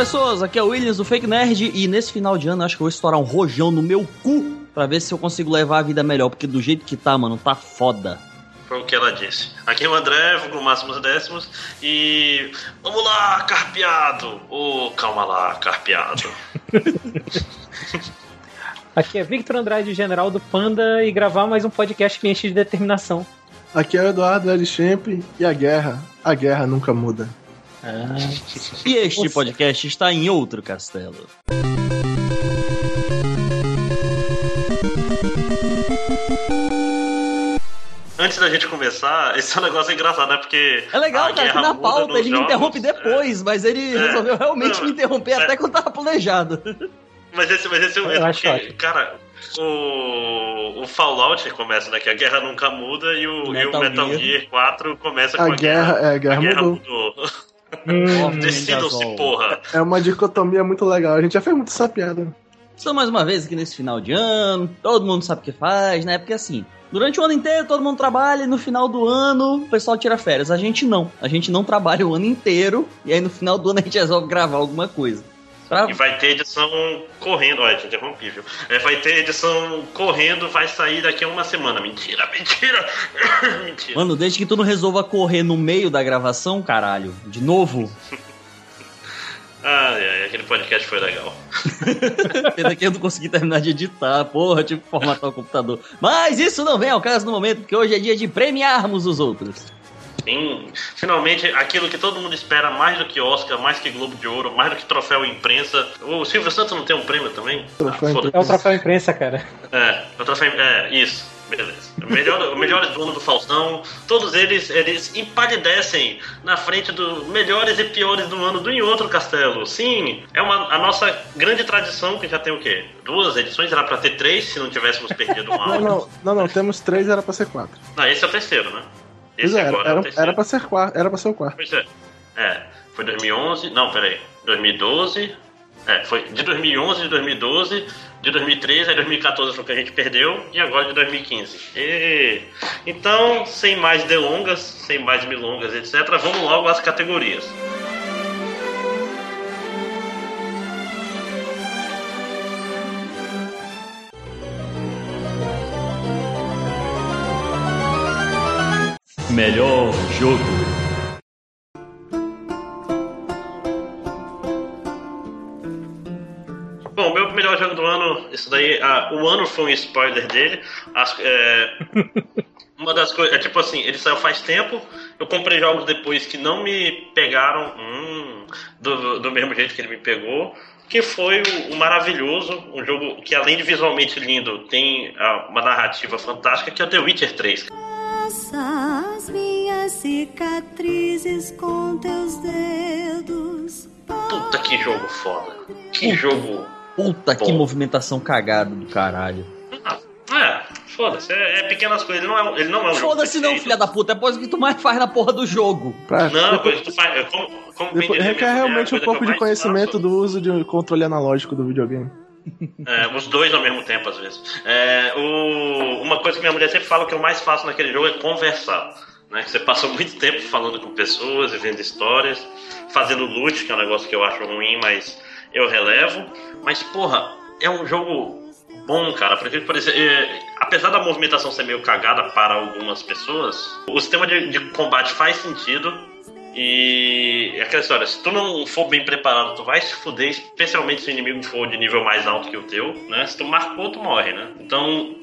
Pessoas, aqui é o Williams do Fake Nerd e nesse final de ano acho que eu vou estourar um rojão no meu cu pra ver se eu consigo levar a vida melhor, porque do jeito que tá, mano, tá foda. Foi o que ela disse. Aqui é o André, vou máximos décimos e. Vamos lá, carpeado! Ô, oh, calma lá, carpeado. Aqui é Victor Andrade, general do Panda, e gravar mais um podcast que enche de determinação. Aqui é o Eduardo L. Champ e a guerra, a guerra nunca muda. Ah. E este podcast está em outro castelo. Antes da gente começar, esse é um negócio engraçado, né? Porque. É legal, cara, que na pauta ele jogos, me interrompe depois, é, mas ele é, resolveu realmente não, me interromper é, até quando tava planejado. Mas esse, mas esse é o mesmo. Porque, cara, o, o Fallout começa, né? Que a guerra nunca muda e o, Metal, e o Metal Gear. Gear 4 começa com a, a guerra. guerra, é, a guerra, a guerra mudou. mudou. Hum, Decidam-se, porra. É uma dicotomia muito legal. A gente já fez muito essa piada. Estou mais uma vez aqui nesse final de ano. Todo mundo sabe o que faz, né? Porque assim, Durante o ano inteiro todo mundo trabalha e no final do ano o pessoal tira férias. A gente não. A gente não trabalha o ano inteiro e aí no final do ano a gente resolve gravar alguma coisa. Pra... E vai ter edição correndo, olha, te interrompi, viu? É, vai ter edição correndo, vai sair daqui a uma semana. Mentira, mentira! mentira. Mano, desde que tu não resolva correr no meio da gravação, caralho, de novo. Ai, ai, aquele podcast foi legal. Pena que eu não consegui terminar de editar, porra, tive que formatar o computador. Mas isso não vem ao caso no momento, porque hoje é dia de premiarmos os outros. Sim, finalmente aquilo que todo mundo espera mais do que Oscar, mais que Globo de Ouro, mais do que troféu imprensa. O Silvio Santos não tem um prêmio também? Ah, é o troféu imprensa, cara. É, é o troféu. É, isso. Beleza. O melhor, o melhor dono do Faustão, todos eles, eles empalidecem na frente dos melhores e piores do ano do em outro castelo. Sim, é uma, a nossa grande tradição, que já tem o quê? Duas edições, era pra ter três se não tivéssemos perdido uma não, não, não, não, temos três, era pra ser quatro. Não, esse é o terceiro, né? Esse é, agora era, é era, pra ser quarto, era pra ser o quarto. Pois é. É, foi 2011, não, peraí, 2012, é, foi de 2011, de 2012, de 2013, aí 2014 foi o que a gente perdeu, e agora de 2015. E... Então, sem mais delongas, sem mais milongas, etc., vamos logo às categorias. Melhor jogo. Bom, meu melhor jogo do ano, isso daí, ah, o ano foi um spoiler dele. As, é, uma das coisas, é tipo assim, ele saiu faz tempo, eu comprei jogos depois que não me pegaram hum, do, do mesmo jeito que ele me pegou que foi o, o, maravilhoso, um jogo que além de visualmente lindo, tem ah, uma narrativa fantástica, que é o The Witcher 3 as minhas cicatrizes com teus dedos. Puta que jogo foda. Que Puta. jogo. Puta bom. que movimentação cagada do caralho. Ah, é, foda-se. É, é, pequenas coisas. Ele não é, ele não é um Foda-se não, filha da puta. É coisa que tu mais faz na porra do jogo. Pra, não, depois, que tu faz. É como, como depois, requer é realmente um pouco de conhecimento do uso de controle analógico do videogame. É, os dois ao mesmo tempo, às vezes. É, o, uma coisa que minha mulher sempre fala que eu mais faço naquele jogo é conversar. Né? Você passa muito tempo falando com pessoas, vivendo histórias, fazendo loot, que é um negócio que eu acho ruim, mas eu relevo. Mas, porra, é um jogo bom, cara. Porque, por exemplo, é, apesar da movimentação ser meio cagada para algumas pessoas, o sistema de, de combate faz sentido e é aquela história, se tu não for bem preparado, tu vai se fuder, especialmente se o inimigo for de nível mais alto que o teu, né? Se tu marcou, tu morre, né? Então,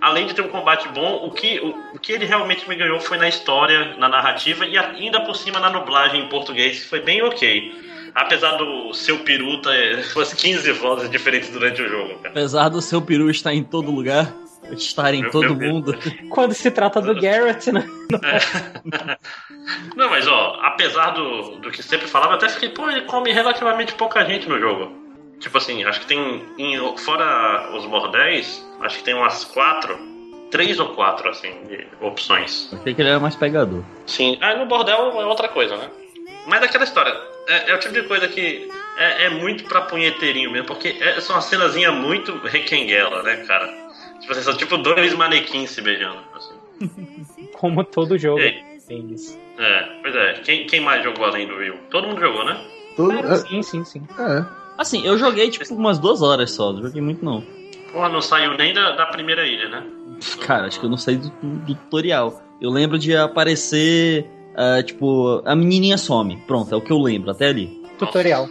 além de ter um combate bom, o que, o, o que ele realmente me ganhou foi na história, na narrativa e ainda por cima na dublagem em português, que foi bem ok. Apesar do seu peru ter umas 15 vozes diferentes durante o jogo. Cara. Apesar do seu peru estar em todo lugar estar em meu, todo meu mundo. Quando se trata do Garrett, né? É. Não, mas ó, apesar do, do que sempre falava, até fiquei, pô, ele come relativamente pouca gente no jogo. Tipo assim, acho que tem. Em, fora os bordéis, acho que tem umas quatro. Três ou quatro, assim, de opções. Achei que ele era mais pegador. Sim. Ah, no bordel é outra coisa, né? Mas aquela história, é, é, o tipo de coisa que é, é muito pra punheteirinho mesmo, porque é, são uma cenazinha muito requenguela, né, cara? Tipo assim, são tipo dois manequins se beijando. Assim. Como todo jogo. É, pois é. Quem, quem mais jogou além do Will? Todo mundo jogou, né? Todo, É, sim, sim, sim. é. Assim, eu joguei tipo umas duas horas só, não joguei muito não. Porra, não saiu nem da, da primeira ilha, né? Cara, acho que eu não sei do, do tutorial. Eu lembro de aparecer, ah, tipo, a menininha some. Pronto, é o que eu lembro, até ali. Tutorial.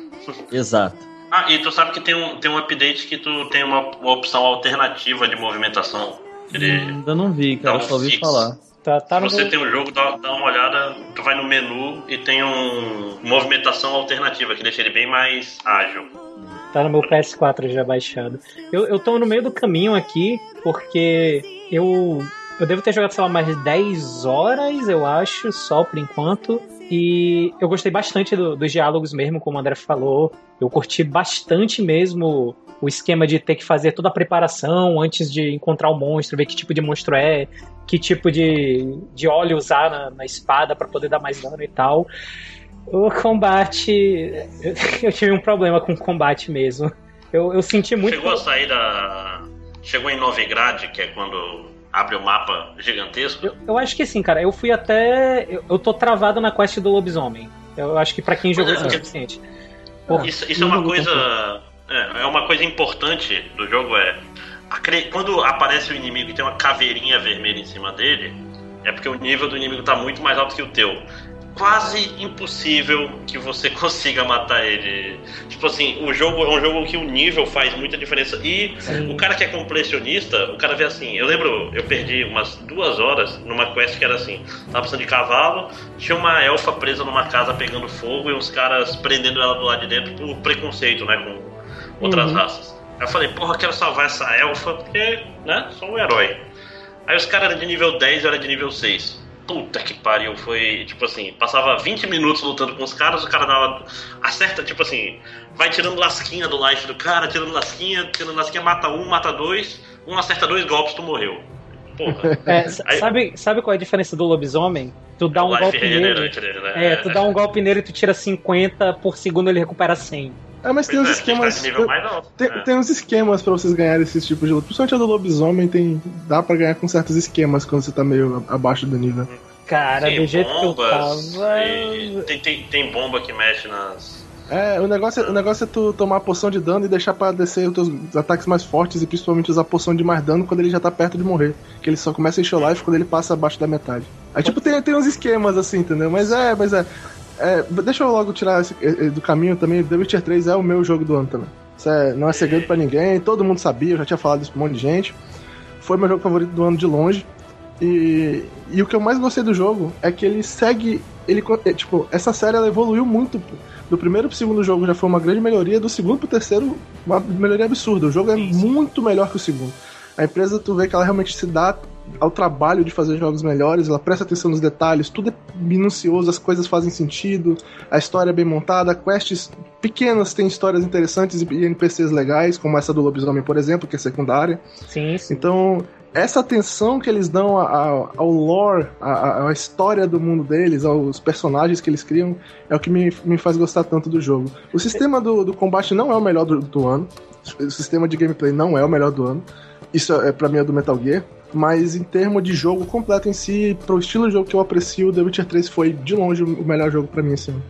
Exato. Ah, e tu sabe que tem um, tem um update que tu tem uma, uma opção alternativa de movimentação. Ele, Ainda não vi, cara, um só ouvi fix. falar. Tá, tá Se no você tem um jogo, dá, dá uma olhada, tu vai no menu e tem um movimentação alternativa que deixa ele bem mais ágil. Tá no meu PS4 já baixado. Eu, eu tô no meio do caminho aqui, porque eu. Eu devo ter jogado, sei lá, mais de 10 horas, eu acho, só por enquanto. E eu gostei bastante do- dos diálogos mesmo, como o André falou. Eu curti bastante mesmo o esquema de ter que fazer toda a preparação antes de encontrar o monstro, ver que tipo de monstro é, que tipo de, de óleo usar na, na espada pra poder dar mais dano e tal. O combate. Eu, eu tive um problema com o combate mesmo. Eu, eu senti muito. Chegou a sair da. Chegou em Novigrad, que é quando abre o mapa gigantesco. Eu, eu acho que sim, cara. Eu fui até. Eu, eu tô travado na quest do lobisomem. Eu acho que pra quem jogou é é o porque- suficiente. Por- Isso, isso é uma coisa. É, é uma coisa importante do jogo é. Quando aparece o inimigo e tem uma caveirinha vermelha em cima dele, é porque o nível do inimigo tá muito mais alto que o teu. Quase impossível que você consiga matar ele. Tipo assim, o jogo é um jogo que o nível faz muita diferença. E Sim. o cara que é completionista, o cara vê assim. Eu lembro, eu perdi umas duas horas numa quest que era assim: tava precisando de cavalo, tinha uma elfa presa numa casa pegando fogo e uns caras prendendo ela do lado de dentro por preconceito, né? Com outras Uhum. raças. Aí eu falei, porra, eu quero salvar essa elfa porque, né? Sou um herói. Aí os caras eram de nível 10 e eu era de nível 6. Puta que pariu, foi tipo assim, passava 20 minutos lutando com os caras, o cara dava. Acerta, tipo assim, vai tirando lasquinha do life do cara, tirando lasquinha, tirando lasquinha, mata um, mata dois, um acerta dois golpes, tu morreu. Porra. É, Aí- sabe, sabe qual é a diferença do lobisomem? Tu dá um o life golpe nele. dele, né? É, tu dá um golpe nele e tu tira 50 por segundo ele recupera 100. É, mas tem Pois uns é, tem que esquemas. Tem, é. tem uns esquemas pra vocês ganharem esse tipo de luta. Principalmente a do lobisomem tem. dá pra ganhar com certos esquemas quando você tá meio abaixo do nível. Cara, Tem do jeito que eu bombas, tava. e tem, tem, tem bomba que mexe nas. É, o negócio, é- o negócio é tu tomar a poção de dano e deixar pra descer os teus ataques mais fortes e principalmente usar a poção de mais dano quando ele já tá perto de morrer. Que ele só começa a encher o life quando ele passa abaixo da metade. Aí, tipo, tem, tem uns esquemas assim, entendeu? Mas é, mas é. É, deixa eu logo tirar esse- do caminho também. The Witcher 3 é o meu jogo do ano também. Isso é- não é segredo pra ninguém, todo mundo sabia, eu já tinha falado isso pra um monte de gente. Foi meu jogo favorito do ano de longe. E, e o que eu mais gostei do jogo é que ele segue. Ele, é, tipo, essa série ela evoluiu muito. Do primeiro pro segundo jogo já foi uma grande melhoria, do segundo pro terceiro, uma melhoria absurda. O jogo é muito melhor que o segundo. A empresa, tu vê que ela realmente se dá ao trabalho de fazer jogos melhores, ela presta atenção nos detalhes, tudo é minucioso, as coisas fazem sentido, a história é bem montada, quests pequenas têm histórias interessantes e NPCs legais, como essa do lobisomem, por exemplo, que é secundária. Sim, sim. Então, essa atenção que eles dão a- a- ao lore, à, história do mundo deles, aos personagens que eles criam, é o que me, me faz gostar tanto do jogo. O sistema do, do combate não é o melhor do, do ano. O sistema de gameplay não é o melhor do ano. Isso é pra mim é do Metal Gear. Mas em termos de jogo completo em si, pro estilo de jogo que eu aprecio, The Witcher 3 foi de longe o melhor jogo pra mim esse ano.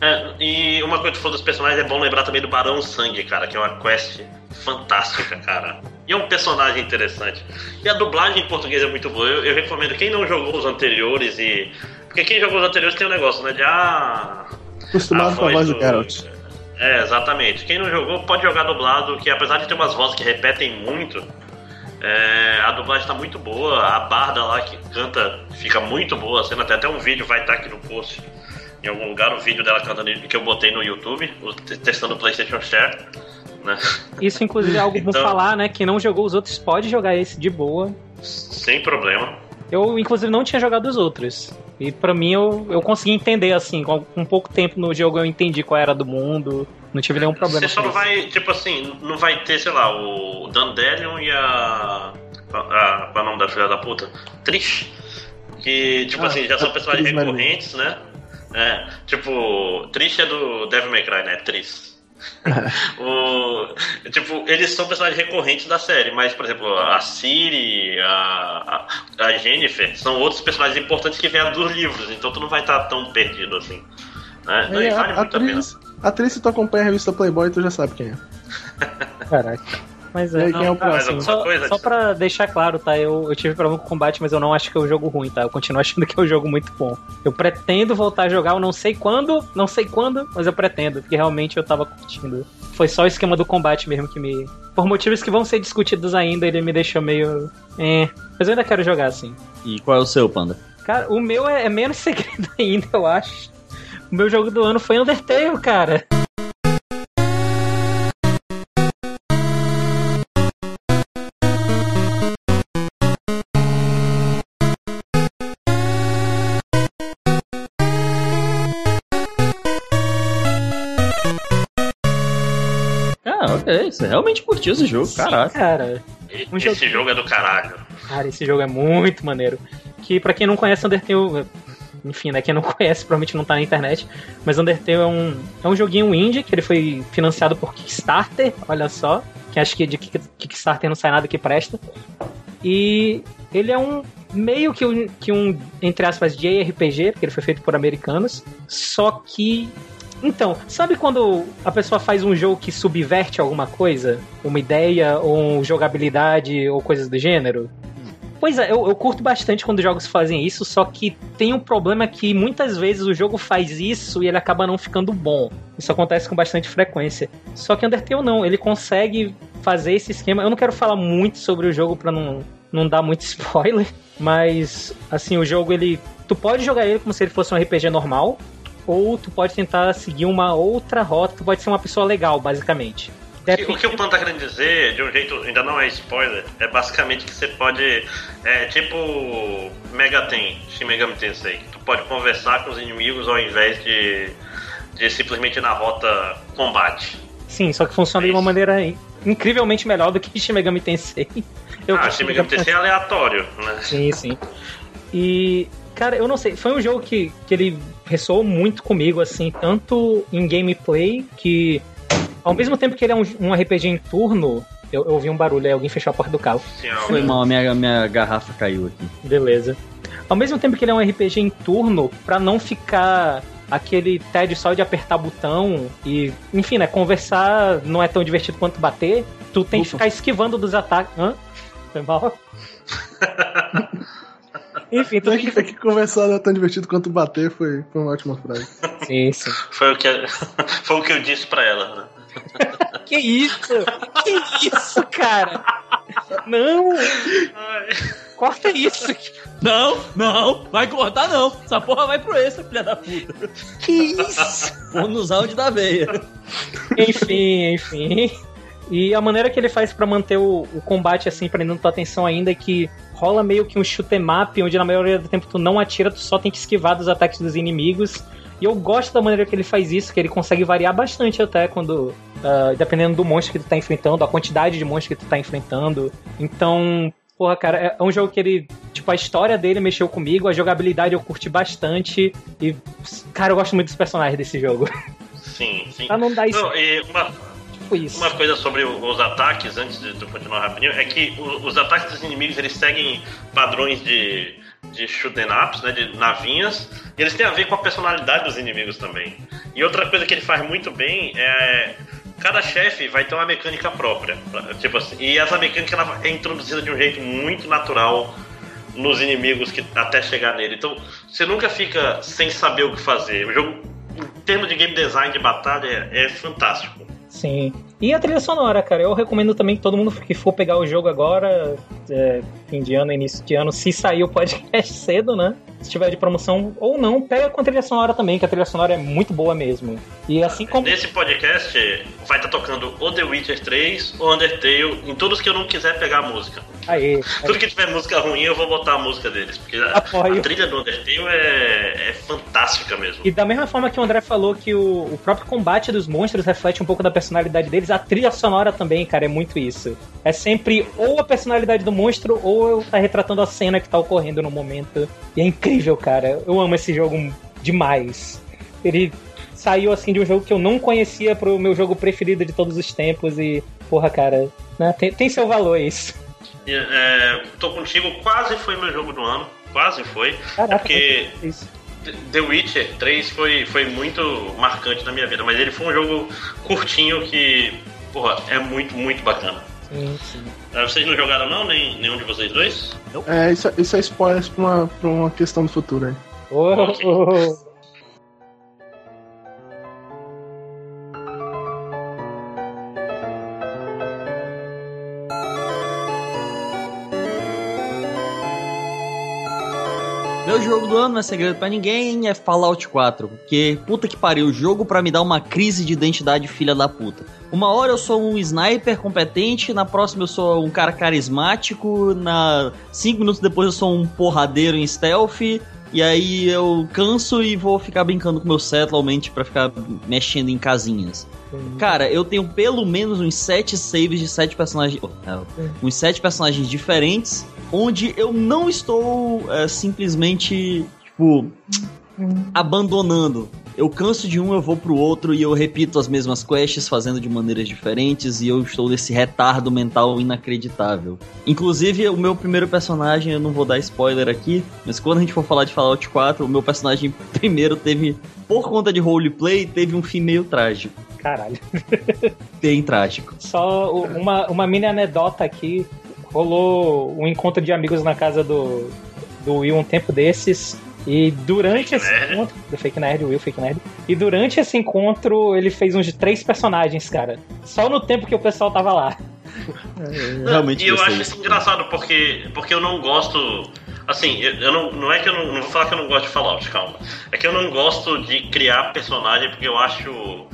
É, e uma coisa que tu falou dos personagens é bom lembrar também do Barão Sangue, cara, que é uma quest fantástica, cara. E é um personagem interessante. E a dublagem em português é muito boa. Eu, eu recomendo quem não jogou os anteriores e. Porque quem jogou os anteriores tem um negócio, né? De ah. Acostumado com a voz do Geralt. É, exatamente. Quem não jogou pode jogar dublado, que apesar de ter umas vozes que repetem muito, é, a dublagem tá muito boa. A barda lá que canta fica muito boa. A cena tem até um vídeo, vai estar aqui no post. Em algum lugar, o vídeo dela cantando que eu botei no YouTube, testando o PlayStation Share. Né? Isso, inclusive, é algo bom Então- falar, né? Quem não jogou os outros pode jogar esse de boa. Sem problema. Eu, inclusive, não tinha jogado os outros. E pra mim, eu, eu consegui entender, assim, com com pouco tempo no jogo eu entendi qual era do mundo. Não tive nenhum problema Você só não vai, tipo assim, não vai ter, sei lá, o Dandelion e a. a, a qual é o nome da filha da puta? Trish. Que, tipo Ah, assim, já são a personagens recorrentes, né? É, tipo, Trish é do Devil May Cry, né? Trish. o, tipo, eles são personagens recorrentes da série, mas, por exemplo, a Siri, a, a, a Jennifer são outros personagens importantes que vieram dos livros, então tu não vai estar tão perdido assim. Né? É, E a, vale a muito a pena. Atriz, se tu acompanha a revista Playboy, tu já sabe quem é. Caraca. Mas é. aí, quem é próximo? Só Só, coisa só de- pra deixar claro, tá? Eu, eu tive problema com o combate, mas eu não acho que é um jogo ruim, tá? Eu continuo achando que é um jogo muito bom. Eu pretendo voltar a jogar, eu não sei quando, não sei quando, mas eu pretendo, porque realmente eu tava curtindo. Foi só o esquema do combate mesmo que me. Por motivos que vão ser discutidos ainda, ele me deixou meio. É. Mas eu ainda quero jogar assim. E qual é o seu, Panda? Cara, o meu é, é menos segredo ainda, eu acho. O meu jogo do ano foi Undertale, cara. Ah, ok. Você realmente curtiu esse jogo, caraca. Cara, Um jogo- Esse jogo é do caralho. Cara, esse jogo é muito maneiro. Que pra quem não conhece Undertale, enfim, né, quem não conhece provavelmente não tá na internet, mas Undertale é um, é um joguinho indie que ele foi financiado por Kickstarter, olha só, que acho que de Kick- Kickstarter não sai nada que presta. E ele é um meio que um, que um entre aspas JRPG, porque ele foi feito por americanos, só que então, sabe quando a pessoa faz um jogo que subverte alguma coisa? Uma ideia, ou jogabilidade, ou coisas do gênero? Pois é, eu, eu curto bastante quando jogos fazem isso, só que tem um problema que muitas vezes o jogo faz isso e ele acaba não ficando bom. Isso acontece com bastante frequência. Só que Undertale não, ele consegue fazer esse esquema. Eu não quero falar muito sobre o jogo pra não, não dar muito spoiler, mas assim, o jogo ele. Tu pode jogar ele como se ele fosse um RPG normal, ou tu pode tentar seguir uma outra rota, tu pode ser uma pessoa legal, basicamente. O que o Pan tá querendo dizer, de um jeito, ainda não é spoiler, é basicamente que você pode. É tipo Mega Ten, Shin Megami Tensei. Tu pode conversar com os inimigos ao invés de, de simplesmente ir na rota combate. Sim, só que funciona de uma maneira incrivelmente melhor do que Shin Megami Tensei. Eu ah, Shin Megami Tensei é aleatório, né? Sim, sim. E, cara, eu não sei, foi um jogo que, que ele ressoou muito comigo, assim, tanto em gameplay, que ao mesmo tempo que ele é um, um RPG em turno, eu, eu ouvi um barulho aí, alguém fechou a porta do carro. Foi mal, minha, minha garrafa caiu aqui. Beleza. Ao mesmo tempo que ele é um RPG em turno, pra não ficar aquele tédio só de apertar botão e, enfim, né, conversar não é tão divertido quanto bater, tu tem que Ufa. ficar esquivando dos ataques. Hã? Foi mal? enfim, tu É tem que, é que conversar não é tão divertido quanto bater, foi, foi uma ótima frase. que... Sim, sim. Foi o que, foi o que eu disse pra ela, né? Que isso? Que isso, cara? Não! Corta isso! Não, não, vai cortar não. Essa porra vai pro extra, filha da puta. Que isso? Vamos nos áudios da veia. Enfim, enfim. E a maneira que ele faz pra manter o, o combate assim, prendendo tua atenção ainda, é que rola meio que um shoot 'em up, onde na maioria do tempo tu não atira, tu só tem que esquivar dos ataques dos inimigos. E eu gosto da maneira que ele faz isso, que ele consegue variar bastante até quando. ah, dependendo do monstro que tu tá enfrentando, a quantidade de monstros que tu tá enfrentando. Então, porra, cara, é é um jogo que ele. Tipo, a história dele mexeu comigo, a jogabilidade eu curti bastante. E, cara, eu gosto muito dos personagens desse jogo. Sim, sim. pra não dar isso, Não, e uma, tipo isso. Uma coisa sobre os ataques, antes de tu continuar rapidinho, é que os ataques dos inimigos eles seguem padrões de, de shoot'em ups, né, de navinhas, e eles têm a ver com a personalidade dos inimigos também. E outra coisa que ele faz muito bem é. Cada chefe vai ter uma mecânica própria. Tipo assim, e essa mecânica ela é introduzida de um jeito muito natural nos inimigos que até chegar nele. Então, você nunca fica sem saber o que fazer. O jogo, em termos de game design de batalha, é, é fantástico. Sim. E a trilha sonora, cara, eu recomendo também que todo mundo que for pegar o jogo agora, é, fim de ano, início de ano, se sair o podcast cedo, né? Se tiver de promoção ou não, pega com a trilha sonora também, que a trilha sonora é muito boa mesmo. E assim como. Nesse podcast vai estar tocando ou The Witcher 3 ou Undertale, em todos que eu não quiser pegar a música. Aê, Tudo que tiver música ruim, eu vou botar a música deles. Porque a, a trilha do Undertale é, é fantástica mesmo. E da mesma forma que o André falou que o, o próprio combate dos monstros reflete um pouco da personalidade deles, a trilha sonora também, cara, é muito isso. É sempre ou a personalidade do monstro ou tá retratando a cena que tá ocorrendo no momento. E é incrível, cara. Eu amo esse jogo demais. Ele saiu assim de um jogo que eu não conhecia pro meu jogo preferido de todos os tempos e, porra, cara, né, tem, tem seu valor isso. É, tô contigo, quase foi meu jogo do ano. Quase foi. Caraca, Porque isso. The Witcher 3 foi, foi muito marcante na minha vida, mas ele foi um jogo curtinho que, porra, é muito, muito bacana. Sim, sim. Ah, Vocês não jogaram não? Nem, nenhum de vocês dois? É, isso, isso é spoiler pra uma, pra uma questão do futuro aí. Oh, Ok. oh. Meu jogo do ano não é segredo pra ninguém, é Fallout 4. Porque, puta que pariu, jogo pra me dar uma crise de identidade filha da puta. Uma hora eu sou um sniper competente, na próxima eu sou um cara carismático, na cinco minutos depois eu sou um porradeiro em stealth. E aí eu canso e vou ficar brincando com meu settlement pra ficar mexendo em casinhas. Cara, eu tenho pelo menos uns sete saves de sete personagens. oh, não, uns sete personagens diferentes, onde eu não estou é, simplesmente, tipo, abandonando. Eu canso de um, eu vou pro outro e eu repito as mesmas quests fazendo de maneiras diferentes e eu estou nesse retardo mental inacreditável. Inclusive, o meu primeiro personagem, eu não vou dar spoiler aqui, mas quando a gente for falar de Fallout 4, o meu personagem primeiro teve, por conta de roleplay, teve um fim meio trágico. Caralho. Bem trágico. Só uma, uma mini anedota aqui. Rolou um encontro de amigos na casa do, do Will um tempo desses. E durante Fake esse Nerd. encontro. Do Fake Nerd, Will Fake Nerd. E durante esse encontro, ele fez uns três personagens, cara. Só no tempo que o pessoal tava lá. Eu realmente e eu acho isso engraçado porque, porque eu não gosto. Assim, eu, eu não, não é que eu não, não vou falar que eu não gosto de Fallout, calma. É que eu não gosto de criar personagem porque eu acho.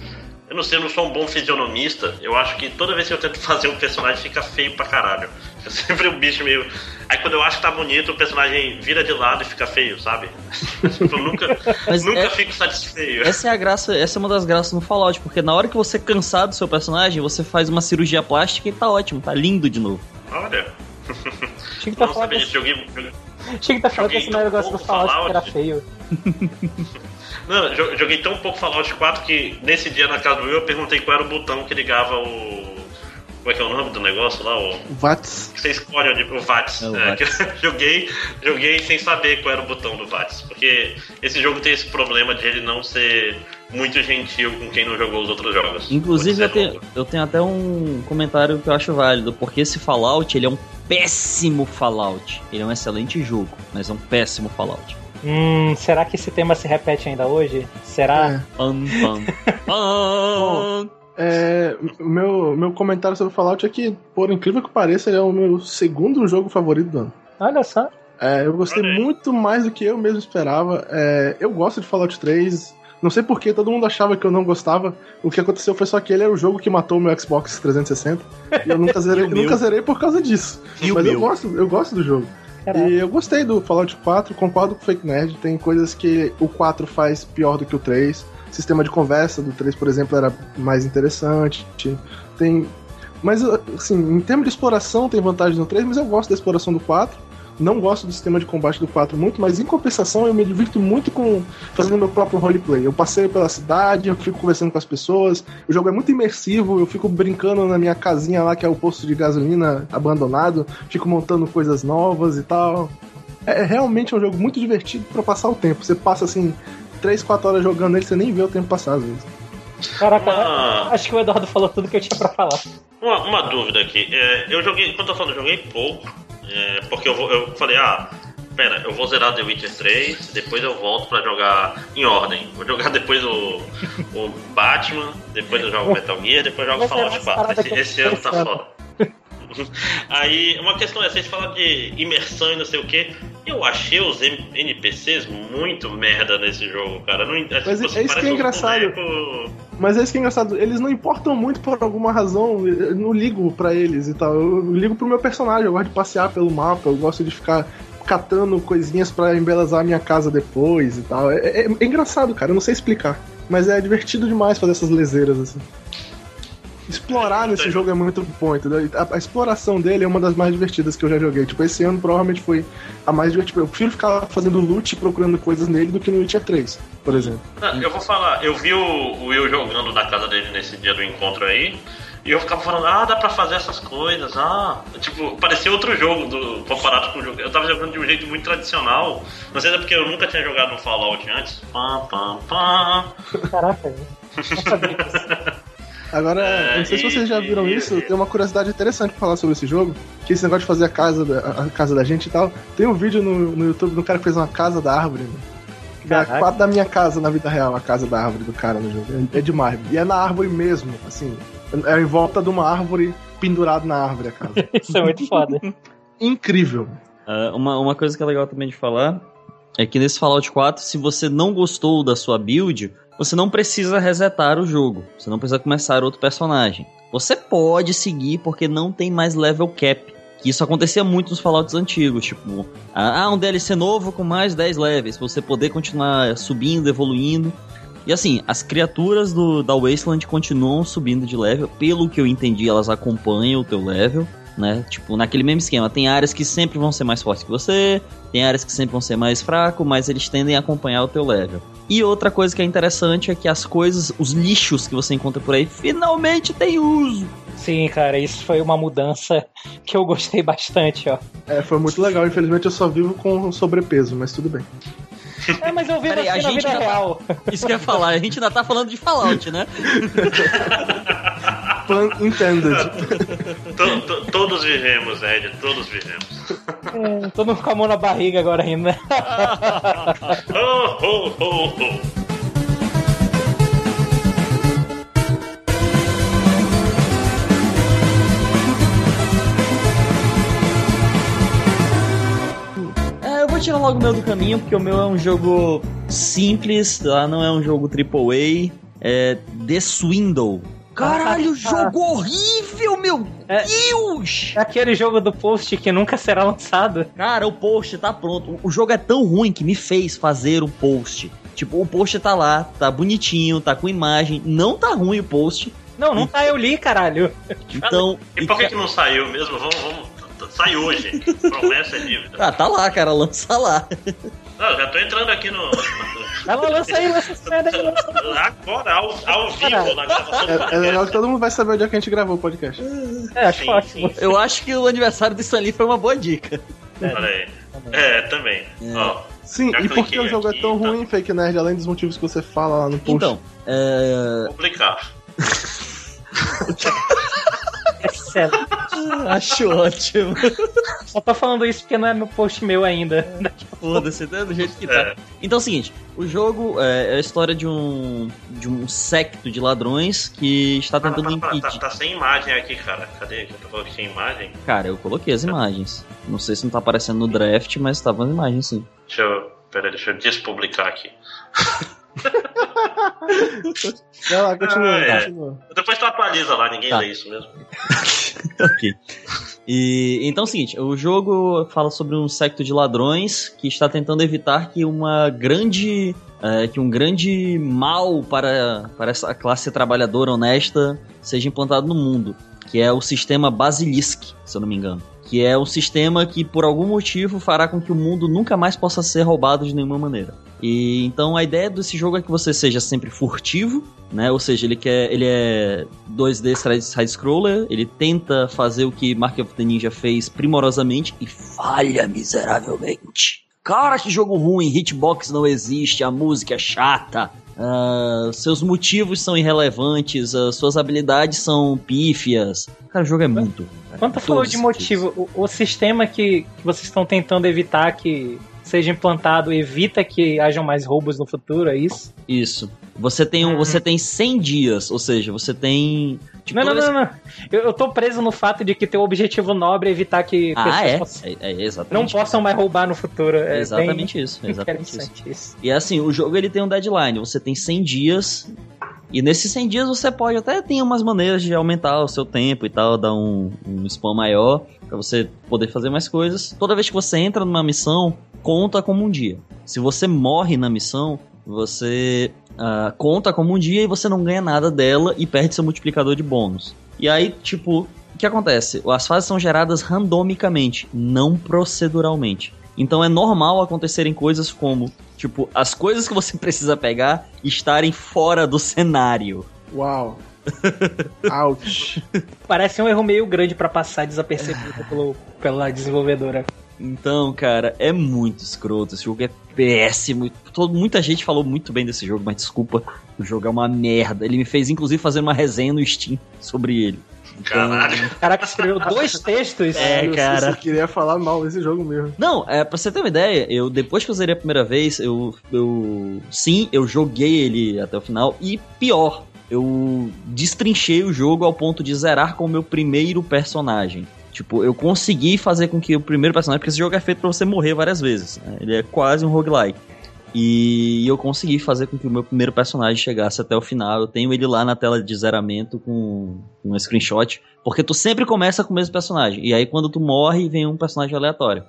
Eu não sei, eu não sou um bom fisionomista. Eu acho que toda vez que eu tento fazer um personagem fica feio pra caralho. Fica sempre um bicho meio. Aí quando eu acho que tá bonito, o personagem vira de lado e fica feio, sabe? eu nunca, Mas nunca é- fico satisfeito. Essa é a graça, essa é uma das graças no Fallout, porque na hora que você cansar do seu personagem, você faz uma cirurgia plástica e tá ótimo, tá lindo de novo. Olha, Tinha que tá falando. Joguei, tinha que tá falando esse negócio do pouco Fallout que era Fallout. feio. Não, jo- joguei tão pouco Fallout 4 que nesse dia na casa do Will eu perguntei qual era o botão que ligava o. Como é que é o nome do negócio lá? O... VATS. Que você escolhe onde. O VATS. É, o É, VATS. eu joguei, joguei sem saber qual era o botão do VATS. Porque esse jogo tem esse problema de ele não ser muito gentil com quem não jogou os outros jogos. Inclusive, eu tenho, eu tenho até um comentário que eu acho válido, porque esse Fallout, ele é um péssimo Fallout. Ele é um excelente jogo, mas é um péssimo Fallout. Hum, será que esse tema se repete ainda hoje? Será? É. Pam, pam, pam. É, meu, meu comentário sobre Fallout é que, por incrível que pareça, ele é o meu segundo jogo favorito do ano. Olha só. É, eu gostei Olha muito mais do que eu mesmo esperava. É, eu gosto de Fallout 3. Não sei porque todo mundo achava que eu não gostava. O que aconteceu foi só que ele era o jogo que matou o meu Xbox 360. E eu nunca zerei, E nunca zerei por causa disso. E Mas eu gosto, eu gosto do jogo. E eu gostei do Fallout 4, concordo com o Fake Nerd. Tem coisas que o 4 faz pior do que o 3. O sistema de conversa do 3, por exemplo, era mais interessante. Tem. Mas, assim, em termos de exploração, tem vantagem no 3, mas eu gosto da exploração do 4. Não gosto do sistema de combate do 4 muito, mas em compensação eu me divirto muito com fazendo meu próprio roleplay. Eu passeio pela cidade, eu fico conversando com as pessoas. O jogo é muito imersivo, eu fico brincando na minha casinha lá, que é o posto de gasolina abandonado, fico montando coisas novas e tal. É é realmente um jogo muito divertido pra passar o tempo. Você passa assim 3, 4 horas jogando ele, você nem vê o tempo passar às vezes. Caraca, Uma- acho que o Eduardo falou tudo que eu tinha pra falar. Uma, uma dúvida aqui. É, eu joguei, quando eu tô falando, eu joguei pouco. É, porque eu, vou, eu falei, ah, pera, eu vou zerar The Witcher 3, depois eu volto pra jogar em ordem. Vou jogar depois o, o Batman, depois eu jogo Metal Gear, depois eu jogo zerar Fallout essa 4. parada Esse, esse ano tá foda. Aí, uma questão é, vocês falam de imersão e não sei o que. Eu achei os NPCs muito merda nesse jogo, cara. Não, é, Mas tipo, é isso que é engraçado. boneco- Mas é isso que é engraçado, eles não importam muito por alguma razão, eu não ligo pra eles e tal. Eu ligo pro meu personagem, eu gosto de passear pelo mapa, eu gosto de ficar catando coisinhas pra embelezar a minha casa depois e tal. É, é- é engraçado, cara, eu não sei explicar. Mas é divertido demais fazer essas leseiras assim. Explorar nesse jogo é muito bom, entendeu? A, a exploração dele é uma das mais divertidas que eu já joguei. Tipo, esse ano provavelmente foi a mais divertida. Eu prefiro ficar fazendo loot e procurando coisas nele do que no Witcher 3, por exemplo. Não, eu vou falar, eu vi o o Will jogando na casa dele nesse dia do encontro aí. E eu ficava falando, ah, dá pra fazer essas coisas, ah. Tipo, parecia outro jogo do, comparado com o jogo. Eu tava jogando de um jeito muito tradicional. Não sei se é porque eu nunca tinha jogado no Fallout antes. Pam, pam, pam. Caraca, não sabia disso. Agora, É, não sei se e- vocês já viram e- isso, tem uma curiosidade interessante pra falar sobre esse jogo, que esse negócio de fazer a casa da, a casa da gente e tal. Tem um vídeo no, no YouTube do cara que fez uma casa da árvore, né? É quase da minha casa na vida real, a casa da árvore do cara no jogo. É, é demais. E é na árvore mesmo, assim. É em volta de uma árvore, pendurado na árvore a casa. Isso é muito foda. Incrível. Ah, uma, uma coisa que é legal também de falar é que nesse Fallout 4, se você não gostou da sua build, você não precisa resetar o jogo. Você não precisa começar outro personagem. Você pode seguir porque não tem mais level cap. Que isso acontecia muito nos Fallouts antigos, tipo, ah, um DLC novo com mais 10 levels, você poder continuar subindo, evoluindo. E assim, as criaturas do, da Wasteland continuam subindo de level, pelo que eu entendi, elas acompanham o teu level né? Tipo, naquele mesmo esquema, tem áreas que sempre vão ser mais fortes que você, tem áreas que sempre vão ser mais fraco, mas eles tendem a acompanhar o teu level. E outra coisa que é interessante é que as coisas, os lixos que você encontra por aí, finalmente tem uso. Sim, cara, isso foi uma mudança que eu gostei bastante, ó. É, foi muito legal. Infelizmente eu só vivo com sobrepeso, mas tudo bem. É, mas eu vi Peraí, assim a na gente vida já tá- real. Isso que eu ia falar, a gente ainda tá falando de Fallout, né? Pun intended. To- to- todos vivemos, Ed, todos vivemos. É, todo mundo com a mão na barriga agora ainda. Oh, oh, oh, oh. Vou tirar logo o meu do caminho, porque o meu é um jogo simples, tá? Não é um jogo AAA. É The Swindle. Caralho, jogo horrível, meu É. Deus! É aquele jogo do post que nunca será lançado. Cara, o post tá pronto. O jogo é tão ruim que me fez fazer o post. Tipo, o post tá lá, tá bonitinho, tá com imagem. Não tá ruim o post. Não, não tá, eu li, caralho. Então. E por que, que não saiu mesmo? Vamos, vamos. Sai hoje. Promessa é dívida. Ah, tá lá, cara, lança lá. Não, já tô entrando aqui no. Vai lá, lança aí, lança essa merda aí, lança. Agora, ao, ao vivo, na gravação do É, é legal que todo mundo vai saber onde é que a gente gravou o podcast. É, acho Sim, ótimo. sim. Eu acho que o aniversário do Stanley foi uma boa dica. Olha aí. É, também. Ó, Sim, Já e por que o jogo é aqui, tão tá. ruim, Fake Nerd, além dos motivos que você fala lá no post? Então, é. Excelente. Acho ótimo. Só tô falando isso porque não é no post meu ainda. Foda-se, né? Do jeito que tá. É. Então é o seguinte: o jogo é é a história de um. de um secto de ladrões que está Tá, tentando tá, tá, impedir. tá sem imagem aqui, cara. Cadê? Já tô falando que sem imagem. Cara, eu coloquei as imagens. Não sei se não tá aparecendo no draft, mas estavam as imagens sim. Deixa eu. Pera, deixa eu despublicar aqui. Vai lá, continua, Ah, é. continua. Depois tu atualiza lá, ninguém Tá. lê isso mesmo. ok. E então é o seguinte, o jogo fala sobre um secto de ladrões que está tentando evitar que uma grande é, que um grande mal para, para essa classe trabalhadora honesta seja implantado no mundo, que é o sistema Basilisk, se eu não me engano. Que é um sistema que, por algum motivo, fará com que o mundo nunca mais possa ser roubado de nenhuma maneira. E então a ideia desse jogo é que você seja sempre furtivo, né? Ou seja, ele quer, ele é 2D side-scroller, ele tenta fazer o que Mark of the Ninja fez primorosamente e falha miseravelmente. Cara, que jogo ruim, hitbox não existe, a música é chata, ah, seus motivos são irrelevantes, as suas habilidades são pífias. Cara, o jogo é muito. Todos falou de motivo, o, o sistema que, que vocês estão tentando evitar que seja implantado evita que hajam mais roubos no futuro, é isso? Isso. Você tem, um, você tem 100 dias, ou seja, você tem. tipo, Não, não, não, não. Eu, eu tô preso no fato de que teu objetivo nobre é evitar que Ah, é? possam- É, é não possam mais roubar no futuro. É exatamente isso. Exatamente isso. isso. E assim, o jogo ele tem um deadline. Você tem 100 dias. E nesses 100 dias você pode até ter umas maneiras de aumentar o seu tempo e tal, dar um, um spam maior pra você poder fazer mais coisas. Toda vez que você entra numa missão, conta como um dia. Se você morre na missão, você ah, conta como um dia e você não ganha nada dela e perde seu multiplicador de bônus. E aí, tipo, o que acontece? As fases são geradas randomicamente, não proceduralmente. Então é normal acontecerem coisas como, tipo, as coisas que você precisa pegar estarem fora do cenário. Uau. Ouch. Parece um erro meio grande pra passar desapercebido pelo, pela desenvolvedora. Então, cara, é muito escroto. Esse jogo é péssimo. Todo, muita gente falou muito bem desse jogo, mas desculpa, o jogo é uma merda. Ele me fez, inclusive, fazer uma resenha no Steam sobre ele. Então, Caralho. Caraca, escreveu dois textos. É, Eu cara. queria falar mal desse jogo mesmo. Não, é, pra você ter uma ideia, eu depois que eu zerei a primeira vez, eu, eu. Sim, eu joguei ele até o final. E pior, eu destrinchei o jogo ao ponto de zerar com o meu primeiro personagem. Tipo, eu consegui fazer com que o primeiro personagem, porque esse jogo é feito pra você morrer várias vezes. né? Ele é quase um roguelike. E eu consegui fazer com que o meu primeiro personagem chegasse até o final. Eu tenho ele lá na tela de zeramento com, com um screenshot. Porque tu sempre começa com o mesmo personagem. E aí quando tu morre, vem um personagem aleatório.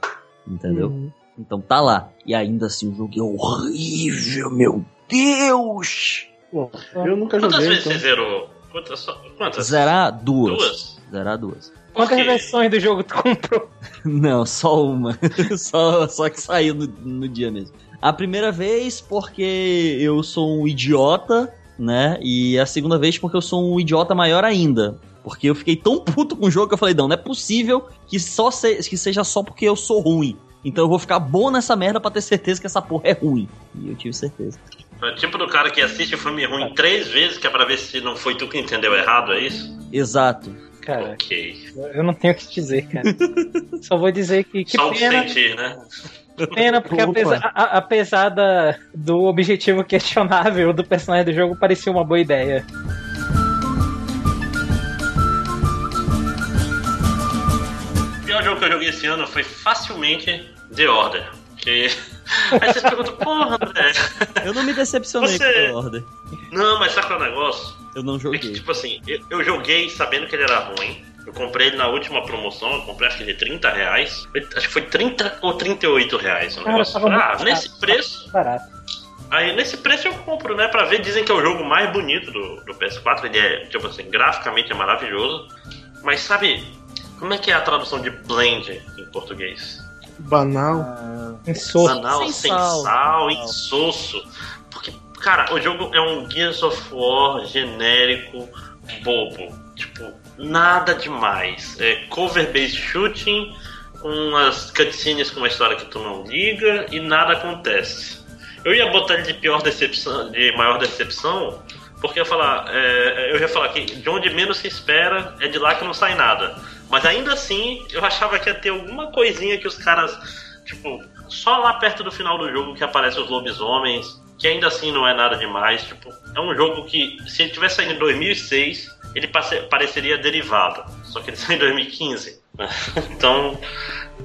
Entendeu? Uhum. Então tá lá. E ainda assim o jogo é horrível, meu Deus! Bom, eu nunca Quantas joguei, vezes então... você zerou? Quantas? só- Quantas? Zerar duas. Duas? Zerar duas. Quantas versões do jogo tu comprou? Não, só uma. só, só que saiu no, no dia mesmo. A primeira vez porque eu sou um idiota, né? E a segunda vez porque eu sou um idiota maior ainda. Porque eu fiquei tão puto com o jogo que eu falei, não, não é possível que, só se- que seja só porque eu sou ruim. Então eu vou ficar bom nessa merda pra ter certeza que essa porra é ruim. E eu tive certeza. É tipo do cara que assiste filme ruim três vezes, que é pra ver se não foi tu que entendeu errado, é isso? Exato. Cara, Ok. eu não tenho o que dizer, cara. Só vou dizer que que Só o pena, sentir, né? pena, porque apesar, a- apesar da, do objetivo questionável do personagem do jogo, parecia uma boa ideia. O pior jogo que eu joguei esse ano foi facilmente The Order. Que... Aí vocês perguntam, porra, André. Eu não me decepcionei Você- com The Order. Não, mas sabe qual é o negócio? Eu não É que, joguei. tipo assim, eu, eu joguei sabendo que ele era ruim. Eu comprei ele na última promoção, eu comprei acho que de 30 reais. Acho que foi 30 ou 38 reais o Cara, negócio. ah, nesse barato. preço. Barato. Aí nesse preço eu compro, né? Pra ver, dizem que é o jogo mais bonito do, do PS4. Ele é, tipo assim, graficamente é maravilhoso. Mas sabe, como é que é a tradução de blend em português? Banal. Insosso. Banal, sem sal. sal, insosso. Porque, cara, o jogo é um Gears of War genérico, bobo. Tipo, nada demais. É cover-based shooting, com umas cutscenes com uma história que tu não liga e nada acontece. Eu ia botar ele de pior decepção, de maior decepção, porque eu ia falar, é, eu ia falar que de onde menos se espera é de lá que não sai nada. Mas ainda assim, eu achava que ia ter alguma coisinha que os caras, tipo, só lá perto do final do jogo que aparecem os lobisomens, que ainda assim não é nada demais. Tipo, é um jogo que, se ele tivesse saído em 2006, ele pareceria derivado. Só que ele saiu em 2015. então,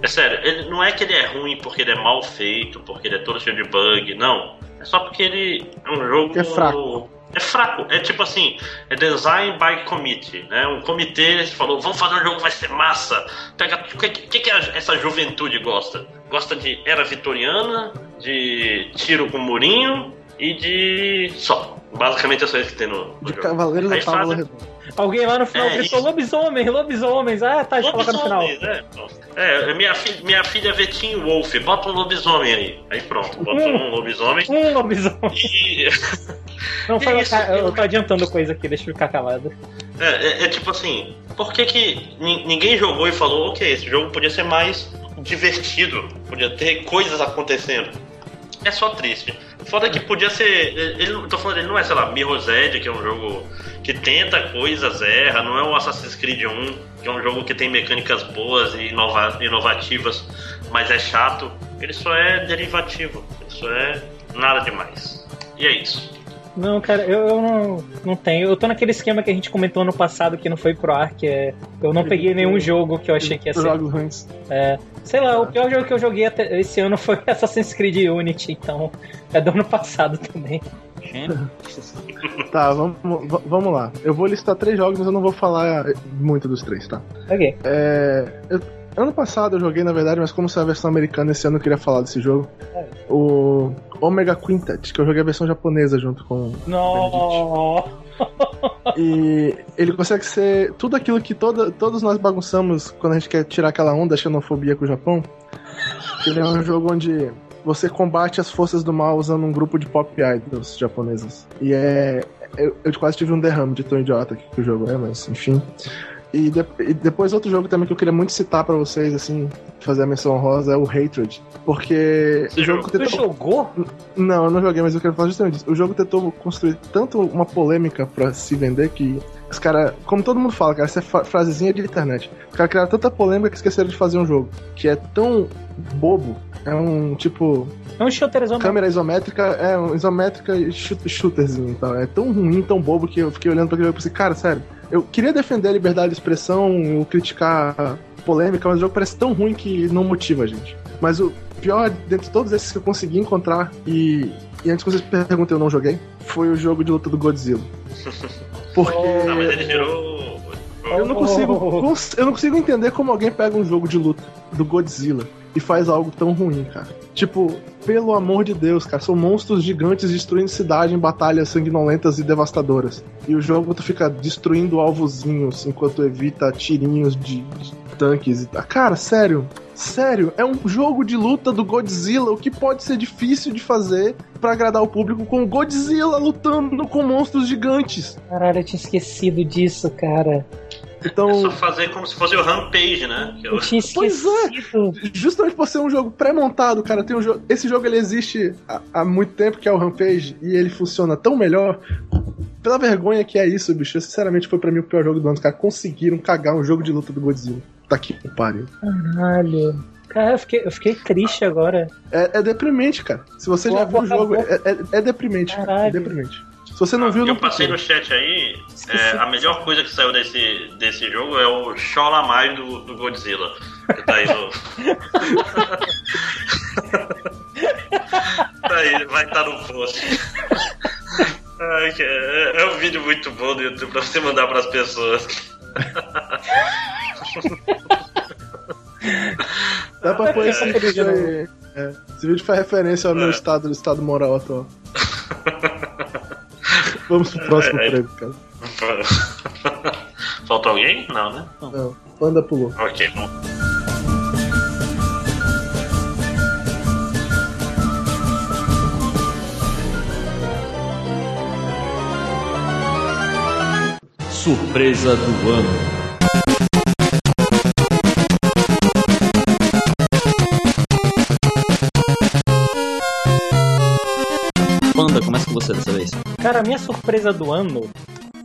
é sério, ele, não é que ele é ruim porque ele é mal feito, porque ele é todo cheio de bug, não. É só porque ele é um jogo. É fraco. É fraco, é tipo assim, é design by committee, né? Um comitê falou, vamos fazer um jogo que vai ser massa. Pega, o que, que, que a- essa juventude gosta? Gosta de era vitoriana, de tiro com murinho e de só. Basicamente é só isso que tem no, no De jogo. Cavaleiros da Fábula Redonda. Alguém lá no final É, gritou isso. lobisomem, lobisomens. Ah, tá, deixa eu colocar no final. Lobisomem, né? É, minha, fi, minha filha vê Wolf, bota um lobisomem aí. Aí pronto, bota um lobisomem Um lobisomem. e. Não, Que foi, isso? eu, eu tô adiantando coisa aqui, deixa eu ficar calado. É, é- é tipo assim, por que, que ni- ninguém jogou e falou, ok, esse jogo podia ser mais divertido, podia ter coisas acontecendo. É só triste. Foda que podia ser. Ele, não- tô falando, ele não é, sei lá, Mirror's Edge, que é um jogo que tenta coisas, erra, não é o Assassin's Creed 1, que é um jogo que tem mecânicas boas e inova- inovativas, mas é chato. Ele só é derivativo, ele só é nada demais. E é isso. Não, cara, eu, eu não, não tenho. Eu tô naquele esquema que a gente comentou ano passado que não foi pro ar, que é. Eu não peguei nenhum jogo que eu achei que ia ser. Jogos ruins. Sei lá, o pior jogo que eu joguei até esse ano foi Assassin's Creed Unity, então. É do ano passado também. Tá, vamos, vamos lá. Eu vou listar três jogos, mas eu não vou falar muito dos três, tá? Ok. É, eu- ano passado eu joguei, na verdade, mas como saiu a versão americana, esse ano eu queria falar desse jogo. O Omega Quintet, que eu joguei a versão japonesa junto com. Não. E ele consegue ser tudo aquilo que toda, todos nós bagunçamos quando a gente quer tirar aquela onda da xenofobia com o Japão. Ele é um jogo onde você combate as forças do mal usando um grupo de pop idols japoneses. E é. eu, eu quase tive um derrame de tão idiota que o jogo é, mas enfim. E, de- e depois outro jogo também que eu queria muito citar pra vocês, assim, fazer a menção honrosa é o Hatred. Porque Você o jogo tentou. jogou? Não, eu não joguei, mas eu quero falar justamente disso. O jogo tentou construir tanto uma polêmica pra se vender que os caras, como todo mundo fala, cara, essa é frasezinha de internet. Os caras criaram tanta polêmica que esqueceram de fazer um jogo que é tão bobo. É um tipo. É um shooter isométrico. Câmera isométrica, é um isométrica e shoot- shooterzinho e tal. É tão ruim, tão bobo que eu fiquei olhando pra aquele jogo e pensei, cara, sério, eu queria defender a liberdade de expressão, eu criticar a polêmica, mas o jogo parece tão ruim que não motiva a gente. Mas o pior, dentre todos esses que eu consegui encontrar, e, e antes que vocês perguntem, eu não joguei, foi o jogo de luta do Godzilla. Porque. Não, mas ele gerou. Eu não consigo, cons- eu não consigo entender como alguém pega um jogo de luta do Godzilla e faz algo tão ruim, cara. Tipo, pelo amor de Deus, cara, são monstros gigantes destruindo cidade em batalhas sanguinolentas e devastadoras. E o jogo tu fica destruindo alvozinhos enquanto evita tirinhos de, de tanques e tal. Cara, sério. Sério, é um jogo de luta do Godzilla, o que pode ser difícil de fazer pra agradar o público com Godzilla lutando com monstros gigantes. Caralho, eu tinha esquecido disso, cara. Então, É só fazer como se fosse o Rampage, né? Que eu- Eu tinha Pois é. justamente por ser um jogo pré-montado, cara, tem um jogo, esse jogo ele existe há, há muito tempo, que é o Rampage, e ele funciona tão melhor. Pela vergonha que é isso, bicho, sinceramente foi pra mim o pior jogo do ano. Os caras conseguiram cagar um jogo de luta do Godzilla. Tá aqui, pariu. Caralho. Cara, eu fiquei, eu fiquei triste agora. É, é deprimente, cara. Se você já viu o jogo, é, é- é deprimente. cara. É Caralho. deprimente. Se você não viu, eu não passei no chat aí, é, a melhor coisa que saiu desse, desse jogo é o Cholamai do, do Godzilla. Que tá aí no. tá aí, vai estar no post. Ai, é, é um vídeo muito bom do YouTube pra você mandar pras pessoas. Dá pra pôr esse É, vídeo é. aí. Esse vídeo faz referência ao meu estado, estado moral atual. Vamos pro próximo É, é. prêmio, cara. Faltou alguém? Não, né? Não, Panda pulou. Ok, bom. Surpresa do ano. Cara, a minha surpresa do ano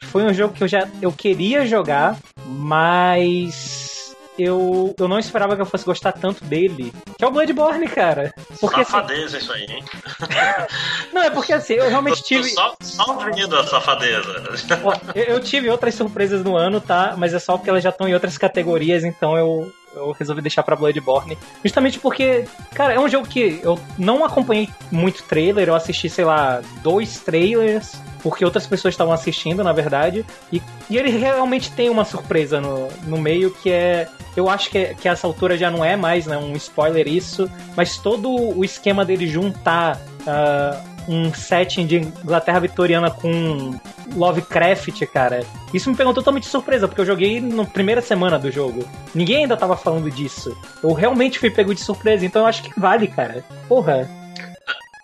foi um jogo que eu já eu queria jogar, mas eu, eu não esperava que eu fosse gostar tanto dele, que é o Bloodborne, cara. Porque assim, Safadeza isso aí, hein? não é porque assim, eu realmente tive Só, só ouvindo a safadeza. Eu, eu tive outras surpresas no ano, tá? Mas é só porque elas já estão em outras categorias, então eu, eu resolvi deixar pra Bloodborne. Justamente porque, cara, é um jogo que eu não acompanhei muito trailer, eu assisti, sei lá, dois trailers, porque outras pessoas estavam assistindo, na verdade. E, e ele realmente tem uma surpresa no, no meio, que é. Eu acho que, é- que essa altura já não é mais né, um spoiler isso, mas todo o esquema dele juntar. ah, um setting de Inglaterra vitoriana com Lovecraft, cara. Isso me pegou totalmente de surpresa, porque eu joguei na primeira semana do jogo. Ninguém ainda tava falando disso. Eu realmente fui pego de surpresa, então eu acho que vale, cara. Porra.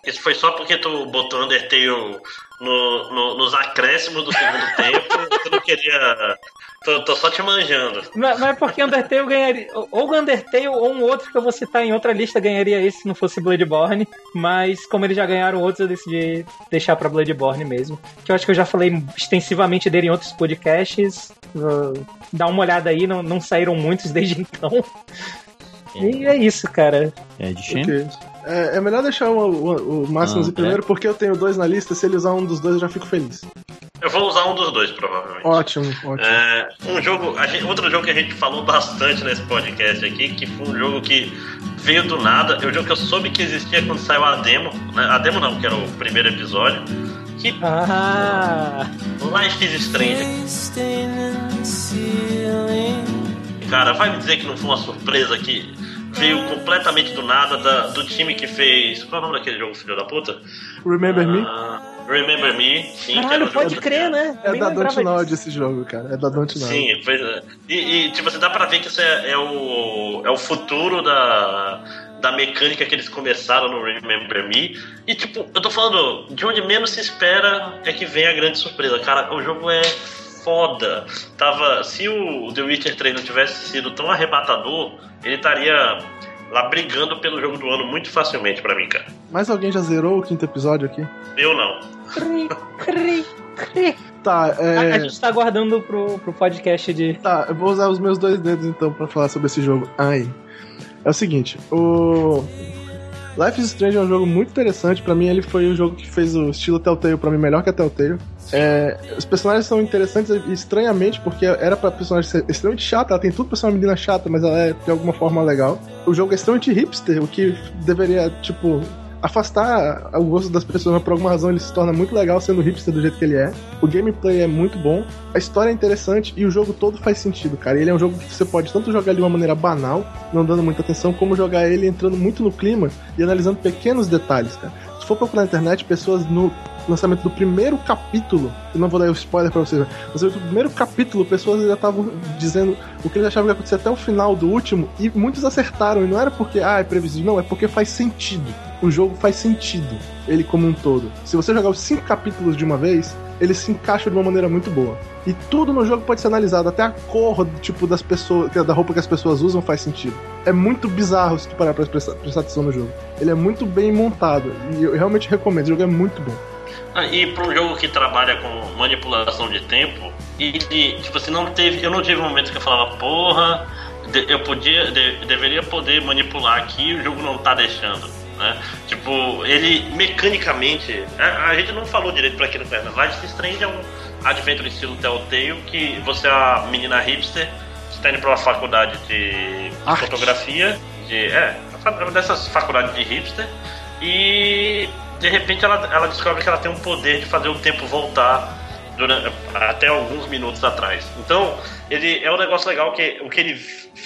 Isso foi só porque tu botou Undertale no, no- nos acréscimos do segundo tempo. Tu não queria. Tô, tô só te manjando. Mas, mas porque Undertale ganharia. Ou Undertale ou um outro que eu vou citar em outra lista ganharia esse se não fosse Bloodborne. Mas como eles já ganharam outros, eu decidi deixar pra Bloodborne mesmo. Que eu acho que eu já falei extensivamente dele em outros podcasts. Uh, dá uma olhada aí, não, não saíram muitos desde então. E é isso, cara. É de Shen? É, é melhor deixar o, o, o Máximos Ah, em primeiro, porque eu tenho dois na lista. Se ele usar um dos dois, eu já fico feliz. Eu vou usar um dos dois, provavelmente. Ótimo, ótimo. É, um jogo, a gente- outro jogo que a gente falou bastante nesse podcast aqui, que foi um jogo que veio do nada, é um jogo que eu soube que existia quando saiu a demo, né? a demo não, que era o primeiro episódio, que Ah! Life is Strange. Cara, vai me dizer que não foi uma surpresa que veio completamente do nada da- do time que fez. Qual é o nome daquele jogo, filho da puta? Remember Me? Ah, Remember Me, sim. Caralho, pode jogo- crer, né? É da Dontnod esse jogo, cara. É da Dontnod. Sim, pois é. E, e, tipo, você dá pra ver que isso é, é o, é o futuro da, da mecânica que eles começaram no Remember Me. E, tipo, eu tô falando, de onde menos se espera é que vem a grande surpresa. Cara, o jogo é foda. Tava, se o The Witcher 3 não tivesse sido tão arrebatador, ele estaria lá brigando pelo jogo do ano muito facilmente pra mim, cara. Mais alguém já zerou o quinto episódio aqui? Eu não. Cri, cri, cri. Tá, A, a é. gente tá aguardando pro, pro podcast de. Tá, eu vou usar os meus dois dedos então pra falar sobre esse jogo. Ai. É o seguinte, o. Life is Strange é um jogo muito interessante. Pra mim, ele foi o jogo que fez o estilo Telltale pra mim melhor que a Telltale. É, os personagens são interessantes estranhamente, porque era pra personagem ser extremamente chata. Ela tem tudo pra ser uma menina chata, mas ela é de alguma forma legal. O jogo é extremamente hipster, o que deveria, tipo, afastar o gosto das pessoas, mas por alguma razão ele se torna muito legal sendo hipster do jeito que ele é. O gameplay é muito bom, a história é interessante e o jogo todo faz sentido, cara. Ele é um jogo que você pode tanto jogar de uma maneira banal, não dando muita atenção, como jogar ele entrando muito no clima e analisando pequenos detalhes, cara. Se for procurar na internet, pessoas no lançamento do primeiro capítulo, eu não vou dar o spoiler pra vocês, mas no primeiro capítulo, pessoas já estavam dizendo o que eles achavam que ia acontecer até o final do último, e muitos acertaram, e não era porque, ah, é previsível, não, é porque faz sentido. O jogo faz sentido, ele como um todo. Se você jogar os cinco capítulos de uma vez, ele se encaixa de uma maneira muito boa. E tudo no jogo pode ser analisado, até a cor tipo das pessoas, da roupa que as pessoas usam faz sentido. É muito bizarro se tu parar pra prestar, prestar atenção no jogo. Ele é muito bem montado e eu realmente recomendo, o jogo é muito bom. Ah, E para um jogo que trabalha com manipulação de tempo, e de, tipo assim, não teve, eu não tive um momento que eu falava, porra, eu podia, de- deveria poder manipular aqui, o jogo não tá deixando. Né? Tipo, ele mecanicamente. A, a gente não falou direito pra quem não conhece. Life is Strange é um adventure estilo Telltale que você é a menina hipster que está indo pra uma faculdade de Arte. fotografia, de. É, uma dessas faculdades de hipster, e de repente ela, ela descobre que ela tem um poder de fazer o tempo voltar durante, até alguns minutos atrás. Então, ele é um negócio legal que o que ele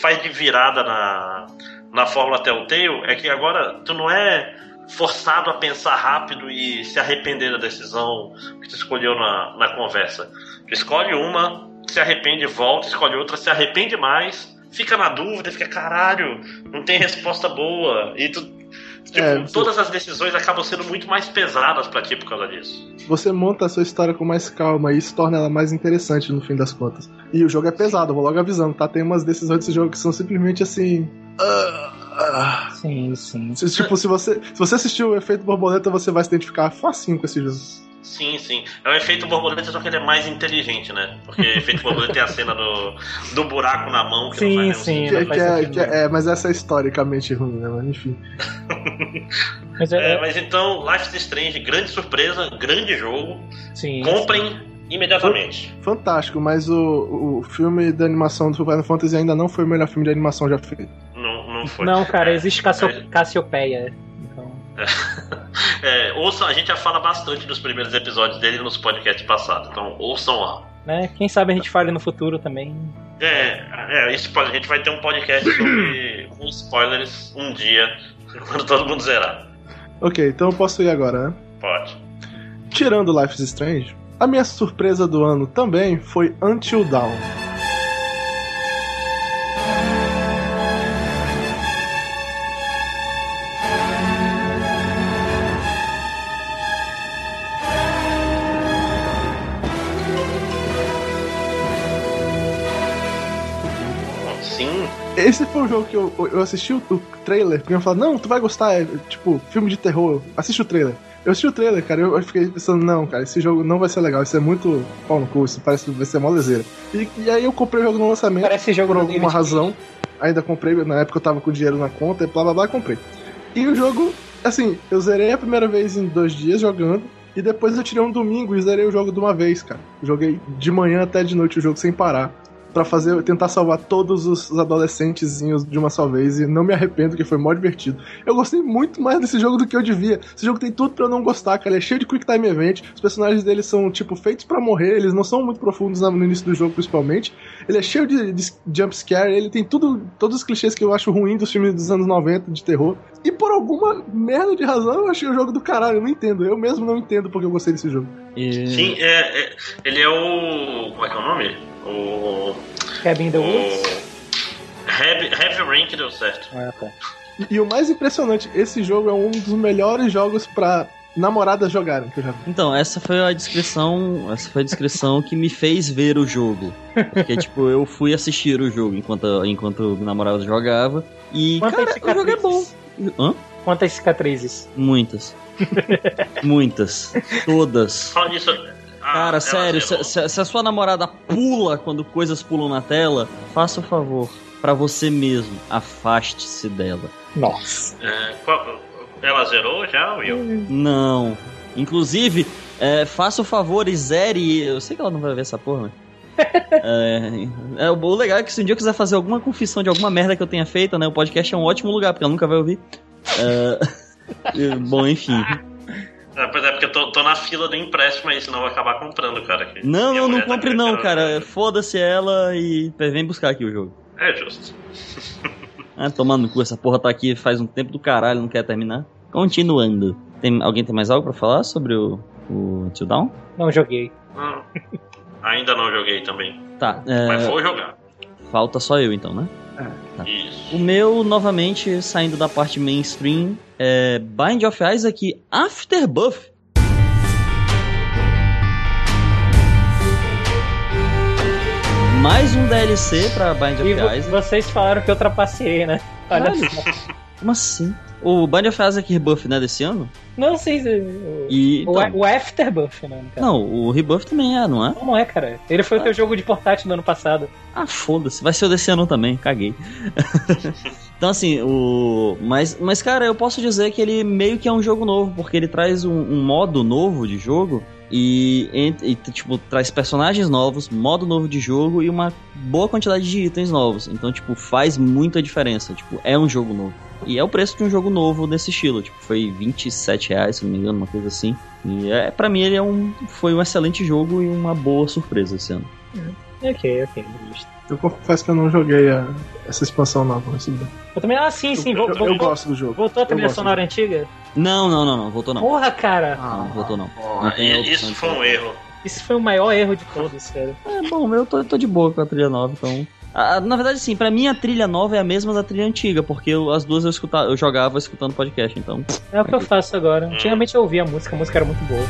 faz de virada na, na fórmula Telltale é que agora tu não é forçado a pensar rápido e se arrepender da decisão que tu escolheu na, na conversa. Tu escolhe uma, se arrepende, volta, escolhe outra, se arrepende mais, fica na dúvida, fica caralho, não tem resposta boa. E tu, tipo, É, você- todas as decisões acabam sendo muito mais pesadas pra ti por causa disso. Você monta a sua história com mais calma e isso torna ela mais interessante no fim das contas. E o jogo é pesado, vou logo avisando, tá? Tem umas decisões desse jogo que são simplesmente assim. ah, ah. Sim, sim. Se- Tipo, se você, se você assistiu o efeito borboleta, você vai se identificar facinho com esse jogo. Sim, sim. É o efeito borboleta, só que ele é mais inteligente, né? Porque o efeito borboleta tem a cena do, do buraco na mão que Sim, não faz nenhum sim. sentido. Que, que é, que é- é, mas essa é historicamente ruim, né? Mas enfim. Mas é, É, mas então, Life is Strange, grande surpresa, grande jogo. sim. Comprem imediatamente. Fantástico, mas o, o filme da animação do Final Fantasy ainda não foi o melhor filme de animação já feito. Não, não foi. Não, cara, É, existe Cassio, é, Cassiopeia. É, ouçam, a gente já fala bastante dos primeiros episódios dele nos podcasts passados, então ouçam lá. né? Quem sabe a gente fale no futuro também. É, é pod- a gente vai ter um podcast sobre com spoilers um dia, quando todo mundo zerar. Ok, então eu posso ir agora, né? Pode. Tirando Life is Strange, a minha surpresa do ano também foi Until Dawn. Foi o jogo que eu, eu assisti o, o trailer, porque eu falei, não, tu vai gostar, é tipo, filme de terror, assiste o trailer. Eu assisti o trailer, cara, eu, fiquei pensando, não, cara, esse jogo não vai ser legal, isso é muito pau no cu, isso parece que vai ser mó lezeira. E, e aí eu comprei o jogo no lançamento, Parece jogo por alguma razão, ainda comprei, na época eu tava com dinheiro na conta, e blá blá blá, comprei. E o jogo, assim, eu zerei a primeira vez em dois dias jogando, e depois eu tirei um domingo e zerei o jogo de uma vez, cara. Joguei de manhã até de noite o jogo sem parar. Pra fazer, tentar salvar todos os adolescentezinhos de uma só vez e não me arrependo, que foi mó divertido. Eu gostei muito mais desse jogo do que eu devia. Esse jogo tem tudo pra eu não gostar, cara. Ele é cheio de quick time event. Os personagens dele são, tipo, feitos pra morrer. Eles não são muito profundos no início do jogo, principalmente. Ele é cheio de, de jump scare. Ele tem tudo, todos os clichês que eu acho ruim dos filmes dos anos 90 de terror. E por alguma merda de razão, eu achei o jogo do caralho. Eu não entendo. Eu mesmo não entendo porque eu gostei desse jogo. E- sim, é, é- ele é o. Como é que é o nome? O. Cabin in the Woods? Heavy, Heavy Rain que deu certo. Ah, tá. E o mais impressionante, esse jogo é um dos melhores jogos pra namoradas jogarem que eu já vi. Então, essa foi a descrição. Essa foi a descrição que me fez ver o jogo. Porque, tipo, eu fui assistir o jogo enquanto, enquanto namorada jogava. E, Quantas cara, o jogo é bom. cicatrizes? Hã? Quantas cicatrizes? Muitas. Muitas. Todas. Fala disso. Ah, Cara, sério, se, se- se a sua namorada pula quando coisas pulam na tela, faça o favor. Pra você mesmo, afaste-se dela. Nossa. É, qual- ela zerou já, Will? Não. Inclusive, é, faça o favor e zere. Eu sei que ela não vai ver essa porra, mas. É, é, o legal é que se um dia eu quiser fazer alguma confissão de alguma merda que eu tenha feito, né? O podcast é um ótimo lugar, porque ela nunca vai ouvir. É, bom, enfim. É, pois é, porque eu tô, tô na fila do empréstimo aí, senão eu vou acabar comprando, cara. que Não, não, não mulher tá compre não, cara. Foda-se ela e vem buscar aqui o jogo. É justo. Ah, tomando no cu, essa porra tá aqui faz um tempo do caralho, não quer terminar. Continuando. Tem, alguém tem mais algo pra falar sobre o, o Until Dawn? Não joguei. Não. Ainda não joguei também. Tá, Mas é, vou jogar. falta só eu então, né? Tá. Isso. O meu, novamente, saindo da parte mainstream, é Bind of Isaac Afterbuff. Mais um DLC pra Bind of E Isaac. vocês falaram que eu trapaceei, né? Olha só. Como assim? O Bind of Isaac Rebuff não é desse ano? Não sei se. O, E, o, então, o Afterbuff, né? no caso. não, o Rebuff também é, não é? Não, não é, cara. Ele foi o teu jogo de portátil no ano passado. Ah, foda-se. Vai ser o desse ano também. Caguei. então, assim, o. Mas, mas, cara, eu posso dizer que ele meio que é um jogo novo, porque ele traz um, um modo novo de jogo. E, e, tipo, traz personagens novos, modo novo de jogo e uma boa quantidade de itens novos. Então, tipo, faz muita diferença. Tipo, é um jogo novo. E é o preço de um jogo novo desse estilo. Tipo, foi 27 reais, se não me engano, uma coisa assim. E é, pra mim ele é um, foi um excelente jogo e uma boa surpresa esse ano. Ok, ok, justo. Eu confesso que eu não joguei a- essa expansão nova, mas tudo bem. Eu também. Ah, sim, sim. eu, vol- eu- eu voltou, gosto do jogo. voltou a Eu trilha sonora antiga? Não, não, não, não. Voltou não. Porra, cara. Não, voltou não. Não isso foi um erro. Isso foi o maior erro de todos, cara. É bom, eu tô, tô de boa com a trilha nova, então. Na verdade, sim, pra mim a trilha nova é a mesma da trilha antiga, porque eu- as duas eu, escutava, eu jogava escutando podcast, então. É o que eu faço agora. Antigamente eu ouvia a música, a música era muito boa.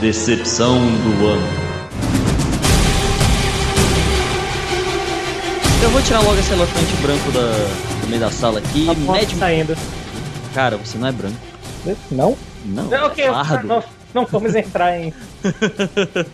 Decepção do ano. Eu vou tirar logo esse elefante branco da, do meio da sala aqui. A moto Mad... saindo. Cara, você não é branco. Não? Não, ok, é não, não vamos entrar em.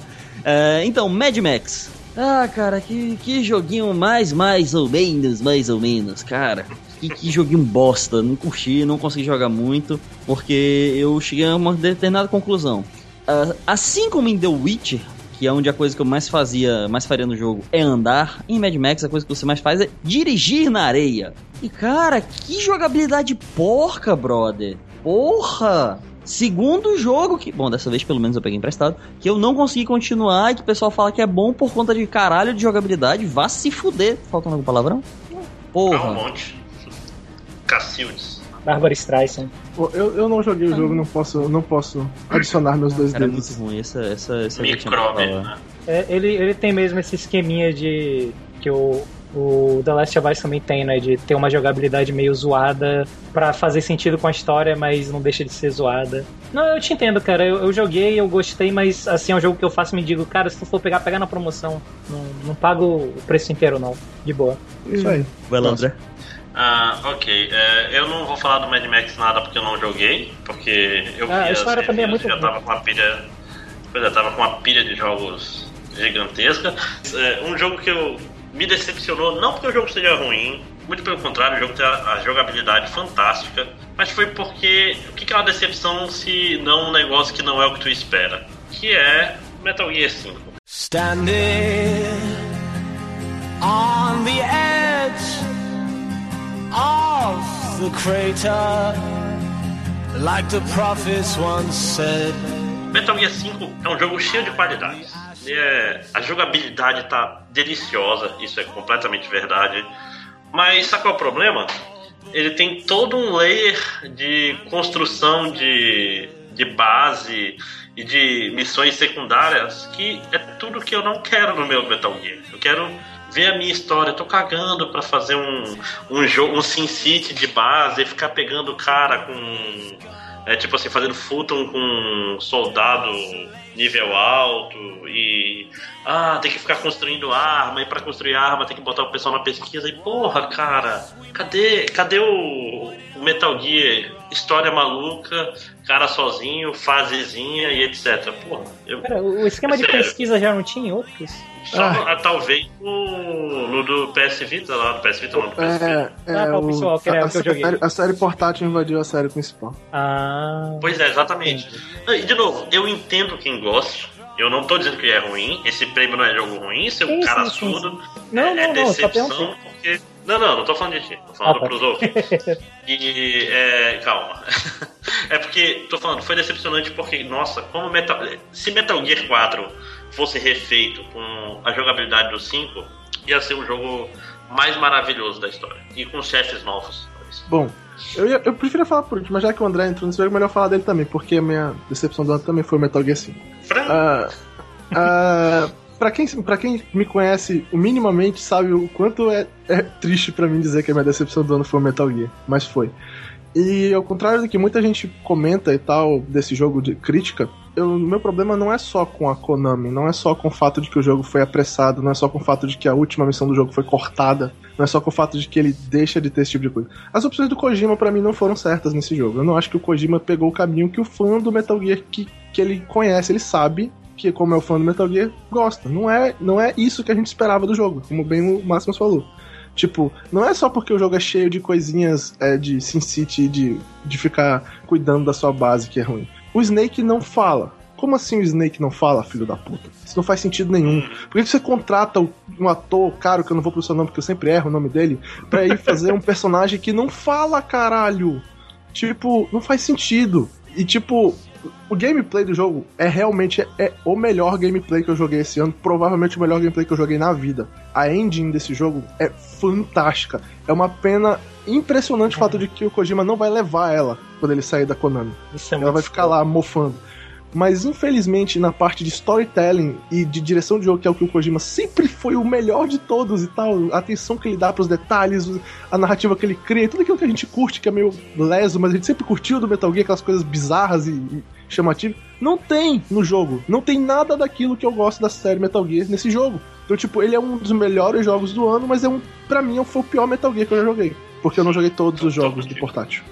É, então, Mad Max. Ah, cara, que, que joguinho mais, mais ou menos, mais ou menos, cara. Que, que joguinho bosta. Não curti, não consegui jogar muito, porque eu cheguei a uma determinada conclusão. Ah, assim como em The Witcher, que é onde a coisa que eu mais fazia, mais faria no jogo é andar, em Mad Max a coisa que você mais faz é dirigir na areia. E cara, que jogabilidade porca, brother. Porra! Segundo jogo que, bom, dessa vez pelo menos eu peguei emprestado, que eu não consegui continuar e que o pessoal fala que é bom por conta de caralho de jogabilidade, vá se fuder. Faltando algum palavrão? Há um Porra. monte. Cacildes. Bárbara Streisand. Eu, eu não joguei o jogo, não posso, não posso adicionar meus dois Cara, é muito dedos. ruim. Essa, essa, essa né? É, ele, ele tem mesmo esse esqueminha de. que o, o The Last of Us também tem, né? De ter uma jogabilidade meio zoada pra fazer sentido com a história, mas não deixa de ser zoada. Não, eu te entendo, cara. Eu, eu joguei, eu gostei, mas assim, é um jogo que eu faço e me digo, cara, se tu for pegar, pega na promoção. Não, não pago o preço inteiro, não. De boa. Isso aí. Vai lá, André. Ah, ok. É, eu não vou falar do Mad Max nada porque eu não joguei, porque eu Ah, a vi as história também é muito já tava com uma pilha. Pois é, tava com uma pilha de jogos gigantesca. É, um jogo que eu me decepcionou, não porque o jogo seja ruim, muito pelo contrário, o jogo tem a, a jogabilidade fantástica, mas foi porque o que que é uma decepção se não um negócio que não é o que tu espera? Que é Metal Gear 5. Standing on the edge of the crater, like the prophets once said. Metal Gear 5 é um jogo cheio de qualidades. É- a jogabilidade tá deliciosa, isso é completamente verdade. Mas sabe qual é o problema? Ele tem todo um layer de construção de, de base e de missões secundárias que é tudo que eu não quero no meu Metal Gear. Eu quero ver a minha história. Eu tô cagando pra fazer um, um jogo, um Sin City de base e ficar pegando o cara com. É tipo assim, fazendo futon com um soldado nível alto e. Ah, tem que ficar construindo arma, e pra construir arma tem que botar o pessoal na pesquisa. E porra, cara, cadê, cadê o, o Metal Gear? História maluca, cara sozinho, fasezinha e etc. Porra, eu. Cara, o esquema de Sério. pesquisa já não tinha em outros? Só, ah, talvez no, no do PS Vita lá, do PS Vita não, do PS Vita. É, é Ah, qual o- pessoal que era a, o que eu joguei? série, a série portátil invadiu a série principal. Ah. Pois é, exatamente. E de novo, eu entendo quem gosta. Eu não tô dizendo que é ruim. Esse prêmio não é jogo ruim. Seu Sim, cara sim, sim, surdo Não, é, é não, não, só decepção perguntei. porque. Não, não, não tô falando de ti. Tô falando Ah, tá. pros ouvintes. E. É, calma. é porque, tô falando, foi decepcionante porque, nossa, como Metal. Se Metal Gear 4 fosse refeito com a jogabilidade do 5, ia ser o jogo mais maravilhoso da história. E com chefes novos. Bom, eu, ia- eu preferia falar por último, mas já que o André entrou nesse jogo, é melhor falar dele também, porque a minha decepção do ano também foi o Metal Gear 5. Fran, Ah, ah, pra, quem, pra quem me conhece minimamente sabe o quanto é, é triste pra mim dizer que a minha decepção do ano foi o Metal Gear, mas foi. E ao contrário do que muita gente comenta e tal desse jogo de crítica, eu, o meu problema não é só com a Konami, não é só com o fato de que o jogo foi apressado, não é só com o fato de que a última missão do jogo foi cortada, não é só com o fato de que ele deixa de ter esse tipo de coisa. As opções do Kojima pra mim não foram certas nesse jogo. Eu não acho que o Kojima pegou o caminho que o fã do Metal Gear que, que ele conhece, ele sabe que como é o fã do Metal Gear, gosta. Não é, não é isso que a gente esperava do jogo, como bem o Máximos falou. Tipo, não é só porque o jogo é cheio de coisinhas é, de Sin City, de, de ficar cuidando da sua base que é ruim. O Snake não fala. Como assim o Snake não fala, filho da puta? Isso não faz sentido nenhum. Por que você contrata um ator caro, que eu não vou pro seu nome porque eu sempre erro o nome dele, pra ir fazer um personagem que não fala, caralho? Tipo, não faz sentido. E tipo, o gameplay do jogo é realmente é, é o melhor gameplay que eu joguei esse ano, provavelmente o melhor gameplay que eu joguei na vida. A engine desse jogo é fantástica. É uma pena impressionante o fato de que o Kojima não vai levar ela quando ele sair da Konami. É Ela vai ficar lá mofando. Mas infelizmente, na parte de storytelling e de direção de jogo, que é o que o Kojima sempre foi o melhor de todos e tal, a atenção que ele dá pros detalhes, a narrativa que ele cria, tudo aquilo que a gente curte, que é meio leso, mas a gente sempre curtiu do Metal Gear, aquelas coisas bizarras e, e chamativas, não tem no jogo. Não tem nada daquilo que eu gosto da série Metal Gear nesse jogo. Então, tipo, ele é um dos melhores jogos do ano, mas é um, pra mim, foi o pior Metal Gear que eu já joguei. Porque eu não joguei todos os jogos do portátil.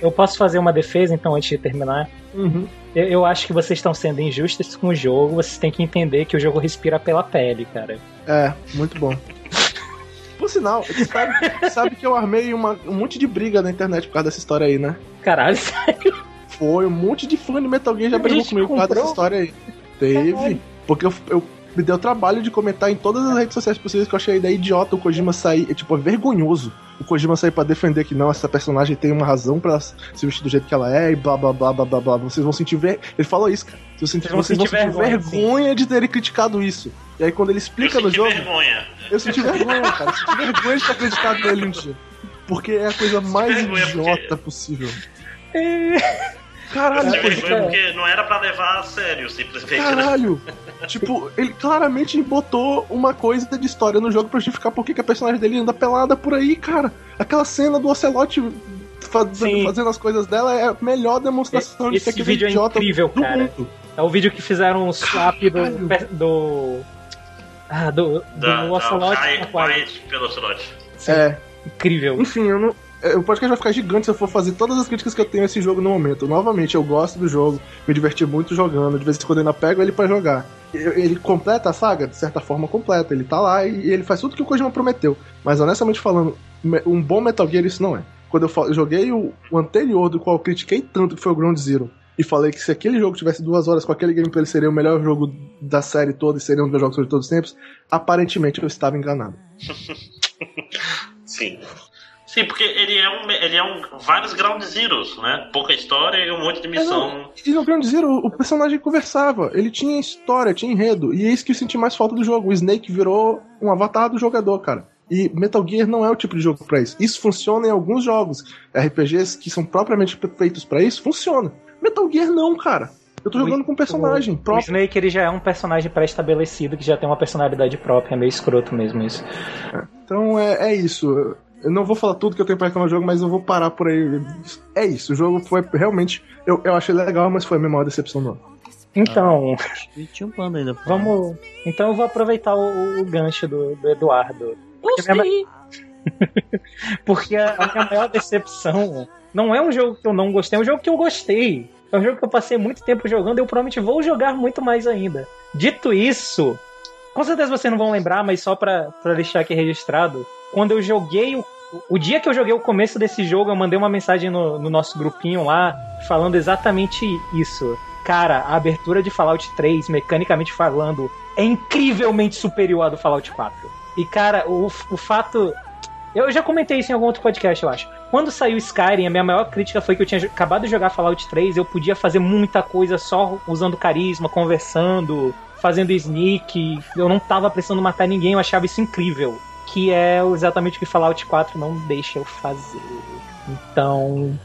Eu, posso fazer uma defesa, então, antes de terminar? Uhum. Eu, eu acho que vocês estão sendo injustos com o jogo. Vocês têm que entender que o jogo respira pela pele, cara. É, muito bom. Por sinal, sabe, sabe que eu armei uma- um monte de briga na internet por causa dessa história aí, né? Caralho, Foi, um monte de fã de Metal Gear já brigou comigo por causa dessa comprou? história aí. Teve. Porque eu, eu me deu trabalho de comentar em todas as redes sociais possíveis que eu achei a ideia idiota o Kojima sair. É, tipo, é vergonhoso o Kojima sair pra defender que não, essa personagem tem uma razão pra se vestir do jeito que ela é e blá blá blá blá blá blá. Vocês vão sentir ver... Ele falou isso, cara. Vocês, Vocês vocês, vão vocês vão sentir sentir vergonha, vergonha, de terem criticado isso. E aí quando ele eu explica no senti jogo. vergonha. Eu senti vergonha, cara. Eu senti vergonha de ter acreditado nele um dia. Porque é a coisa mais vergonha idiota porque- possível. É. Caralho, Senti Kojima. vergonha porque não era pra levar a sério, simplesmente. né? Caralho! tipo, ele claramente botou uma coisa de história no jogo pra justificar por que que a personagem dele anda pelada por aí, cara. Aquela cena do Ocelote faz- Sim. fazendo as coisas dela é a melhor demonstração de Esse que aquele vídeo é idiota incrível, do cara. mundo. É o vídeo que fizeram um swap do. Do. Ah, do. do Da, da Ocelot Quiet- com Aquarius. Quiet pelo Ocelot. É, Incrível. enfim, eu não. É, O podcast vai ficar gigante se eu for fazer todas as críticas que eu tenho a esse jogo no momento. Novamente, eu gosto do jogo, me diverti muito jogando, de vez em quando eu ainda pego ele pra jogar. Ele completa a saga? De certa forma, completa. Ele tá lá e ele faz tudo que o Kojima prometeu. Mas honestamente falando, um bom Metal Gear isso não é. Quando eu, joguei o, o anterior, do qual eu critiquei tanto, que foi o Ground Zero, e falei que se aquele jogo tivesse duas horas com aquele gameplay, ele seria o melhor jogo da série toda e seria um dos meus jogos de todos os tempos, aparentemente eu estava enganado. Sim. Sim, porque ele é um. Ele é um. vários ground zeros, né? Pouca história e um monte de missão. E no Ground Zero, o personagem conversava, ele tinha história, tinha enredo, e é isso que eu senti mais falta do jogo. O Snake virou um avatar do jogador, cara. E Metal Gear não é o tipo de jogo pra isso. Isso funciona em alguns jogos. RPGs que são propriamente feitos pra isso, funciona. Metal Gear não, cara. Eu tô jogando com um personagem O próprio. Snake ele já é um personagem pré-estabelecido que já tem uma personalidade própria, é meio escroto mesmo isso. Então é, é isso. Eu não vou falar tudo que eu tenho pra reclamar do jogo, mas eu vou parar por aí. É isso. O jogo foi realmente. Eu, eu achei legal, mas foi a minha maior decepção do ano. Então, tinha panda ainda. vamos. Então eu vou aproveitar o, o gancho do, do Eduardo. Porque, minha- porque a, a minha maior decepção não é um jogo que eu não gostei, é um jogo que eu gostei. É um jogo que eu passei muito tempo jogando e eu provavelmente vou jogar muito mais ainda. Dito isso, com certeza vocês não vão lembrar, mas só pra, pra deixar aqui registrado, quando eu joguei o. O dia que eu joguei o começo desse jogo, eu mandei uma mensagem no, no nosso grupinho lá, falando exatamente isso. Cara, a abertura de Fallout 3, mecanicamente falando, é incrivelmente superior à do Fallout 4. E, cara, o, o fato. Eu já comentei isso em algum outro podcast, eu acho. Quando saiu Skyrim, a minha maior crítica foi que eu tinha acabado de jogar Fallout 3, eu podia fazer muita coisa só usando carisma, conversando, fazendo sneak. Eu não tava precisando matar ninguém, eu achava isso incrível. Que é exatamente o que Fallout 4 não deixa eu fazer. Então.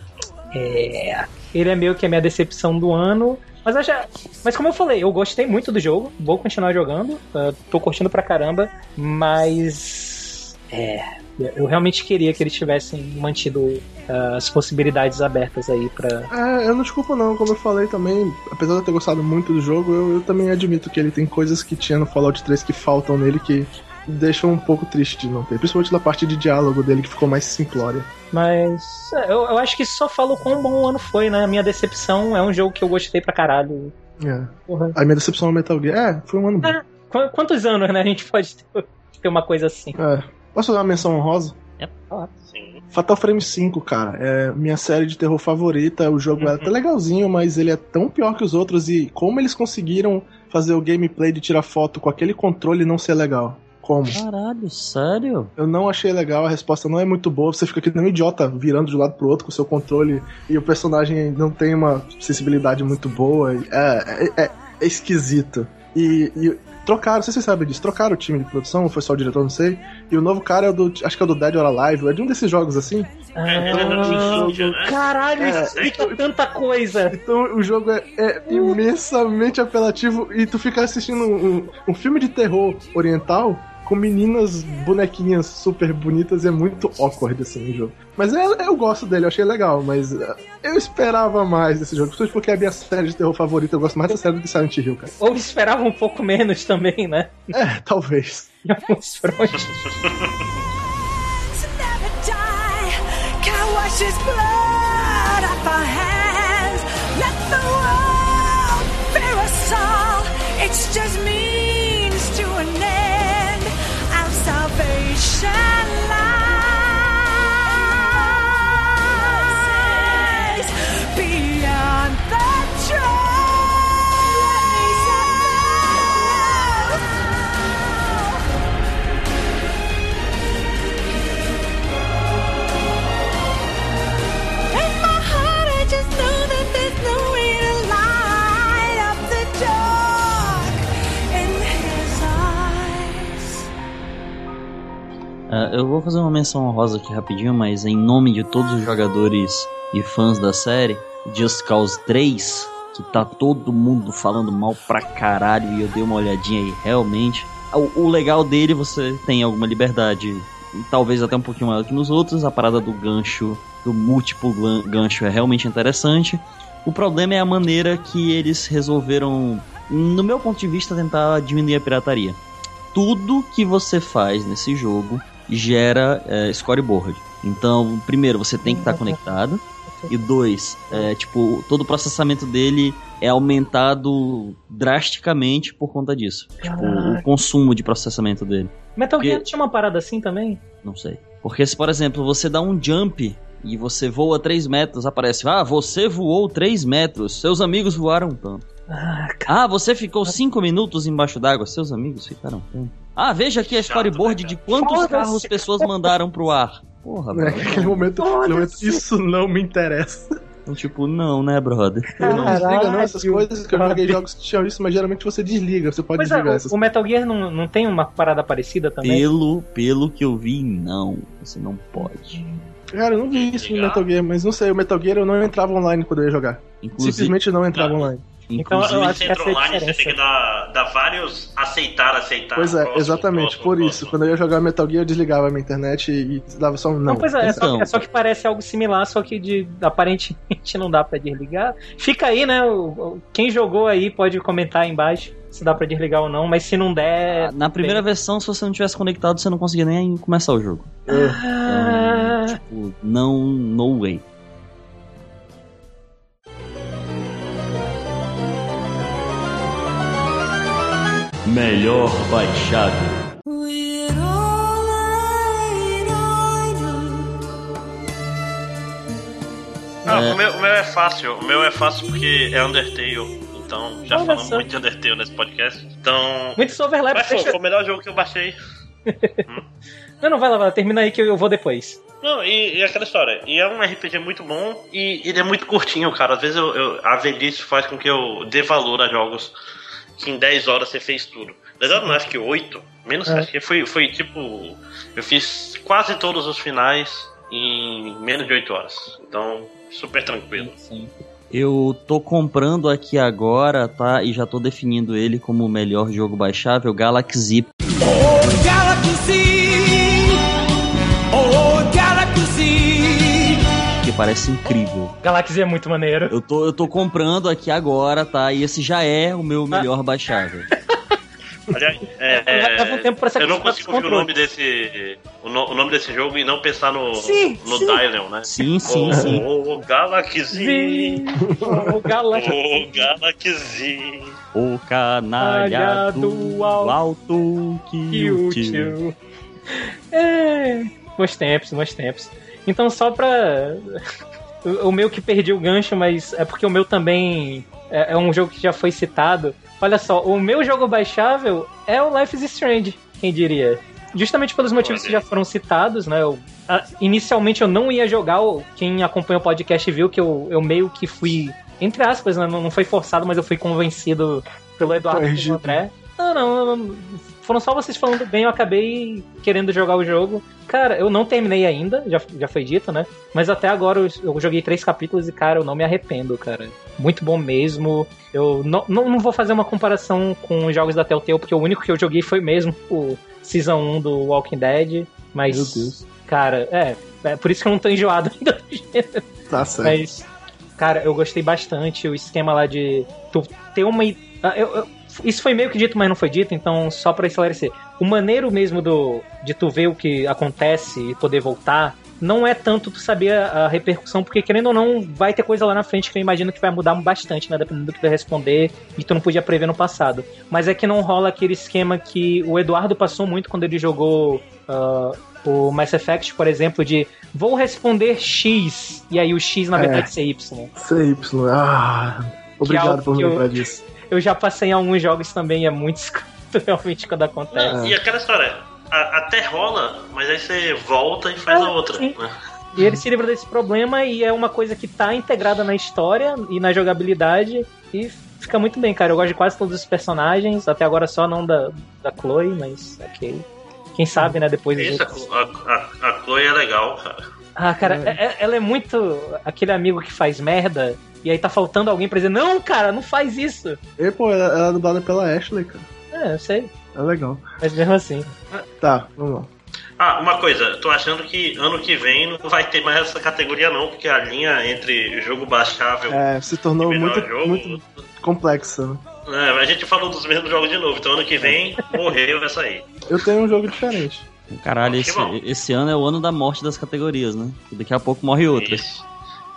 É. Ele é meio que a minha decepção do ano. Mas, já, mas como eu falei, eu gostei muito do jogo, vou continuar jogando, uh, tô curtindo pra caramba, mas. É. Eu realmente queria que eles tivessem mantido uh, as possibilidades abertas aí pra. É, eu não desculpo não, como eu falei também, apesar de eu ter gostado muito do jogo, eu, eu também admito que ele tem coisas que tinha no Fallout 3 que faltam nele que deixam um pouco triste de não ter. Principalmente na parte de diálogo dele que ficou mais simplória. Mas é, eu, eu acho que isso só fala o quão bom o ano foi, né? A minha decepção é um jogo que eu gostei pra caralho. É. Porra. A minha decepção no Metal Gear, é, foi um ano bom. É. Qu- Quantos anos, né, a gente pode ter, ter uma coisa assim? É. Posso fazer uma menção honrosa? Sim. Fatal Frame 5, cara, é minha série de terror favorita. O jogo é até legalzinho, mas ele é tão pior que os outros. E como eles conseguiram fazer o gameplay de tirar foto com aquele controle não ser legal? Como? Caralho, sério? Eu não achei legal, a resposta não é muito boa. Você fica aqui nem um idiota virando de um lado pro outro com o seu controle e o personagem não tem uma sensibilidade muito boa. É, é, é- é esquisito. E, e trocaram, não sei se você sabe disso, trocaram o time de produção, ou foi só o diretor, não sei. E o novo cara é o do. Acho que é o do Dead or Alive, é de um desses jogos assim. É, ele é né? Caralho, É, explica tanta coisa. Então o jogo é, é imensamente apelativo e tu fica assistindo um, um filme de terror oriental com meninas bonequinhas super bonitas e é muito awkward assim o jogo. Mas é- eu gosto dele, eu achei legal, mas é, eu esperava mais desse jogo, principalmente porque é a minha série de terror favorita, eu gosto mais da série do que Silent Hill, cara. Ou esperava um pouco menos também, né? É, talvez. Em alguns frontes. to never die. 什么？Ah, eu vou fazer uma menção honrosa aqui rapidinho, mas em nome de todos os jogadores e fãs da série, Just Cause 3, que tá todo mundo falando mal pra caralho e eu dei uma olhadinha aí, realmente. O, o legal dele, você tem alguma liberdade, talvez até um pouquinho maior que nos outros, a parada do gancho, do múltiplo gan- gancho é realmente interessante. O problema é a maneira que eles resolveram, no meu ponto de vista, tentar diminuir a pirataria tudo que você faz nesse jogo gera é, scoreboard. Então, primeiro, você tem que estar conectado. E dois, é, tipo, todo o processamento dele é aumentado drasticamente por conta disso. Tipo, Caraca. o consumo de processamento dele. Metal Gear tinha uma parada assim também? Não sei. Porque se, por exemplo, você dá um jump e você voa 3 metros, aparece, ah, você voou 3 metros, seus amigos voaram tanto. Ah. Ah, você ficou 5 minutos embaixo d'água, seus amigos ficaram tanto. Ah, veja aqui a storyboard né, de quantos carros pessoas mandaram pro ar. Porra, Né? velho. Naquele momento, momento, isso não me interessa. Então, tipo, não, né, brother? Eu não desliga não essas coisas, que eu joguei jogos que tinham isso, mas geralmente você desliga, você pode Pois é, desligar o- essas o Metal Gear não, não tem uma parada parecida também? Pelo, pelo que eu vi, não. Você não pode. Cara, eu não vi isso no? Metal Gear, mas não sei, o Metal Gear eu não entrava online quando eu ia jogar. Inclusive, Simplesmente não entrava Não. Online. Então, eu inclusive acho Você que essa é a online, você tem que dar, dar vários aceitar, aceitar. Pois é, próximo, exatamente, próximo, por próximo. isso. Quando eu ia jogar Metal Gear, eu desligava a minha internet e, e dava só um não. Não, pois é, é, só, Então. é só que parece algo similar, só que de, aparentemente não dá pra desligar. Fica aí, né? o- o- quem jogou aí pode comentar aí embaixo se dá pra desligar ou não, mas se não der. Ah, Na primeira bem. versão, se você não tivesse conectado, você não conseguia nem começar o jogo. Ah, Então, tipo, não, no way. Melhor baixado. Ah, É. o, meu, o meu é fácil. O meu é fácil porque é Undertale. Então, já Olha falamos só. muito de Undertale nesse podcast. Então. Muitos overlaps. Mas foi, deixa- foi o melhor jogo que eu baixei. Não, não, vai lá, vai lá, termina aí que eu, eu vou depois. Não, e, e aquela história. E é um RPG muito bom e ele é muito curtinho, cara. Às vezes eu, eu- a velhice faz com que eu dê valor a jogos que em 10 horas você fez tudo. 10 horas não, acho que 8. Menos, É. acho que foi, foi tipo. Eu fiz quase todos os finais em menos de 8 horas. Então, super tranquilo. Eu tô comprando aqui agora, tá? E já tô definindo ele como o melhor jogo baixável, Galaxy. Oh, Galaxy! Parece incrível. Galaxy é muito maneiro. Eu tô, eu tô comprando aqui agora, tá? E esse já é o meu melhor baixável. Aliás, é, Leva um tempo pra se eu não consigo ouvir o nome desse. O, no- o nome desse jogo e não pensar no, Sim, no sim. Dylion, né? Sim, sim, oh, sim. Oh, Galaxy! O Galaxy. Oh, Galaxy! O canalha do alto que o o tio. É. Bons tempos, bons tempos. Então, só pra. O meu que perdi o gancho, mas é porque o meu também é, é um jogo que já foi citado. Olha só, o meu jogo baixável é o Life is Strange, quem diria? Justamente pelos motivos que já foram citados, né? Eu, ah, inicialmente eu não ia jogar, o- quem acompanha o podcast viu que eu, eu meio que fui, entre aspas, né, não, não foi forçado, mas eu fui convencido pelo Eduardo e pelo André. Não, não, não, foram só vocês falando bem, eu acabei querendo jogar o jogo. Cara, eu não terminei ainda, já, já foi dito, né? Mas até agora eu, eu joguei três capítulos e, cara, eu não me arrependo, cara. Muito bom mesmo. Eu não, não, não vou fazer uma comparação com os jogos da Telltale, porque o único que eu joguei foi mesmo o Season 1 do Walking Dead. Mas, Meu Deus. cara, é, é por isso que eu não tô enjoado ainda do gênero. Tá certo. Mas, cara, eu gostei bastante o esquema lá de tu ter uma. eu- eu- isso foi meio que dito, mas não foi dito, então só pra esclarecer. O maneiro mesmo do de tu ver o que acontece e poder voltar. Não é tanto tu saber a, a repercussão, porque querendo ou não, vai ter coisa lá na frente que eu imagino que vai mudar bastante, né? Dependendo do que tu responder, e tu não podia prever no passado. Mas é que não rola aquele esquema que o Eduardo passou muito quando ele jogou ah, o Mass Effect, por exemplo, de vou responder X, e aí o X na É. verdade ser Y. CY. Ah, obrigado algo por me lembrar disso. Eu já passei em alguns jogos também, é muito escroto realmente quando acontece. Não, E aquela história, a- até rola, mas aí você volta e faz Ah, a outra. sim. né? E ele se livra desse problema e é uma coisa que tá integrada na história e na jogabilidade e fica muito bem, cara. Eu gosto de quase todos os personagens, até agora só não da, da Chloe, mas ok. Quem sabe, né, depois Isso, a, a, a Chloe é legal, cara. Ah, cara, é- é- ela é muito aquele amigo que faz merda e aí tá faltando alguém pra dizer, não, cara, não faz isso. E, pô, ela, ela é dublada pela Ashley, cara. É, eu sei, É legal. mas mesmo assim. Tá, vamos lá. Ah, uma coisa, tô achando que ano que vem não vai ter mais essa categoria não, porque a linha entre jogo baixável É, se tornou muito, jogo. muito complexa. né? É, a gente falou dos mesmos jogos de novo, então ano que vem morreu essa aí. Eu tenho um jogo diferente. Caralho, esse, esse ano é o ano da morte das categorias, né? E daqui a pouco morre outra. Isso.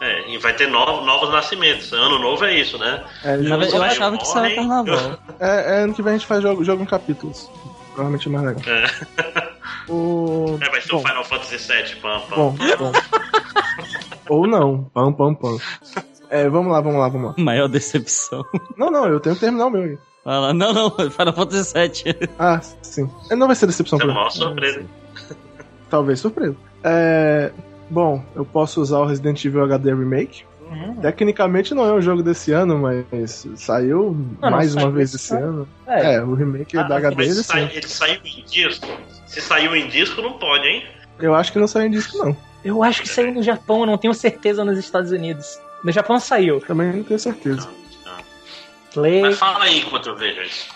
É, e vai ter novos, novos nascimentos. Ano novo é isso, né? É, eu Morre, achava que isso era carnaval. é, é, ano que vem a gente faz jogo, jogo em capítulos. Provavelmente é mais legal. É. O... É, vai ser bom, o Final Fantasy VII, pam, pam. bom, bom. Ou não. Pam, pam, pam. É, vamos lá, vamos lá, vamos lá. Maior decepção. Não, não, eu tenho que terminar o meu. Fala, não, não, Final Fantasy VII. Ah, sim. É, Não vai ser decepção é pra uma mim. maior surpresa. Talvez surpresa. É, bom, eu posso usar o Resident Evil HD Remake. Hum. Tecnicamente não é um jogo desse ano, mas saiu Não, não mais saiu uma vez esse ano. É, É, o remake Ah, da HD mas desse sai- ano. ele saiu em disco? Se saiu em disco, não pode, hein? Eu acho que não saiu em disco, não. eu acho que saiu no Japão, eu não tenho certeza nos Estados Unidos. No Japão saiu. Também não tenho certeza. Play. Mas fala aí enquanto eu vejo isso.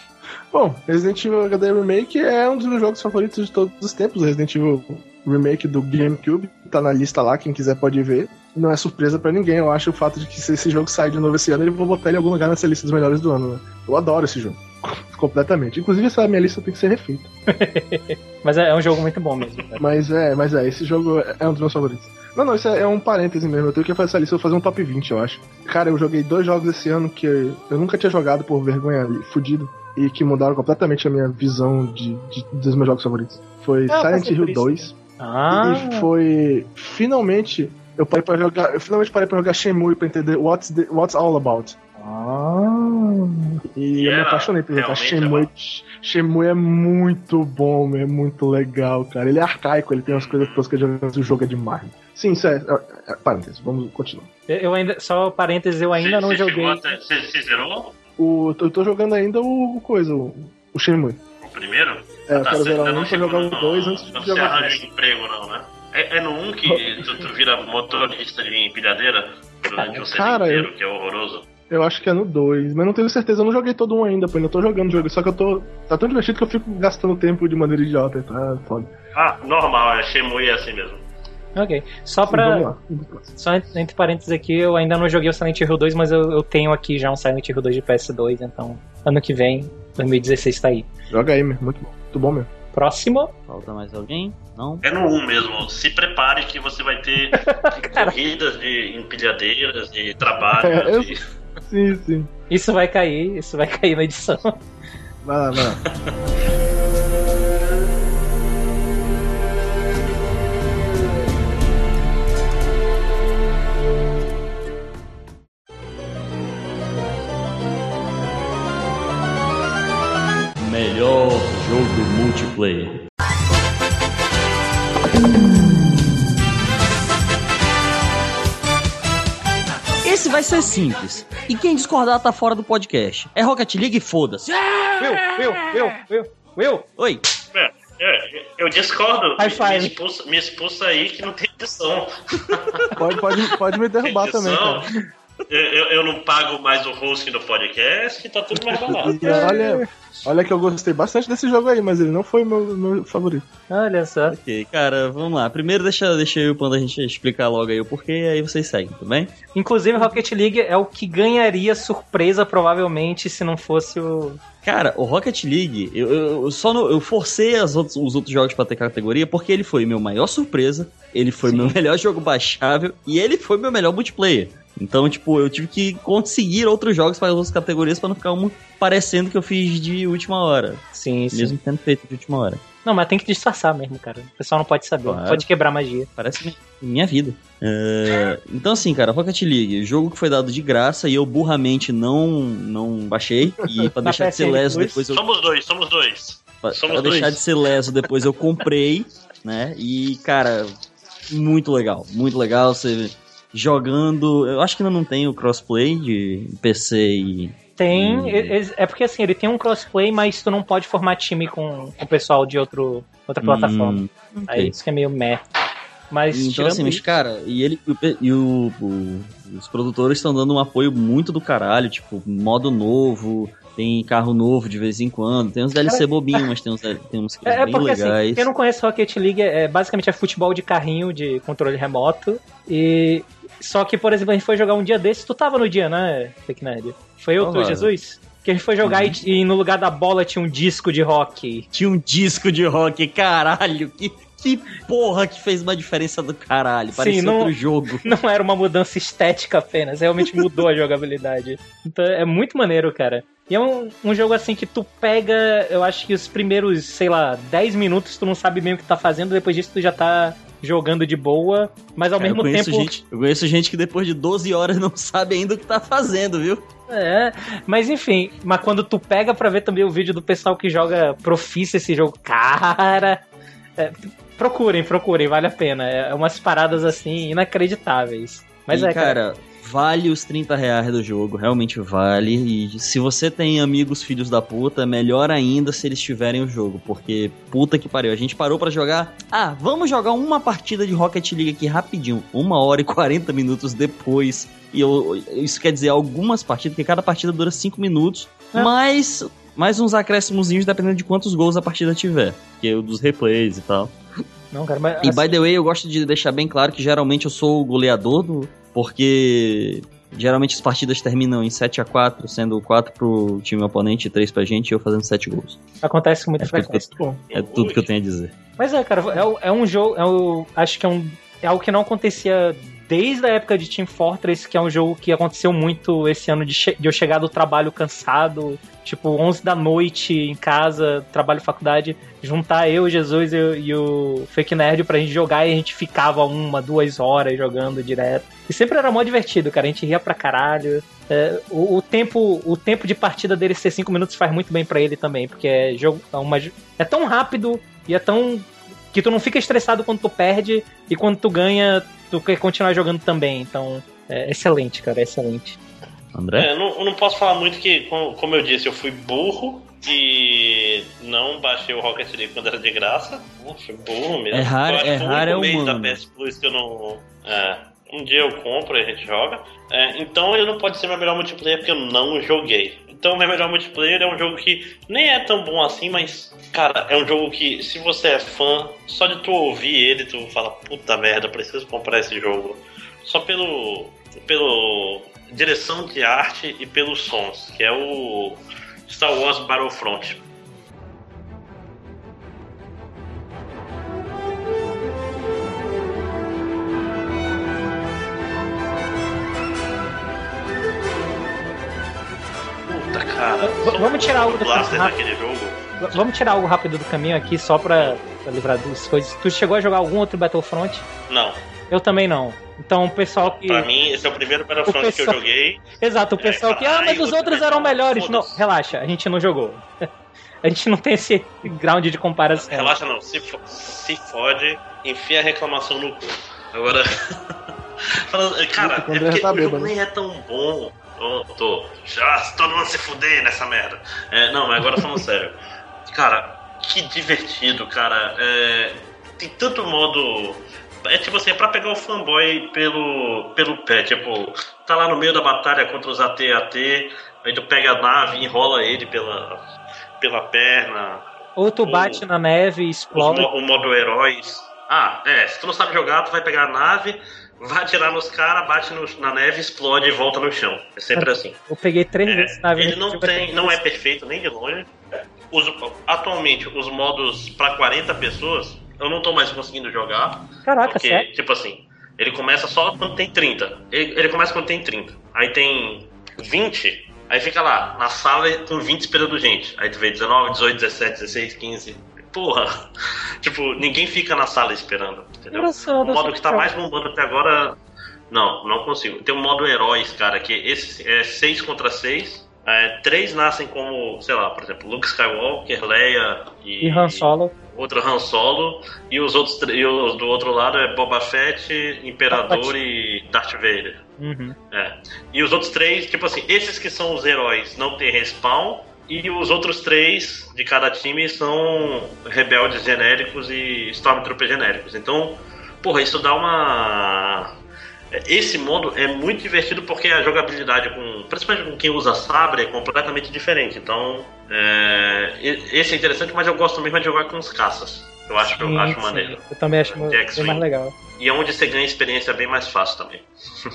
Bom, Resident Evil HD Remake é um dos meus jogos favoritos de todos os tempos. O Resident Evil Remake do GameCube tá na lista lá, quem quiser pode ver. Não é surpresa pra ninguém, eu acho o fato de que se esse jogo sair de novo esse ano, eu vou botar ele em algum lugar nessa lista dos melhores do ano. Né? Eu adoro esse jogo. Completamente. Inclusive, essa minha lista tem que ser refeita. Mas é, é um jogo muito bom mesmo. cara. Mas é, mas é, esse jogo é um dos meus favoritos. Não, não, isso é, é um parêntese mesmo. Eu tenho que fazer essa lista, eu vou fazer um top 20, eu acho. Cara, eu joguei dois jogos esse ano que eu nunca tinha jogado por vergonha ali, fudido. E que mudaram completamente a minha visão de, de- dos meus jogos favoritos. Foi eu Silent Hill isso. 2. Ah, E foi. Finalmente. Eu parei pra jogar. Eu finalmente parei pra jogar Shenmue pra entender what's, the, what's all about. ah. E E eu me apaixonei por jogar realmente Shenmue. Shenmue é muito bom, é muito legal, cara. Ele é arcaico, ele tem umas coisas toscas mas o jogo é demais. Sim, isso é. é, é parênteses, vamos continuar. Eu ainda, só parênteses, eu ainda Você- não você joguei. Você zerou O, eu tô jogando ainda o, o coisa, o, o Shenmue. o primeiro? É, eu Tá, quero zerar um não pra jogar o 2 antes Não de se jogar o arranja 3. emprego, não, né? É, é no 1 que tu, tu vira motorista de empilhadeira durante um set Cara, inteiro, que é horroroso. Eu acho que é no 2, mas não tenho certeza. Eu não joguei todo um ainda, pô. Ainda tô jogando o jogo. Só que eu tô. Tá tão divertido que eu fico gastando tempo de maneira idiota. Tá foda. Ah, normal, é Shenmue é assim mesmo. Ok. Só Sim, pra. Só ent- entre parênteses aqui, eu ainda não joguei o Silent Hill 2, mas eu, eu tenho aqui já um Silent Hill 2 de PS2, então ano que vem, 2016 tá aí. Joga aí, meu. Muito bom. Muito bom mesmo. Próximo. Falta mais alguém? Não? É no 1 mesmo. Se prepare que você vai ter corridas de empilhadeiras, de trabalho. É, eu- de- Sim, sim. Isso vai cair, isso vai cair na edição. Vai lá, vai lá. Melhor jogo multiplayer. Esse vai ser simples. E quem discordar tá fora do podcast. É Rocket League, foda-se. Will, Will, Will, Will, Will. Oi. É, é, eu discordo. High Me, five. me expulsa, me expulsa aí que não tem edição. Pode, pode, pode me derrubar também, cara. Eu, eu, eu não pago mais o hosting do podcast, tá tudo mais barato. E olha, olha que eu gostei bastante desse jogo aí, mas ele não foi meu, meu favorito. Olha só. Ok, cara, vamos lá. Primeiro deixa, deixa eu e o Panda a gente explicar logo aí o porquê, aí vocês seguem, tudo bem? Inclusive, Rocket League é o que ganharia surpresa, provavelmente, se não fosse o. Cara, o Rocket League, eu, eu- eu só no- eu forcei as outros- os outros jogos pra ter categoria porque ele foi meu maior surpresa, ele foi meu melhor jogo baixável e ele foi meu melhor multiplayer. Então, tipo, eu tive que conseguir outros jogos para as outras categorias pra não ficar um parecendo que eu fiz de última hora, Sim, sim. mesmo tendo feito de última hora. Não, mas tem que disfarçar mesmo, cara. O pessoal não pode saber. Claro. Pode quebrar magia. Parece mi- minha vida. É, então, assim, cara, Rocket League, jogo que foi dado de graça e eu burramente não, não baixei. E pra Na deixar de ser leso, depois eu Somos dois, somos dois. Pra, Somos pra deixar dois. de ser leso, depois eu comprei, né? E, cara, muito legal. Muito legal você jogando. Eu acho que ainda não tem o crossplay de PC e. Tem. Hum. é- porque assim, ele tem um crossplay, mas tu não pode formar time com o pessoal de outro, outra plataforma. Hum, Aí ok. isso que é meio meh. Mas Então, assim, mas, cara, e ele e o e o- os produtores estão dando um apoio muito do caralho, tipo, modo novo, tem carro novo de vez em quando, tem uns DLC bobinhos, mas tem uns, tem uns que É, é bem porque assim, legais. quem não conhece Rocket League é basicamente é futebol de carrinho de controle remoto. E. Só que, por exemplo, a gente foi jogar um dia desses, tu tava no dia, né, Fake Nerd? Foi eu, tu. Jesus? Que a gente foi jogar Uhum. e, e no lugar da bola tinha um disco de rock. Tinha um disco de rock, caralho, que, que porra que fez uma diferença do caralho, parecia não- outro jogo. Não era uma mudança estética apenas, realmente mudou a jogabilidade. Então é muito maneiro, cara. E é um, um jogo assim que tu pega, eu acho que os primeiros, sei lá, 10 minutos tu não sabe bem o que tá fazendo, depois disso tu já tá jogando de boa, mas ao Cara, eu mesmo conheço tempo. gente, eu conheço gente que depois de 12 horas não sabe ainda o que tá fazendo, viu? É, mas enfim, mas quando tu pega pra ver também o vídeo do pessoal que joga profissa esse jogo, cara. é, procurem, procurem, vale a pena. É umas paradas assim inacreditáveis. Mas e, é, cara. cara, vale os 30 reais do jogo, realmente vale. E se você tem amigos filhos da puta, melhor ainda se eles tiverem o jogo, porque puta que pariu. A gente parou pra jogar. Ah, vamos jogar uma partida de Rocket League aqui rapidinho, uma hora e 40 minutos depois. E eu, isso quer dizer algumas partidas, porque cada partida dura 5 minutos, É. mais, mais uns acréscimozinhos dependendo de quantos gols a partida tiver. Que é o dos replays e tal. Não, cara, mas. E assim, by the way, eu gosto de deixar bem claro que geralmente eu sou o goleador do. Porque geralmente as partidas terminam em 7 a 4 sendo 4 pro time oponente e 3 pra gente, e eu fazendo 7 gols. acontece com muita É tudo, que frequência. eu, é tudo que eu tenho a dizer. Mas é, cara, é, é um jogo. É o, acho que é, um, é algo que não acontecia desde a época de Team Fortress, que é um jogo que aconteceu muito esse ano de, de eu chegar do trabalho cansado, tipo, 11 da noite em casa, trabalho faculdade, juntar eu, Jesus e, o- e o Fake Nerd pra gente jogar e a gente ficava uma, duas horas jogando direto. E sempre era mó divertido, cara, a gente ria pra caralho. É, o, o tempo, o tempo de partida dele ser 5 minutos faz muito bem pra ele também, porque é, jogo, é, uma, é tão rápido e é tão. Que tu não fica estressado quando tu perde e quando tu ganha, tu quer continuar jogando também. Então, é excelente, cara, é excelente. André? É, eu, não, eu não posso falar muito que, como, eu disse, eu fui burro e não baixei o Rocket League quando era de graça. Fui burro mesmo. É raro- é o raro, é único mês da PS Plus que eu não. É, um dia eu compro e a gente joga. É, então ele não pode ser meu melhor multiplayer porque eu não joguei. Então meu melhor multiplayer é um jogo que nem é tão bom assim, mas, cara, é um jogo que, se você é fã, só de tu ouvir ele, tu fala, puta merda, preciso comprar esse jogo. Só pelo. pelo. direção de arte e pelos sons, que é o Star Wars Battlefront. Cara. V- vamos tirar algo do Blaster rápido. naquele jogo. V- Vamos tirar algo rápido do caminho aqui, só pra, pra livrar das coisas. Tu chegou a jogar algum outro Battlefront? Não. Eu também não. Então o pessoal que. Pra mim, esse é o primeiro Battlefront O que eu pessoal- joguei. Exato, o pessoal É, que. Ah, mas os outro outros eram melhores. Não, relaxa, a gente não jogou. A gente não tem esse ground de comparação. Relaxa não, se, fo- se fode, enfia a reclamação no cu. Agora. cara, é porque tá o jogo nem é tão bom. Tô, tô. Já todo mundo se fuder nessa merda. É, não, mas agora falando sério. Cara, que divertido, cara. É, tem tanto modo. É tipo assim, é pra pegar o fanboy pelo, pelo pé. Tipo, tá lá no meio da batalha contra os AT-AT, aí tu pega a nave, enrola ele pela, pela perna, Ou tu bate na neve e explode. mo- o modo heróis. Ah, é, se tu não sabe jogar, tu vai pegar a nave, vai atirar nos caras, bate no- na neve, explode e volta no chão. É sempre assim. Eu peguei três É, vezes na vida. ele não tem, não é perfeito nem de longe. Os- atualmente, os modos pra 40 pessoas, eu não tô mais conseguindo jogar. Caraca, Porque, sério? tipo assim, ele começa só quando tem 30. Ele, ele começa quando tem 30. Aí tem 20, aí fica lá, na sala com 20 esperando gente. Aí tu vê 19, 18, 17, 16, 15. Porra! Tipo, ninguém fica na sala esperando, entendeu? Engraçado, O modo que tá só- mais bombando até agora. Não, não consigo. Tem um modo heróis, cara, que esse é 6 contra 6. É, três nascem como, sei lá, por exemplo, Luke Skywalker, Leia e, E Han Solo. outro Han Solo, e os outros tr- e os do outro lado é Boba Fett, Imperador e Darth Vader. Uhum. É. E os outros três, tipo assim, esses que são os heróis não tem respawn, e os outros três de cada time são rebeldes genéricos e Stormtroopers genéricos. Então, porra, isso dá uma. Esse modo é muito divertido porque a jogabilidade, com, principalmente com quem usa sabre, é completamente diferente. Então, é, esse é interessante, mas eu gosto mesmo de jogar com os caças. Eu acho, eu Sim, acho sim. maneiro. Eu também acho bem mais legal. E é onde você ganha experiência bem mais fácil também.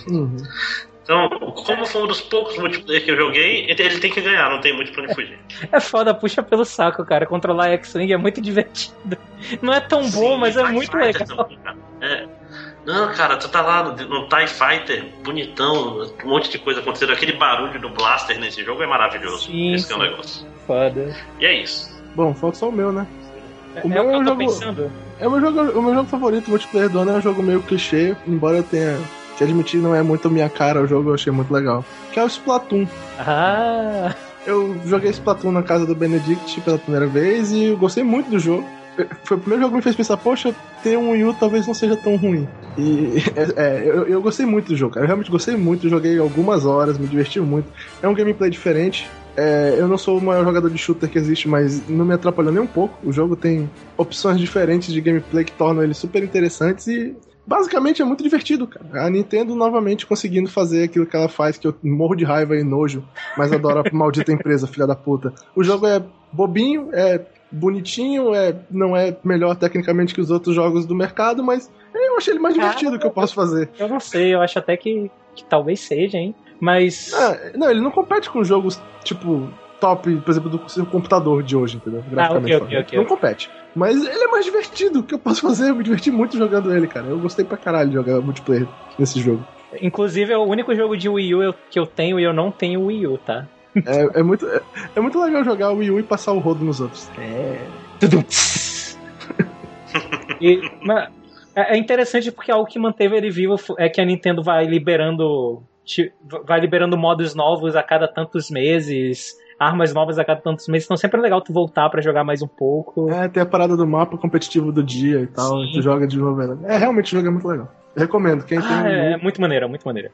Uhum. Então, como foi um dos poucos multiplayer que eu joguei, ele tem que ganhar, não tem muito pra onde fugir. É foda, puxa pelo saco, cara. Controlar X-Wing é muito divertido. Não é tão bom, Sim, mas é muito Fighter legal. também, cara. É. Não, cara, tu tá lá no, no TIE Fighter, bonitão, um monte de coisa acontecendo. Aquele barulho do Blaster nesse jogo é maravilhoso. Sim, Esse que é o negócio. Foda. E é isso. Bom, falta só o meu, né? É, O é o meu que eu tô jogo- pensando. É o meu jogo, o meu jogo favorito, multiplayer do ano, é um jogo meio clichê, embora eu tenha te admitir não é muito a minha cara o jogo, eu achei muito legal. Que é o Splatoon. Ah, Eu joguei Splatoon na casa do Benedict pela primeira vez e eu gostei muito do jogo. foi o primeiro jogo que me fez pensar, poxa, ter um Wii U talvez não seja tão ruim. E é, é, eu, eu gostei muito do jogo, cara. Eu realmente gostei muito, joguei algumas horas, me diverti muito. É um gameplay diferente. É, eu não sou o maior jogador de shooter que existe, mas não me atrapalhou nem um pouco. O jogo tem opções diferentes de gameplay que tornam ele super interessantes e basicamente é muito divertido, cara. A Nintendo novamente conseguindo fazer aquilo que ela faz, que eu morro de raiva e nojo, mas adoro a maldita empresa, filha da puta. O jogo é bobinho, é bonitinho, é, não é melhor tecnicamente que os outros jogos do mercado, mas eu achei ele mais divertido que eu posso fazer. Eu não sei, eu acho até que, que talvez seja, hein? Mas. Ah, não, ele não compete com jogos tipo top, por exemplo, do seu computador de hoje, entendeu? Graficamente ok, falando. ok, ok. Não compete. Mas ele é mais divertido. O que eu posso fazer? Eu me diverti muito jogando ele, cara. Eu gostei pra caralho de jogar multiplayer nesse jogo. Inclusive, é o único jogo de Wii U que eu tenho e eu não tenho Wii U, tá? É, é muito, é, é muito legal jogar o Wii U e passar o rodo nos outros. É. Tudum. e, mas é é interessante porque algo que manteve ele vivo é que a Nintendo vai liberando vai liberando modos novos a cada tantos meses, armas novas a cada tantos meses, então sempre é legal tu voltar pra jogar mais um pouco. É, tem a parada do mapa competitivo do dia e tal. Sim. Tu joga de novo. É, realmente o jogo é muito legal. Recomendo. Quem tem Ah, U, é, é muito maneiro, é muito maneiro.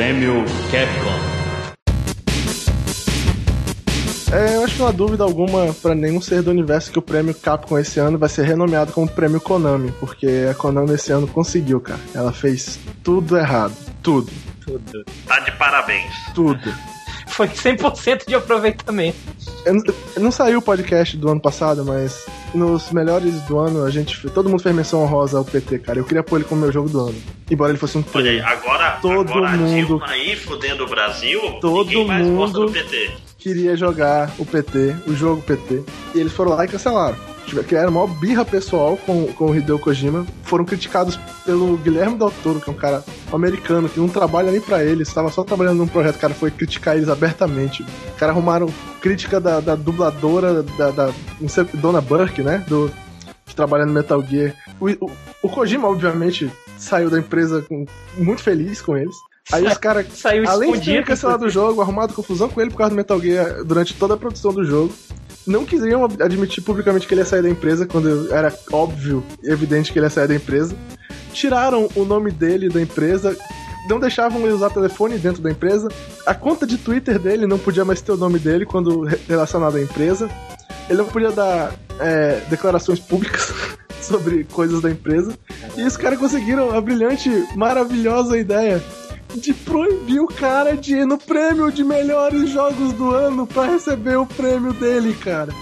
Prêmio Capcom. É, eu acho que não há dúvida alguma pra nenhum ser do universo que o prêmio Capcom esse ano vai ser renomeado como prêmio Konami, porque a Konami esse ano conseguiu, cara. Ela fez tudo errado. Tudo. Tudo. Tá de parabéns. Tudo. Foi 100% de aproveitamento. Eu não- não saiu o podcast do ano passado, mas nos melhores do ano a gente. Todo mundo fez menção honrosa ao PT, cara. Eu queria pôr ele como meu jogo do ano. Embora ele fosse um Olha aí, agora, Todo agora mundo- a Dilma aí fudendo o Brasil, Todo ninguém mais gosta mundo- do PT. Queria jogar o PT, o jogo PT. E eles foram lá e cancelaram. Tiver- Criaram uma birra pessoal com, com o Hideo Kojima. Foram criticados pelo Guilherme Del Toro, que é um cara americano que não trabalha nem pra eles. Estava só trabalhando num projeto. O cara foi criticar eles abertamente. O cara arrumaram crítica da, da dubladora, da, da Dona Burke, né? Do, que trabalha no Metal Gear. O, o, o Kojima, obviamente, saiu da empresa com- muito feliz com eles. Aí os caras Além de ter cancelado o jogo, arrumado confusão com ele por causa do Metal Gear durante toda a produção do jogo, não queriam ad- admitir publicamente que ele ia sair da empresa quando era óbvio e evidente que ele ia sair da empresa. Tiraram o nome dele da empresa, não deixavam ele usar telefone dentro da empresa. A conta de Twitter dele não podia mais ter o nome dele quando re- relacionado à empresa. Ele não podia dar é, declarações públicas sobre coisas da empresa. E os caras conseguiram a brilhante, maravilhosa ideia de proibir o cara de ir no prêmio de melhores jogos do ano pra receber o prêmio dele, cara.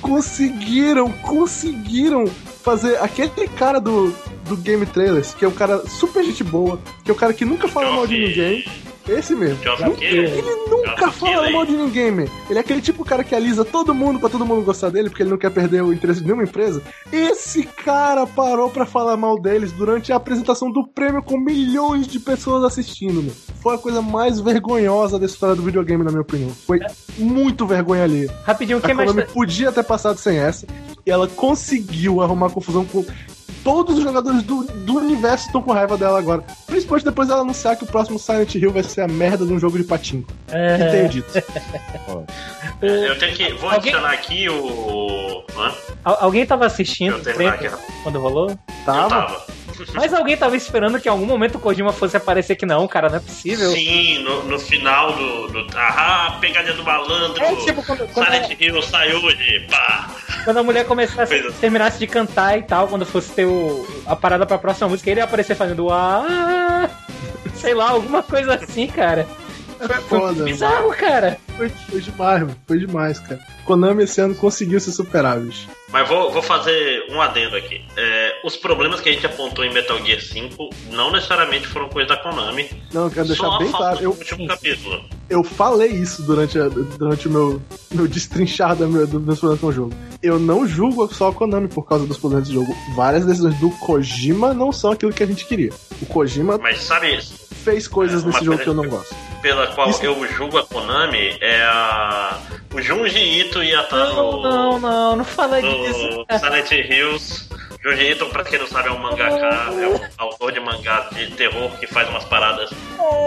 Conseguiram, conseguiram fazer aquele cara do, do Game Trailers, que é um cara super gente boa, que é um cara que nunca fala mal de ninguém. Esse mesmo. Nunca- Keighley. Ele nunca fala Keighley. mal de ninguém, man. Ele é aquele tipo de cara que alisa todo mundo pra todo mundo gostar dele, porque ele não quer perder o interesse de nenhuma empresa. Esse cara parou pra falar mal deles durante a apresentação do prêmio com milhões de pessoas assistindo, meu. Foi a coisa mais vergonhosa da história do videogame, na minha opinião. Foi muito vergonha ali. Rapidinho, A quem mais. Konami podia ter passado sem essa, e ela conseguiu arrumar confusão com. Todos os jogadores do, do universo estão com raiva dela agora. Principalmente depois dela anunciar que o próximo Silent Hill vai ser a merda de um jogo de patinho. É, Que tenho dito. Eu tenho que. Vou Alguém- adicionar aqui o. Hã? Al- Alguém tava assistindo aqui. quando rolou? Eu Tava. tava. Mas alguém tava esperando que em algum momento o Kojima fosse aparecer que não, cara, não é possível. Sim, no, no final do, do. Ah, pegadinha do malandro. É tipo quando, quando, Silent Hill sai hoje. Pá. quando a mulher começasse, é. terminasse de cantar e tal, quando fosse ter o, a parada pra próxima música, ele ia aparecer fazendo ah, sei lá, alguma coisa assim, cara. Foi. Bizarro, cara. Foi, foi demais, mano. Foi demais, cara. Konami esse ano conseguiu se superar, bicho. Mas vou, vou fazer um adendo aqui. É, os problemas que a gente apontou em Metal Gear 5 não necessariamente foram coisa da Konami. Não, eu quero deixar bem claro. Eu, último capítulo. eu falei isso durante, a- durante o meu, meu destrinchar da meu, dos meus problemas com o jogo. Eu não julgo só a Konami por causa dos problemas do jogo. Várias decisões do Kojima não são aquilo que a gente queria. O Kojima Mas sabe, fez coisas É, nesse jogo que eu não gosto. Pela qual Isso- eu julgo a Konami é a. O Junji Ito ia estar Não, no. não, não, não fala disso. no Silent Hills. Junji Ito, pra quem não sabe, é um mangaka, é um autor de mangá de terror que faz umas paradas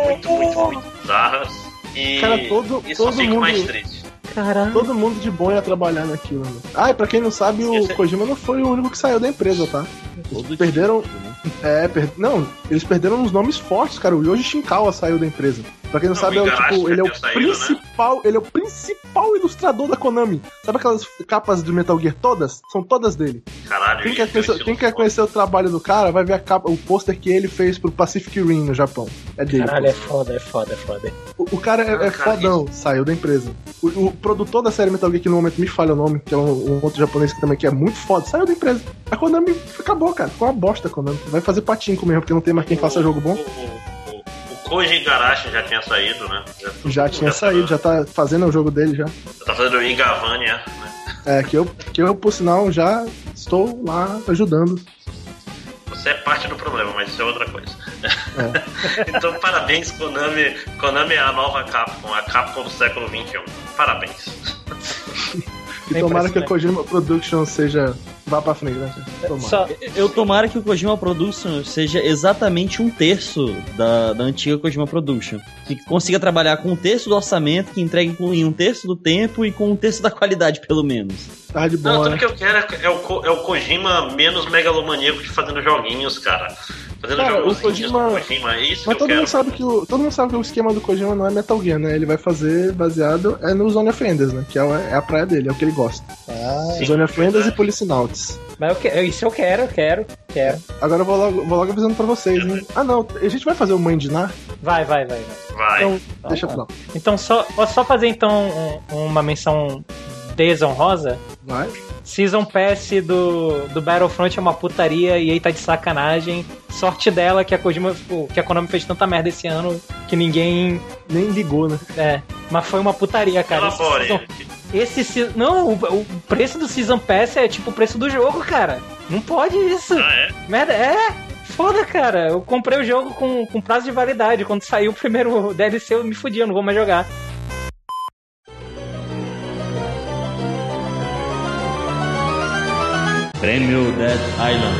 muito, muito, muito bizarras. E, Cara, todo- só todo fico mundo- mais triste. Caralho. Todo mundo de bom ia trabalhar naquilo. Né? Ah, e pra quem não sabe, o Esse- Kojima não foi o único que saiu da empresa, tá? Todo Perderam- tipo, né? É, per... não, eles perderam uns nomes fortes, cara. O Yoji Shinkawa saiu da empresa. Pra quem não, Não, sabe, é o tipo, ele é o saído, né? principal, ele é o principal ilustrador da Konami. Sabe aquelas capas de Metal Gear todas? São todas dele. Caralho, Quem quer, conhecer, estilo quem quer conhecer o trabalho do cara, vai ver a capa, o pôster que ele fez pro Pacific Rim no Japão. É dele. Caralho, é foda, é foda, é foda. O, o cara é, Ah, é cara, fodão, saiu da empresa. O, o produtor da série Metal Gear, que no momento me falha o nome, que é um, um outro japonês que também que é muito foda, saiu da empresa. A Konami acabou, cara. Ficou uma bosta a Konami. Vai fazer patinco mesmo, porque não tem mais quem faça jogo bom. O, o, o, o Koji Igarashi já tinha saído, né? Já tinha saído, já tá fazendo o jogo dele já. Já tá fazendo o Igavania, né? É, que eu, que eu, por sinal, já estou lá ajudando. Você é parte do problema, mas isso é outra coisa. então, parabéns, Konami. Konami é a nova Capcom, a Capcom do século XXI. Parabéns. E Nem tomara que a né? Kojima Production seja. vá pra frente, né? Tomara. Só, Eu tomara que o Kojima Production seja exatamente um terço da, da antiga Kojima Production. Que consiga trabalhar com um terço do orçamento, que entregue com- em um terço do tempo e com um terço da qualidade, pelo menos. Tá de Não, boa, tudo né? que eu quero é, é o, é o Kojima menos megalomaníaco de fazendo joguinhos, cara. Fazendo Cara, o joguinhos Kojima- do Kojima, é isso Mas que eu todo mundo sabe que o. Todo mundo sabe que o esquema do Kojima não é Metal Gear, né? Ele vai fazer baseado é no Zone of Enders, né? Que é, o- é a praia dele, é o que ele gosta. Sim, Zone of Enders é. e Policinauts. mas eu que- isso eu quero, eu quero, quero. Agora eu vou logo, vou logo avisando pra vocês, né? Ah não, a gente vai fazer o Mãe de Nar? Vai, vai, vai, vai. Vai. Então, Tá, deixa tá. pra lá. Então, só, posso só fazer então um- uma menção desonrosa? Vai. Season Pass do, do Battlefront é uma putaria e aí tá de sacanagem. Sorte dela que a Kojima, que a Konami fez tanta merda esse ano que ninguém. Nem ligou, né? É, mas foi uma putaria, cara. Esse Elabore. season, esse se- Não, o, o preço do Season Pass é tipo o preço do jogo, cara. Não pode isso. Ah, é? Merda, é. Foda, cara. Eu comprei o jogo com, com prazo de validade. Quando saiu o primeiro DLC, eu me fudi, eu não vou mais jogar. Prêmio Dead Island.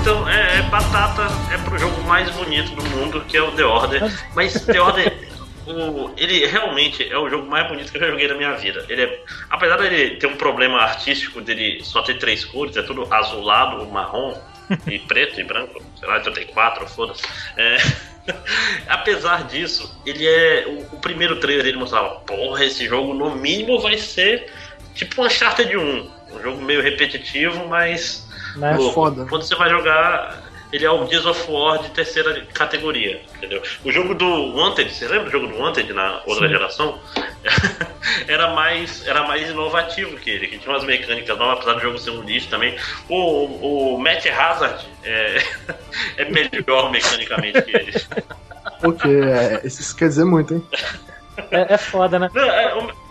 Então, é, é batata é pro jogo mais bonito do mundo, que é o The Order. Mas The Order, o, ele realmente é o jogo mais bonito que eu já joguei na minha vida. Ele é, apesar dele ter um problema artístico dele só ter três cores, é tudo azulado, marrom e preto e branco, sei lá, então tem quatro, foda-se. É, apesar disso, ele é. O, o primeiro trailer dele mostrava, porra, esse jogo no mínimo vai ser tipo um Uncharted 1. Um jogo meio repetitivo, mas Né? É foda. Quando você vai jogar, ele é o Gears of War de terceira categoria, entendeu? O jogo do Wanted, você lembra do jogo do Wanted na outra Sim. geração? era mais era mais inovativo que ele, que tinha umas mecânicas novas, apesar do jogo ser um lixo também. O, o Matt Hazard é, é melhor mecanicamente que ele. Porque é, isso quer dizer muito, hein? É, é foda, né? Não, é, o-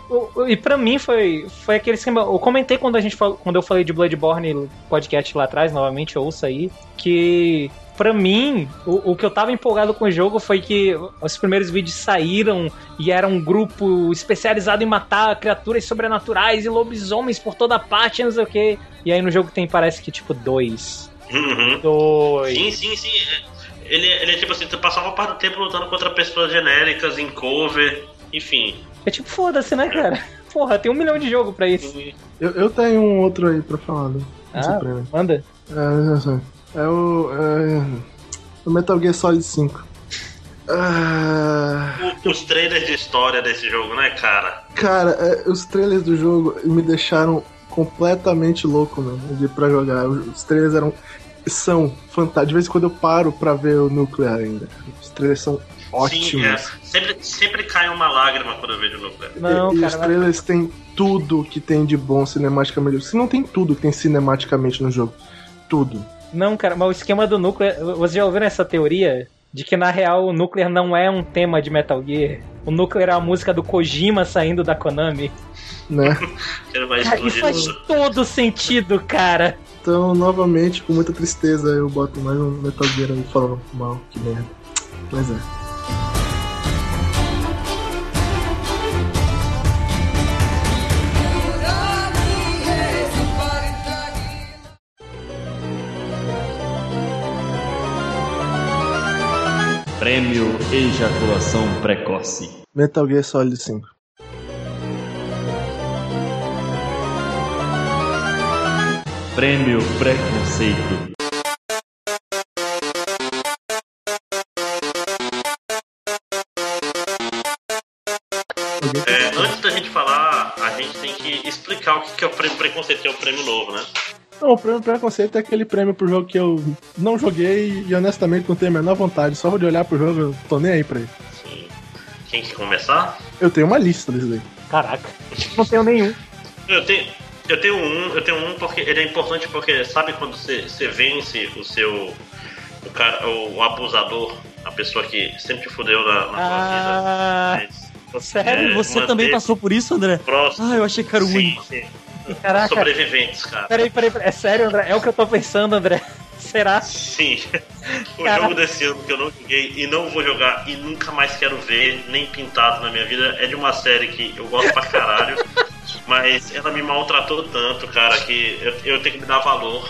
E pra mim foi, foi aquele esquema. Eu comentei quando a gente falou, quando eu falei de Bloodborne podcast lá atrás, novamente, ouça aí, que pra mim, o, o que eu tava empolgado com o jogo foi que os primeiros vídeos saíram e era um grupo especializado em matar criaturas sobrenaturais e lobisomens por toda parte, não sei o que. E aí no jogo tem, parece que tipo, dois. Uhum. Dois. Sim, sim, sim. Ele, ele é tipo assim, tu passava parte do tempo lutando contra pessoas genéricas em cover, enfim. É tipo, foda-se, né, cara? Porra, tem um milhão de jogo pra isso. Eu, eu tenho um outro aí pra falar do, do Ah, Supremo. manda. É, é o. É, o Metal Gear Solid 5. Ah, O- os trailers de história desse jogo, né, cara? cara, é, os trailers do jogo me deixaram completamente louco, mano, de pra jogar. Os trailers eram. São fantásticos. De vez em quando eu paro pra ver o Nuclear ainda. Os trailers são ótimos. Sim, é. Sempre, sempre cai uma lágrima quando eu vejo o núcleo. Não, e, e cara, os mas- trailers têm tudo que tem de bom cinematicamente. Se não tem tudo que tem cinematicamente no jogo. Tudo. Não, cara, mas o esquema do Nuclear. Vocês já ouviram essa teoria? De que na real o Nuclear não é um tema de Metal Gear. O Nuclear é a música do Kojima saindo da Konami. Né? Cara, e explodir faz todo sentido, cara. Então, novamente, com muita tristeza, eu boto mais um Metal Gear aí falando mal, que merda. Mas é. Prêmio Ejaculação Precoce. Metal Gear Solid 5. Prêmio Preconceito. É, antes da gente falar, a gente tem que explicar o que que é o prêmio preconceito, que é o prêmio novo, né? Não, o prêmio preconceito é aquele prêmio pro jogo que eu não joguei e honestamente não tenho a menor vontade. Só de olhar pro jogo, eu tô nem aí pra ele. Sim. Quem quer começar? Eu tenho uma lista desse daí. Caraca, não tenho nenhum. Eu tenho, eu tenho um, eu tenho um porque ele é importante porque sabe quando você, você vence o seu o cara, o, o abusador, a pessoa que sempre te fudeu na, na Ah, sua vida. Sério? é, Você também passou por isso, André? próximo. Ah, eu achei que era o Sim, único. sim. Caraca. Sobreviventes, cara. Peraí, peraí, peraí. É sério, André? É o que eu tô pensando, André. Será? Sim. O Caraca. jogo desse ano que eu não joguei e não vou jogar e nunca mais quero ver, nem pintado na minha vida, é de uma série que eu gosto pra caralho. Mas ela me maltratou tanto, cara, que eu, eu tenho que me dar valor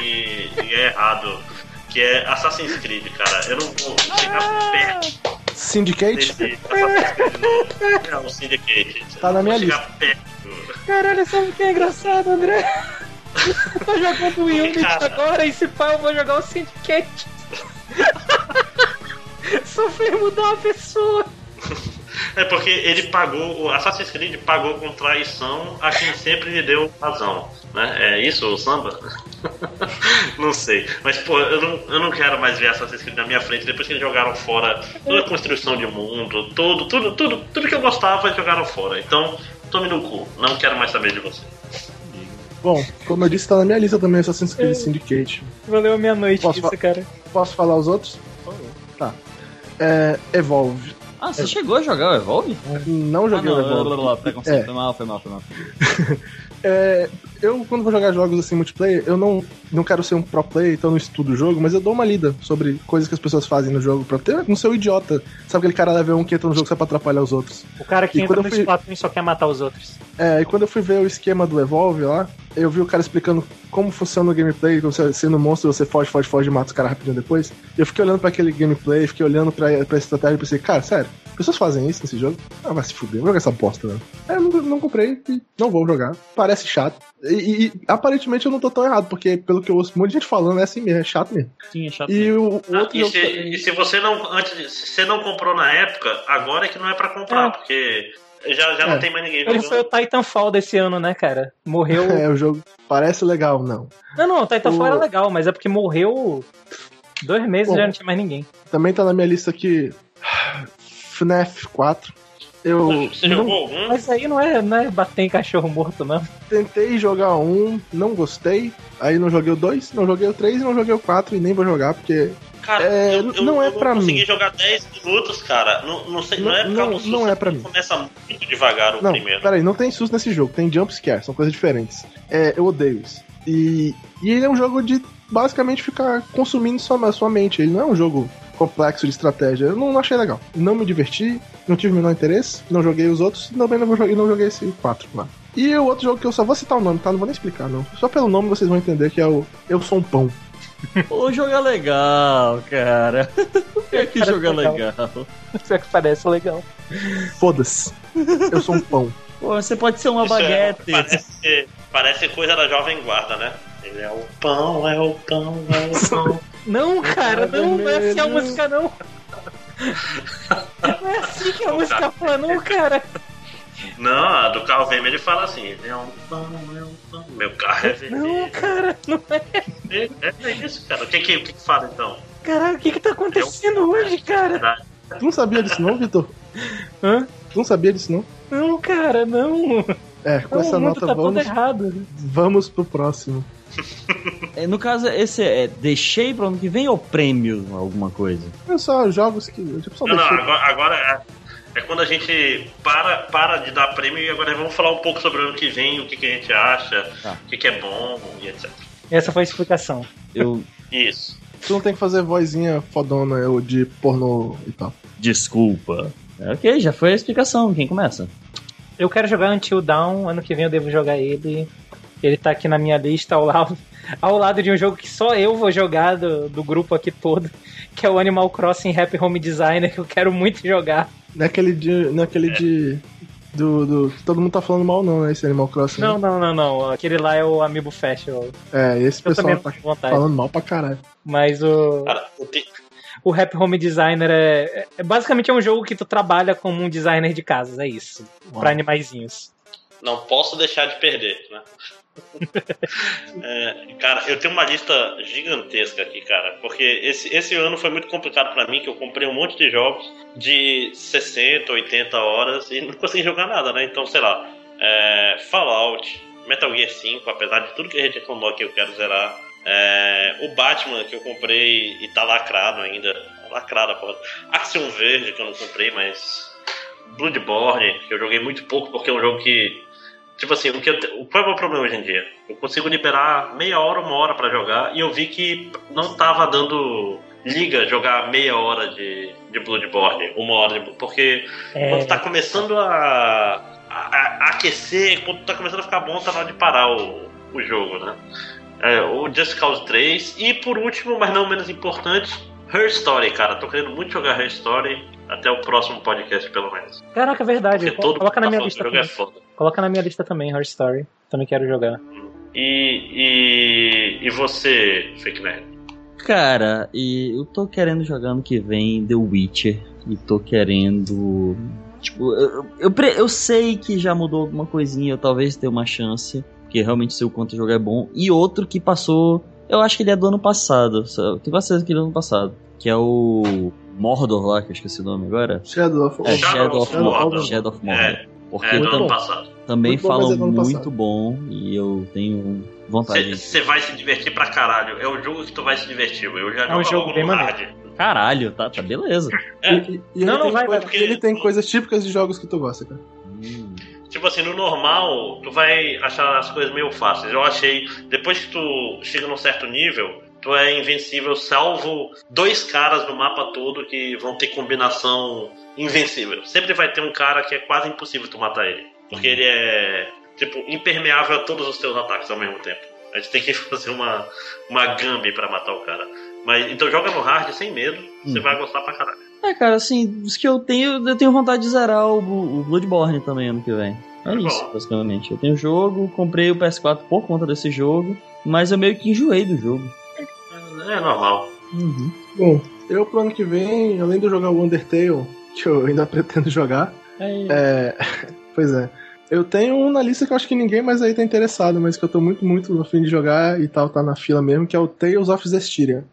e, e é errado. Que é Assassin's Creed, cara. Eu não vou chegar perto Syndicate? desse Assassin's Creed novo. Não, o Syndicate. Tá na não minha chegar perto. Caralho, sabe o que é engraçado, André? Eu tô jogando o Unity agora e se pá, eu vou jogar o Syndicate. Sofrer mudar uma pessoa. É porque ele pagou, o Assassin's Creed pagou com traição a quem sempre lhe deu razão. Né? É isso o samba? não sei. Mas, pô, eu não, eu não quero mais ver Assassin's Creed na minha frente depois que eles jogaram fora toda a construção de mundo, tudo, tudo, tudo, tudo que eu gostava eles jogaram fora. Então, tome no cu. Não quero mais saber de você. Bom, como eu disse, tá na minha lista também Assassin's Creed Syndicate. Valeu a minha noite Posso isso, cara. Posso falar os outros? Tá. É, Evolve. Ah, você chegou a jogar o Evolve? Não Ah, joguei não, o Evolve. blá, blá, blá. É. Foi mal, foi mal, foi mal. É, eu, quando vou jogar jogos assim multiplayer, eu não, não quero ser um pro player, então não estudo o jogo, mas eu dou uma lida sobre coisas que as pessoas fazem no jogo pra ter, não ser um idiota. Sabe aquele cara level 1 que entra no jogo só pra atrapalhar os outros? O cara que E entra no fui- Splatoon e só quer matar os outros. É, e quando eu fui ver o esquema do Evolve lá, eu vi o cara explicando como funciona o gameplay, quando você sendo um monstro, você foge, foge, foge e mata os caras rapidinho depois. Eu fiquei olhando pra aquele gameplay, fiquei olhando pra, pra estratégia e pensei, cara, sério, pessoas fazem isso nesse jogo? Ah, vai se fuder, vou jogar essa bosta, né? É, eu não, não comprei e não vou jogar. Parece chato. E, e- aparentemente eu não tô tão errado, porque pelo que eu ouço um monte de gente falando, é assim mesmo, é chato mesmo. Sim, é chato. E o, o Ah, outro e, se, e se você não. Antes, se você não comprou na época, agora é que não é pra comprar, É. porque já, já É. não tem mais ninguém Ele foi o Titanfall desse ano, né, cara? Morreu. É, o jogo parece legal, não. Não, não, o Titanfall O- era legal, mas é porque morreu dois meses Bom. e já não tinha mais ninguém. Também tá na minha lista aqui. FNAF 4. Eu Você não jogou algum? Mas aí não é, não é bater em cachorro morto, não. tentei jogar um, não gostei. Aí não joguei o 2, não joguei o 3 e não joguei o 4 e nem vou jogar porque. Cara, É, eu, eu, não é eu pra consegui mim. jogar 10 minutos, cara. Não, não, sei, não, Não- é por não- não é é pra porque mim. Começa muito devagar o Não, primeiro. peraí, não tem susto nesse jogo, tem jump scare, são coisas diferentes. É, eu odeio isso. E, e ele é um jogo de basicamente ficar consumindo sua, sua mente. Ele não é um jogo complexo de estratégia. Eu não achei legal. Não me diverti, não tive o menor interesse, não joguei os outros, e também não, vou jogar, não joguei esse 4 lá. E o outro jogo que eu só vou citar o nome, tá? Não vou nem explicar, não. Só pelo nome vocês vão entender que é o Eu Sou um Pão. O jogo é legal, cara. É que jogo é legal. é que parece legal. Foda-se. Eu sou um pão. Pô, você pode ser uma Isso é- baguete. parece, parece coisa da Jovem Guarda, né? Ele é o pão, é o pão, é o pão. Não, cara, não, não é assim a música, não. Não é assim que a música fala, não, cara. Não, a do carro vermelho ele fala assim: é é pão. Meu carro é Não, vermelho. cara, não é. É, é isso, cara. O que que, o que, que fala então? Caralho, o que que tá acontecendo hoje, cara? Tu não sabia disso não, Vitor? Hã? Tu não sabia disso não? Não, cara, não. É, com Não, essa o mundo nota tá todo vamos, errado. vamos pro próximo. É, No caso, esse é deixei pro ano que vem ou prêmio alguma coisa? É só jogos que. eu, Tipo, só Não, não, deixei. agora, agora é, é quando a gente para, para de dar prêmio e agora vamos falar um pouco sobre o ano que vem, o que, que a gente acha, Tá. o que, que é bom e etc. Essa foi a explicação. Eu. Isso. Tu não tem que fazer vozinha fodona eu, de pornô e tal. Desculpa. É, ok, já foi a explicação. Quem começa? Eu quero jogar Until Dawn, ano que vem eu devo jogar ele. Ele tá aqui na minha lista ao lado, ao lado de um jogo que só eu vou jogar do, do grupo aqui todo, que é o Animal Crossing Happy Home Designer, que eu quero muito jogar. Naquele de. Naquele de. Do, do. Todo mundo tá falando mal, não, né? Esse Animal Crossing. Não, não, não, não. Aquele lá é o Amiibo Festival. É, esse Eu pessoal tá falando mal pra caralho. Mas o, Cara, eu te- o Happy Home Designer é, é- é basicamente é um jogo que tu trabalha como um designer de casas, é isso. Pra animaizinhos. não posso deixar de perder, né? É, cara, eu tenho uma lista gigantesca aqui, cara, porque esse, esse ano foi muito complicado pra mim, que eu comprei um monte de jogos de 60, 80 horas e não consegui jogar nada, né? Então, sei lá, é, Fallout, Metal Gear 5, apesar de tudo que a gente reclamou aqui, eu quero zerar. É, o Batman que eu comprei e tá lacrado ainda, lacrado porra. Action Verde que eu não comprei, mas Bloodborne, que eu joguei muito pouco porque é um jogo que Tipo assim, o que eu qual é o meu problema hoje em dia? Eu consigo liberar meia hora, uma hora pra jogar, e eu vi que não tava dando liga jogar meia hora de, de Bloodborne, uma hora de. Porque É, quando tá começando a, a- a aquecer, quando tá começando a ficar bom, tá na hora de parar o, o jogo, né? É, o Just Cause 3, e por último, mas não menos importante, Her Story, cara. Tô querendo muito jogar Her Story até o próximo podcast, pelo menos. Caraca, é verdade. Porque todo Coloca na tá minha lista o jogo é foda. Coloca na minha lista também, Her Story. Também quero jogar. E, e, e você, Fake Nerd? Cara, e eu tô querendo jogar ano que vem The Witcher. E tô querendo. Tipo, eu, eu, pre- eu sei que já mudou alguma coisinha, eu talvez tenha uma chance. Porque realmente sei o quanto o jogo é bom. E outro que passou. Eu acho que ele é do ano passado. Eu tenho quase certeza que ele é do ano passado. Que é o Mordor lá, que eu esqueci o nome agora. Shadow of É, Shadow Shadow of of Mordor. Mordor. Shadow of Mordor. Porque É, do ano passado. Também Muito falam é muito bom. E eu tenho vontade. Você vai se divertir pra caralho. É o jogo que tu vai se divertir. Eu já É um jogo bem maneiro. Caralho, tá, tá beleza. É. E, e Não, não, tem vai, coisa- vai. e ele tem coisas típicas de jogos que tu gosta, cara. Hum. Tipo assim, no normal, tu vai achar as coisas meio fáceis. Eu achei, depois que tu chega num certo nível, tu é invencível, salvo dois caras no mapa todo que vão ter combinação invencível. Sempre vai ter um cara que é quase impossível tu matar ele. Porque ele é, tipo, impermeável a todos os teus ataques ao mesmo tempo. A gente tem que fazer uma, uma gambi pra matar o cara. Mas, então joga no hard sem medo, você Uhum. vai gostar pra caralho. É, cara, assim, os que eu tenho, eu tenho vontade de zerar o, o Bloodborne também ano que vem. É Bom. isso, basicamente. Eu tenho o jogo, comprei o PS4 por conta desse jogo, mas eu meio que enjoei do jogo. É normal. Bom, eu pro ano que vem, além de eu jogar o Undertale, que eu ainda pretendo jogar, É, é. Pois é. Eu tenho um na lista que eu acho que ninguém mais aí tá interessado, mas que eu tô muito, muito a fim de jogar e tal, tá na fila mesmo, que é o Tales of Zestiria.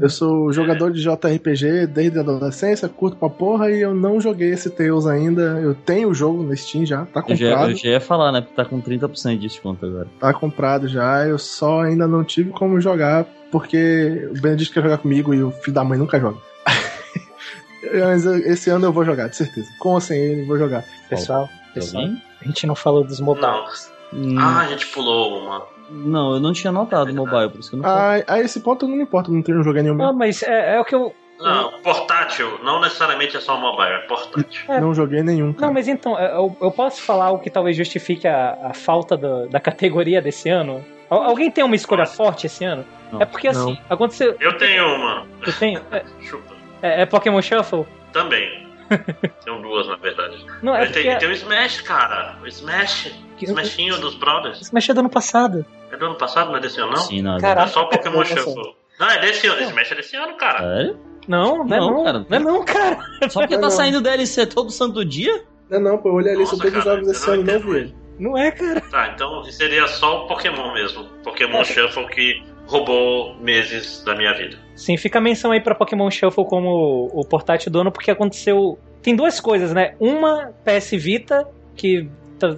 Eu sou jogador de JRPG desde a adolescência, curto pra porra, e eu não joguei esse Tales ainda. Eu tenho o jogo no Steam já, tá eu, já, comprado. eu já ia falar, né? Porque tá com 30% de desconto agora. Tá comprado já, eu só ainda não tive como jogar, porque o Benedito quer jogar comigo e o filho da mãe nunca joga. Mas eu- esse ano eu vou jogar, de certeza. Com ou sem ele, vou jogar. Pessoal, pessoal, Alguém? a gente não falou dos mobiles. Hum, Ah, a gente pulou uma. Não, eu não tinha notado o mobile, por isso que eu não falei. Ah, a esse ponto eu não me importo, não tenho jogo nenhum. Não, mas é, é o que eu. Não, portátil, não necessariamente é só mobile, é portátil. é. Não joguei nenhum. Cara. Não, mas então, é, eu, eu posso falar o que talvez justifique a, a falta do- da categoria desse ano? Al- Alguém tem uma escolha forte esse ano? Não. é porque assim, aconteceu. Eu tenho uma. Tu tem, é, Chupa. é- é Pokémon Shuffle? Também. Tenho duas, na verdade. Não, é Mas tem, porque. tem o Smash, cara. O Smash. Que- Smashinho dos Brothers. Smash é do ano passado. É do ano passado, não é desse ano, não? Sim, nada. Caraca. É só o Pokémon. Shuffle. Não, é desse ano. Smash é desse ano, cara. Sério? Não, não é Não, não. cara. Não é não, cara. Só porque Não, tá não. saindo DLC todo santo dia? Não, não, pô, eu olhei a lista de Nossa, todos os jogos desse não ano e não vi ele. ele. Não é, cara. Tá, então seria só o Pokémon mesmo. Pokémon Shuffle que roubou meses da minha vida. Sim, fica a menção aí pra Pokémon Shuffle como o portátil do ano, porque aconteceu. Tem duas coisas, né? Uma, PS Vita, que tá,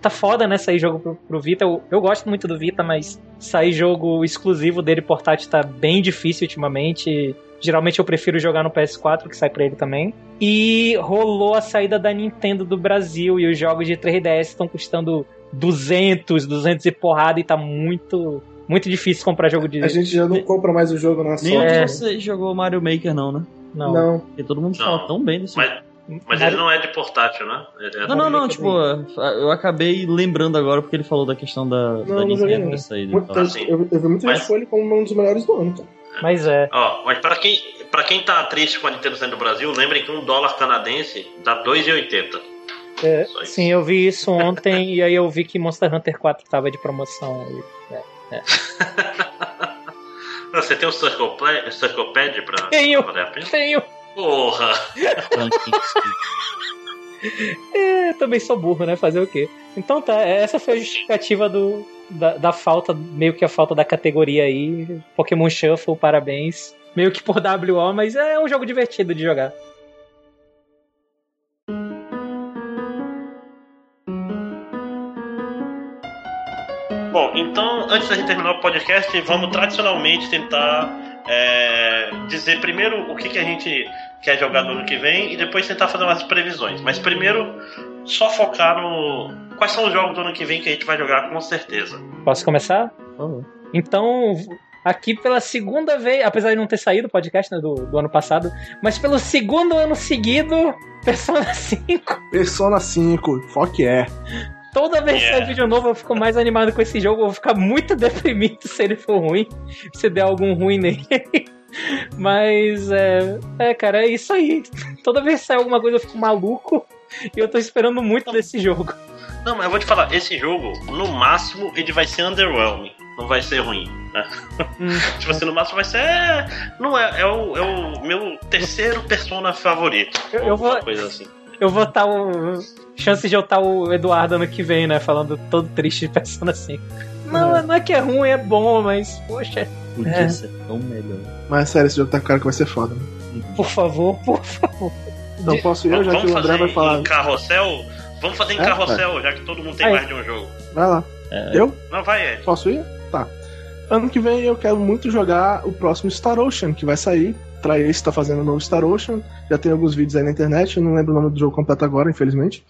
tá foda, né? Sair jogo pro, pro Vita. Eu, eu gosto muito do Vita, mas sair jogo exclusivo dele portátil tá bem difícil ultimamente. Geralmente eu prefiro jogar no PS4, que sai pra ele também. E rolou a saída da Nintendo do Brasil e os jogos de 3DS estão custando 200, 200 e porrada e tá muito muito difícil comprar jogo de. A gente já não compra mais o jogo na sorte. É. de vocês jogou Mario Maker, não, né? Não. Não. Porque todo mundo Não. fala tão bem desse Mas, mas ele não é de portátil, né? É Não, não, não, tipo, eu acabei lembrando agora porque ele falou da questão da, da não joguei Nintendo não. ter saído e Muito- tal. Assim. eu, eu vi muita gente Mas- ele como um dos melhores do ano. Cara. Mas é. Ó, mas pra quem, pra quem tá triste com a Nintendo saindo do Brasil, lembrem que um dólar canadense dá 2,80. é, Só isso. sim, eu vi isso ontem e aí eu vi que Monster Hunter 4 tava de promoção. e- é. Ah, Você tem o Circle, Play, Circle Pad pra Tenho. valer a pena? Tenho! Porra! É, também sou burro, né? Fazer o quê? Então tá, essa foi a justificativa do, da, da falta, meio que a falta da categoria aí. Pokémon Shuffle, parabéns. Meio que por WO, mas é um jogo divertido de jogar. Bom, então, antes da gente terminar o podcast, vamos tradicionalmente tentar é, dizer primeiro o que, que a gente quer jogar no ano que vem e depois tentar fazer umas previsões. Mas primeiro, só focar no. Quais são os jogos do ano que vem que a gente vai jogar com certeza. Posso começar? Favor. Então, aqui pela segunda vez, apesar de não ter saído o podcast né, do, do ano passado, mas pelo segundo ano seguido, Persona 5. Persona 5, fuck é. Toda vez que Yeah. sai vídeo novo, eu fico mais animado com esse jogo. Eu vou ficar muito deprimido se ele for ruim. Se der algum ruim nele. Mas, é, é, cara, é isso aí. Toda vez que sai alguma coisa, eu fico maluco. E eu tô esperando muito desse jogo. Não, mas eu vou te falar, esse jogo, no máximo, ele vai ser underwhelming. Não vai ser ruim. Né? Hum. tipo assim, no máximo vai ser. é, Não é, é o, é o meu terceiro persona favorito. Eu- eu vou- coisa assim. Eu vou estar o. Chance de eu estar o Eduardo ano que vem, né? Falando todo triste, pensando assim. Não, não é que é ruim, é bom, mas, poxa, Podia É. ser tão melhor. Mas sério, esse jogo tá com cara que vai ser foda. Né? por favor, por favor. Então posso ir já que vamos o André fazer vai falar. em carrossel? Vamos fazer em É, carrossel, já que todo mundo tem Aí. mais de um jogo. Vai lá. É. Eu? Não, vai, Ed. Posso ir? Tá. Ano que vem eu quero muito jogar o próximo Star Ocean, que vai sair. Trace tá fazendo o novo Star Ocean. Já tem alguns vídeos aí na internet, eu não lembro o nome do jogo completo agora, infelizmente.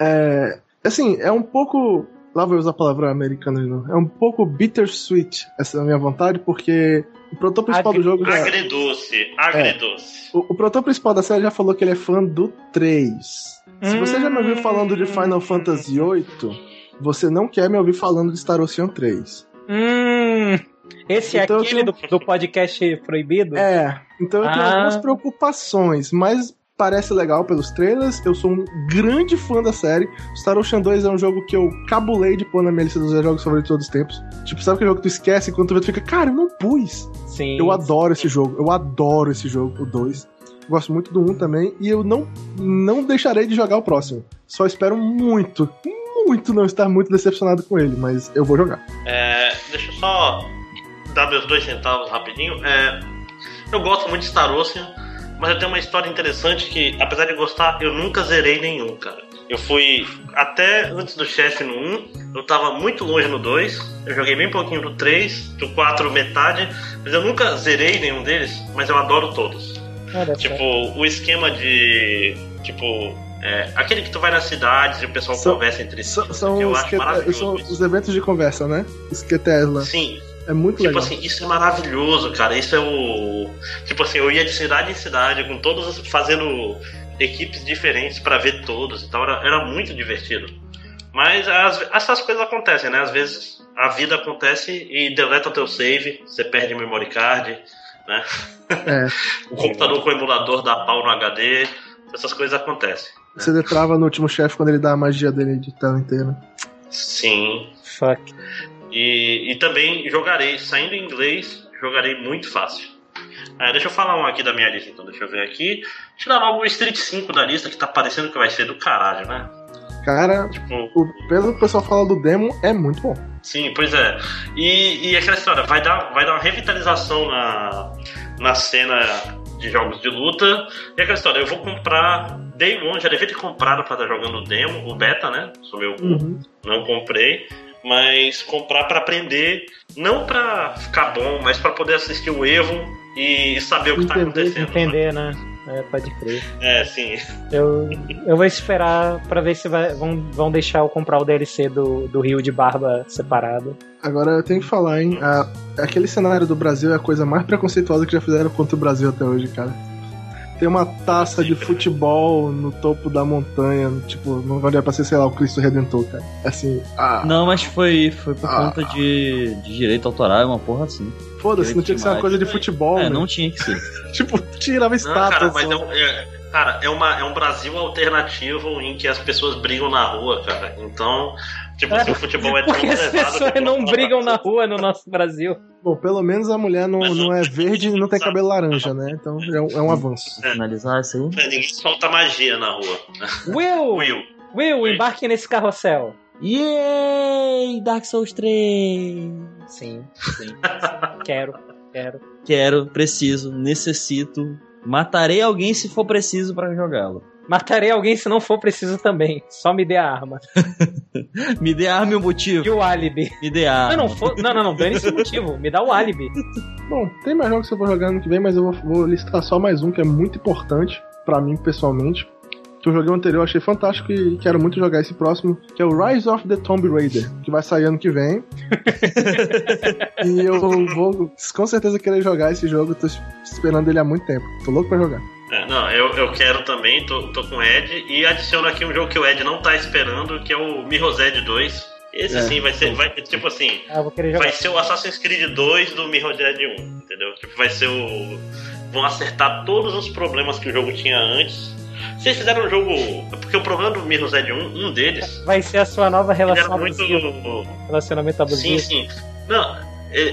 É. Assim, é um pouco. Lá vou usar a palavra americana de novo. É um pouco bittersweet essa é a minha vontade, porque o produtor principal do jogo já. Agridoce, agridoce. O, o produtor principal da série já falou que ele é fã do 3. Se você já me ouviu falando de Final Fantasy VIII, você não quer me ouvir falando de Star Ocean 3. Hum. Esse é Então aquele tenho- do, do podcast proibido? É, então eu tenho Ah. algumas preocupações, mas parece legal pelos trailers. Eu sou um grande fã da série. Star Ocean 2 é um jogo que eu cabulei de pôr na minha lista dos jogos favoritos de todos os tempos. Tipo, sabe aquele jogo que tu esquece quando tu vê, tu fica, cara, eu não pus. Sim. Eu adoro esse jogo, eu adoro esse jogo, o 2. Gosto muito do 1 também, e eu não, não deixarei de jogar o próximo. Só espero muito, muito não estar muito decepcionado com ele, mas eu vou jogar. É, deixa eu só dar meus dois centavos rapidinho. É, eu gosto muito de Star Ocean, mas eu tenho uma história interessante que, apesar de gostar, eu nunca zerei nenhum, cara. Eu fui até antes do chefe no 1, eu tava muito longe no 2, eu joguei bem pouquinho do 3, do 4 metade, mas eu nunca zerei nenhum deles, mas eu adoro todos. Olha. Tipo, o esquema de. Tipo. é, aquele que tu vai nas cidades e o pessoal São- conversa entre si. São, são eu os, acho que, maravilhoso. são os eventos de conversa, né? Os que Tesla. Sim, É muito Tipo legal. assim, isso é maravilhoso, cara. Isso é o. Tipo assim, eu ia de cidade em cidade, com todos os- fazendo equipes diferentes pra ver todos e tal. Era, era muito divertido. Mas as- essas coisas acontecem, né? Às vezes a vida acontece e deleta teu save, você perde memory card, né? É, O computador com o emulador dá pau no HD. Essas coisas acontecem. você detrava no último chefe quando ele dá a magia dele de tela inteira. Sim. Fuck. E, e também jogarei, saindo em inglês, jogarei muito fácil. É, deixa eu falar um aqui da minha lista, então. Deixa eu ver aqui. Tirar logo o Street 5 da lista, que tá parecendo que vai ser do caralho, né? Cara, Tipo, o, pelo que o pessoal fala do demo, é muito bom. sim, pois é. E, e aquela história, vai dar, vai dar uma revitalização na, na cena de jogos de luta. E aquela história, eu vou comprar Day One, já devia ter comprado pra estar jogando o demo, o beta, né? Sou meu cu. Uhum. não comprei, mas comprar pra aprender, não pra ficar bom, mas pra poder assistir o Evo e saber o que tá Entender, acontecendo. Entender, né? É, pode crer. É, sim. Eu, eu vou esperar pra ver se vai- vão, vão deixar eu comprar o DLC do, do Rio de Barba separado. Agora eu tenho que falar, hein? a- aquele cenário do Brasil é a coisa mais preconceituosa que já fizeram contra o Brasil até hoje, cara. Tem uma taça de futebol no topo da montanha, tipo, não valia pra ser, sei lá, o Cristo Redentor, cara. Assim, ah, Não, mas foi, foi por Ah. conta de, de direito autoral, é uma porra assim. foda-se, não tinha que ser uma coisa de futebol, É, né? não tinha que ser. Tipo, tirava Não, estátua. cara, mas só. é um, é- cara, é, uma, é um Brasil alternativo em que as pessoas brigam na rua, cara. Então, tipo, se o futebol é tão Porque as pessoas não brigam na rua no nosso Brasil. Bom, pelo menos a mulher não, Mas não é verde e não tem cabelo laranja, né? Então é um, é um avanço. Finalizar isso aí. É, Ninguém solta magia na rua. Will! Will, Will, embarque nesse carrossel. Yay! Dark Souls 3! Sim, sim. quero, quero. Quero, preciso, necessito. Matarei alguém se for preciso pra jogá-lo. Matarei alguém se não for preciso também. Só me dê a arma. Me dê arma e o motivo. E o álibi. Me dê arma. Não, não, for, não, não, não. Dane-se o motivo. Me dá o álibi. Bom, tem mais jogos que eu vou jogar ano que vem, mas eu vou, vou listar só mais um que é muito importante pra mim pessoalmente. Que eu joguei o anterior, achei fantástico e quero muito jogar esse próximo, que é o Rise of the Tomb Raider, que vai sair ano que vem. e eu vou com certeza querer jogar esse jogo, tô esperando ele há muito tempo. Tô louco pra jogar. É, não, eu, eu quero também, tô, tô com o Ed. E adiciono aqui um jogo que o Ed não tá esperando, que é o Mirror's 2. Esse É. sim vai ser, vai, tipo assim, Ah, vai ser o Assassin's Creed 2 do Mirror's 1, entendeu? Tipo, vai ser o. Vão acertar todos os problemas que o jogo tinha antes. Vocês fizeram um jogo. Porque o problema do Mirror's 1, um deles, Vai ser a sua nova relação muito. abusiva. Relacionamento abusivo. Sim, sim. Não,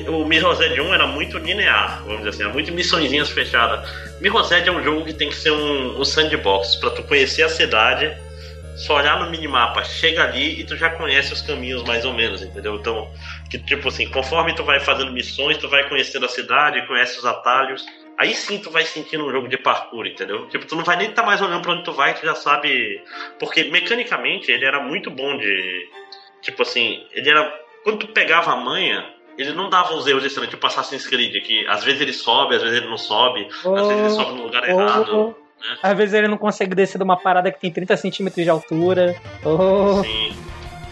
o Mirror's Edge 1 era muito linear, vamos dizer assim, era muito missõezinhas fechadas. Mirror's é um jogo que tem que ser um, um sandbox, pra tu conhecer a cidade, só olhar no minimapa, chega ali e tu já conhece os caminhos mais ou menos, entendeu? Então, que tipo assim, conforme tu vai fazendo missões, tu vai conhecendo a cidade, conhece os atalhos. Aí sim tu vai sentindo um jogo de parkour, entendeu? Tipo, tu não vai nem estar mais olhando pra onde tu vai, tu já sabe. Porque mecanicamente ele era muito bom de. Tipo assim, ele era. Quando tu pegava a manha, ele não dava uns erros estranhos, tipo Assassin's Creed, que às vezes ele sobe, às vezes ele não sobe, às vezes ele sobe no lugar errado. Oh, às vezes ele não consegue descer de uma parada que tem 30 centímetros de altura. Oh, Sim.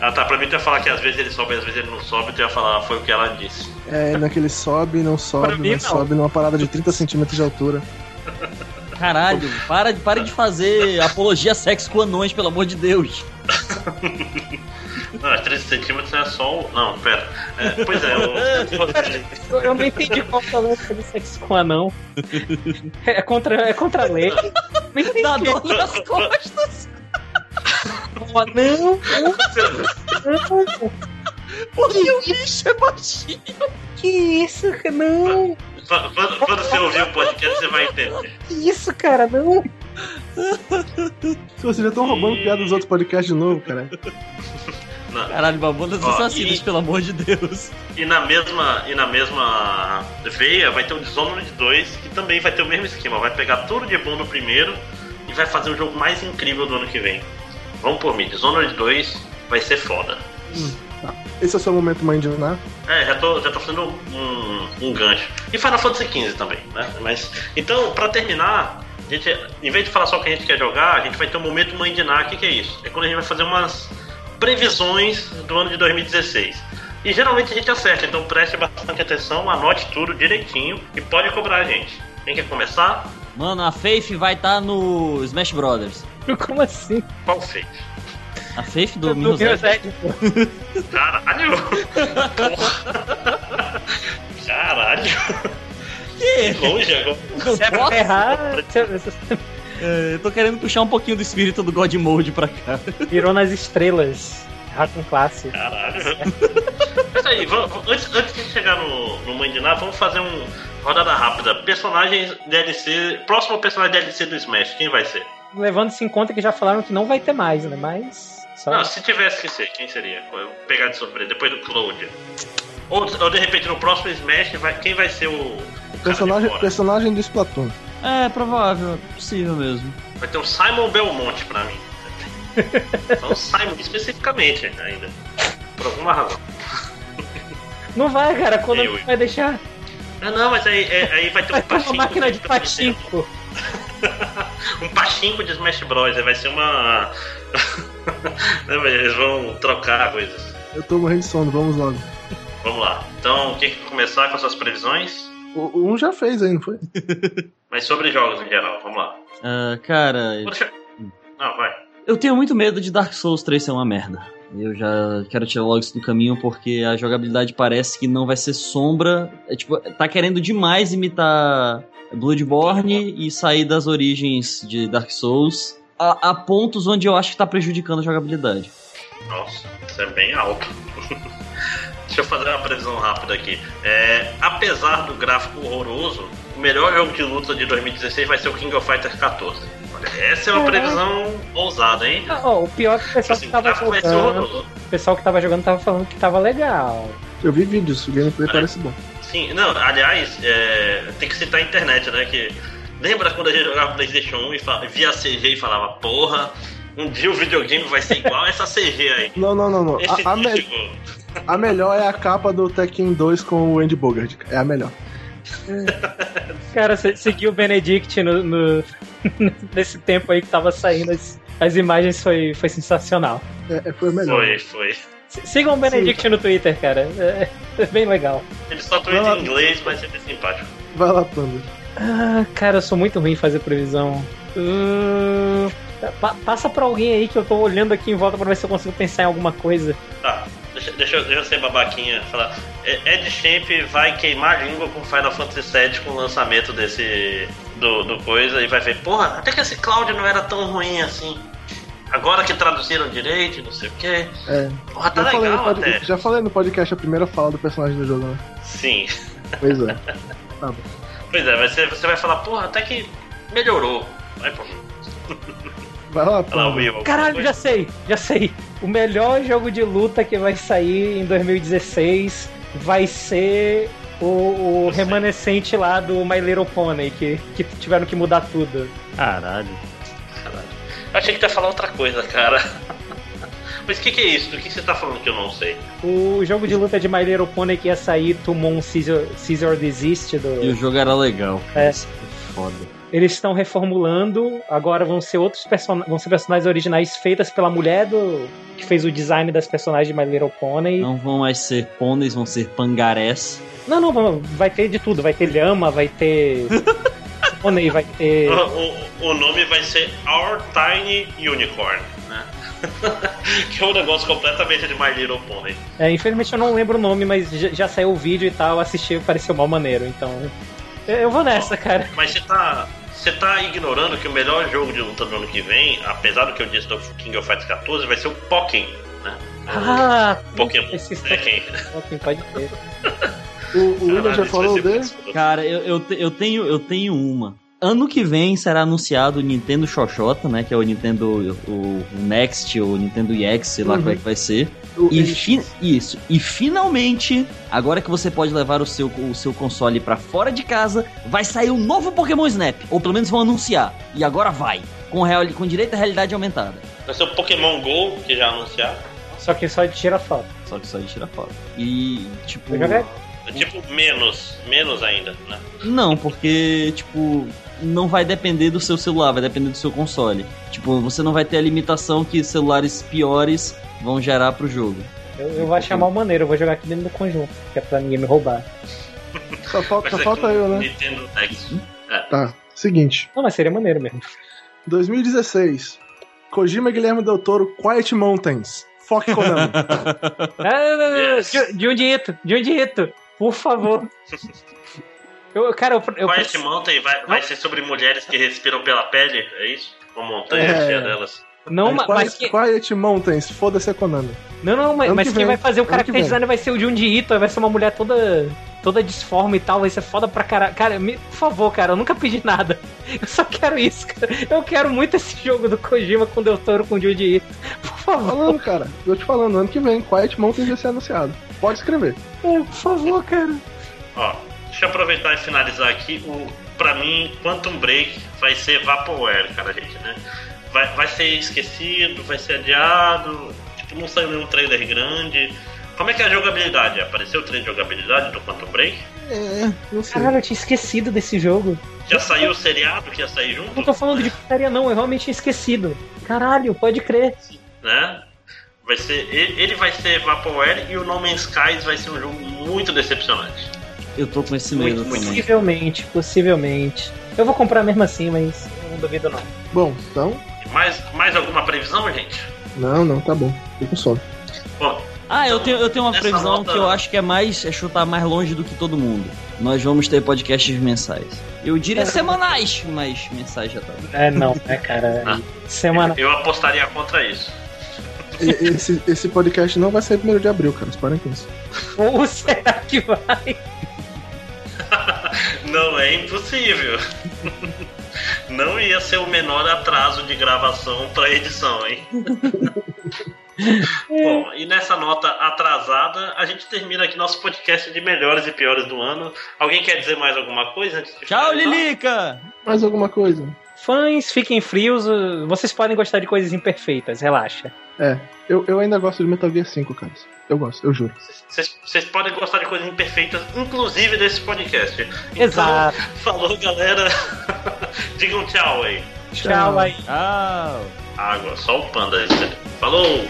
Ah tá, pra mim tu ia falar que às vezes ele sobe, às vezes ele não sobe, tu ia falar, foi o que ela disse. É, naquele sobe, não sobe, mim, mas não. sobe numa parada de 30 centímetros de altura. Caralho, para, de- para de fazer apologia a sexo com anões, pelo amor de Deus. Não, 13 centímetros é só o. Não, pera. É, pois é, o. eu, eu não entendi qual que é o lance do sexo com anão. É contra, é contra a lei. Não entendi. Dá dor nas costas. O anão. Porque o bicho é baixinho. Que isso? Não. Quando, quando- quando você ouvir o podcast, você vai entender. Que isso, cara? Não. Se vocês já estão roubando piada dos outros podcasts de novo, cara. Não. Caralho, babonas Ó, assassinas, e- pelo amor de Deus. E na mesma, e na mesma veia vai ter o Dishonored 2, que também vai ter o mesmo esquema. Vai pegar tudo de bom no primeiro e vai fazer o jogo mais incrível do ano que vem. Vamos por mim, Dishonored 2 vai ser foda. Esse é o seu momento mãe de Naná. É, já tô, já tô fazendo um, um gancho. E Final Fantasy XV também, né? Mas, então, pra terminar, a gente, em vez de falar só o que a gente quer jogar, a gente vai ter um momento mãe de Ná. O que, que é isso? É quando a gente vai fazer umas previsões do ano de 2016. E geralmente a gente acerta, então preste bastante atenção, anote tudo direitinho e pode cobrar a gente. Quem quer começar? Mano, a Faith vai estar no Smash Brothers. Como assim? Qual fez? A Faith do pô. Caralho! Porra. Caralho! Que? Longe agora. Se é errar, você É, eu tô querendo puxar um pouquinho do espírito do God Mode pra cá. virou nas estrelas. Com classe. Caralho. Mas aí, vamos- antes, antes de chegar no, no Mãe de Ná, vamos fazer um rodada rápida. Personagens DLC. Próximo personagem DLC do Smash, quem vai ser? Levando-se em conta que já falaram que não vai ter mais, né? Mas. Só... Não, se tivesse que ser, quem seria? Eu vou pegar de surpresa, depois do Cloud. Ou, ou de repente no próximo Smash, vai, quem vai ser o. o Personagem, personagem do Splatoon. É, provável, é possível mesmo. Vai ter o Simon Belmonte pra mim. Então, o Simon especificamente ainda. Por alguma razão. Não vai, cara. Quando Eu- vai deixar. Ah, não, mas aí, é- aí vai ter um Vai ter uma máquina de que pachinko. um pachinko de Smash Bros. Vai ser uma. Mas Eles vão trocar coisas. Eu tô morrendo de sono, vamos logo. Vamos lá. Então, quem quer começar com as suas previsões? O um já fez aí, não foi? Mas sobre jogos em geral, vamos lá. Ah, cara, Deixa... Não, vai. eu tenho muito medo de Dark Souls 3 ser uma merda. Eu já quero tirar logo isso do caminho porque a jogabilidade parece que não vai ser sombra. É, tipo, tá querendo demais imitar Bloodborne e sair das origens de Dark Souls a, a pontos onde eu acho que tá prejudicando a jogabilidade. Nossa, isso é bem alto. Deixa eu fazer uma previsão rápida aqui. É, apesar do gráfico horroroso, melhor jogo de luta de 2016 vai ser o King of Fighters 14. Olha, essa é uma É. previsão ousada, hein? Ah, ó, o pior é que o pessoal Assim, que o tava ser jogando. O pessoal que tava jogando tava falando que tava legal. Eu vi vídeos, o gameplay É. parece bom. Sim, não, aliás, é, tem que citar a internet, né? Que lembra quando a gente jogava PlayStation 1 e via CG e falava, porra, um dia o videogame vai ser igual essa CG aí. Não, não, não, não. Esse A, a, me- a melhor é a capa do Tekken 2 com o Andy Bogard. É a melhor. Cara, você seguiu o Benedict no, no- nesse tempo aí que tava saindo as, as imagens foi, foi sensacional. É, é, foi melhor. Foi, foi. Sigam o Benedict no Twitter, cara. É, é bem legal. Ele só tweeta em inglês, mas é bem simpático. Vai lá, Panda. Ah, cara, eu sou muito ruim em fazer previsão. Hum, pa- passa pra alguém aí que eu tô olhando aqui em volta pra ver se eu consigo pensar em alguma coisa. Tá, deixa, deixa, eu- deixa eu ser babaquinha falar. Ed Champ vai queimar a língua com Final Fantasy VII com o lançamento desse. Do, do coisa e vai ver, porra, até que esse Cloud não era tão ruim assim. Agora que traduziram direito, não sei o que. É. Porra, tá Já falei, legal pod- até. já falei no podcast a primeira fala do personagem do jogo, né? Sim. Pois é. Tá bom. Pois é, mas você, você vai falar, porra, até que melhorou. Vai, pô. Vai lá. Will. Caralho, já sei, já sei. O melhor jogo de luta que vai sair em 2016 vai ser o, o remanescente lá do My Little Pony, que, que tiveram que mudar tudo. Caralho. Caralho. Eu achei que tu ia falar outra coisa, cara. Mas o que, que é isso? Do que você tá falando que eu não sei? O jogo de luta de My Little Pony que ia sair, Tumon Caesar, Caesar Desist, do, E o jogo era legal. É. É foda. Eles estão reformulando, agora vão ser outros personagens, vão ser personagens originais feitas pela mulher do que fez o design das personagens de My Little Pony. Não, vão mais ser pôneis, vão ser pangarés. não, não, vai ter de tudo, vai ter lhama, vai ter pônei, vai ter O, o- o nome vai ser Our Tiny Unicorn, né? que é um negócio completamente de My Little Pony. é, infelizmente eu não lembro o nome, mas já, já saiu o vídeo e tal, assisti e pareceu mal maneiro, então eu, vou nessa, cara. Mas você tá. Você tá ignorando que o melhor jogo de luta do ano que vem, apesar do que eu disse do King of Fighters 14, vai ser o Pokémon, né? Ah, Pokémon esse Tekken. Pokémon pode ter. O, o William já falou ser dele? Cara, eu, eu, eu tenho, eu tenho uma. Ano que vem será anunciado o Nintendo Xoxota, né? Que é o Nintendo o, o Next, ou Nintendo EX, sei lá Uhum. como é que vai ser. E fi- isso. E finalmente, agora que você pode levar o seu, o seu console pra fora de casa, vai sair um novo Pokémon Snap. Ou pelo menos vão anunciar. E agora vai. Com, real, com direito à realidade aumentada. Vai ser o Pokémon GO, que já anunciaram. Só que só tira foto. Só que só de tirar foto. E, tipo. Joguei. É tipo menos, menos ainda, né? Não, porque, tipo, não vai depender do seu celular, vai depender do seu console. Tipo, você não vai ter a limitação que celulares piores vão gerar pro jogo. Eu, eu vou achar mal maneiro, eu vou jogar aqui dentro do conjunto, que é pra ninguém me roubar. Só falta, só ser falta eu, né? Nintendo Next. Tá. Seguinte. Não, mas seria maneiro mesmo. 2016. Kojima Guilherme Del Toro, Quiet Mountains. Foque Konami. Ah, Yes. de, de um dito, de um dito, por favor. Eu, cara, eu, eu Quiet Mountain vai, vai ser sobre mulheres que respiram pela pele, é isso? Uma montanha É. cheia delas. Não, ma- mas Quiet, que, Quiet Mountains, foda-se a Konami. não, não, mas, mas que quem vai fazer o character que vem. design vai ser o Junji Ito, vai ser uma mulher toda toda disforme e tal, vai ser foda pra caralho. Cara, me- por favor, cara, eu nunca pedi nada. Eu só quero isso, cara. Eu quero muito esse jogo do Kojima com Del Toro com Junji Ito. Por favor, Falando, cara. Eu te falando, ano que vem, Quiet Mountains vai ser anunciado. Pode escrever. é, por favor, cara. Ó, deixa eu aproveitar e finalizar aqui. O, pra mim, Quantum Break vai ser Vaporware, cara, gente, né? Vai, vai ser esquecido, vai ser adiado. Tipo, não saiu nenhum trailer grande. Como é que é a jogabilidade? Apareceu o trem de jogabilidade do Quantum Break? É, não sei. Caralho, eu tinha esquecido desse jogo. Já saiu o seriado que ia sair junto? Não tô falando de putaria, não, eu realmente tinha esquecido. Caralho, pode crer. né? Vai ser, ele vai ser Vaporware e o No Man's Skies vai ser um jogo muito decepcionante. Eu tô com esse Muito, medo muito. também. Possivelmente, possivelmente. Eu vou comprar mesmo assim, mas eu não duvido não. Bom, então. Mais, mais alguma previsão, gente? Não, não, tá bom. Fico sono. Bom, Ah, eu tenho, eu tenho uma previsão nota- que eu acho que é mais é chutar mais longe do que todo mundo. Nós vamos ter podcasts mensais. Eu diria semanais, mas mensais já tá. É, não, né, cara? Ah. Semana. eu apostaria contra isso. Esse, esse podcast não vai sair primeiro de abril, cara. Parem com isso. Ou será que vai? Não é impossível. Não ia ser o menor atraso de gravação pra edição, hein? Bom, e nessa nota atrasada, a gente termina aqui nosso podcast de melhores e piores do ano. Alguém quer dizer mais alguma coisa antes de Tchau? Lilica! Mais alguma coisa? Fãs, fiquem frios. Vocês podem gostar de coisas imperfeitas, relaxa. É, eu, eu ainda gosto de Metal Gear 5, cara. Eu gosto, eu juro. Vocês podem gostar de coisas imperfeitas, inclusive desse podcast. Então, Exato. Falou, galera. Digam tchau aí. Tchau aí. Tchau! Água, só o panda aí. Falou!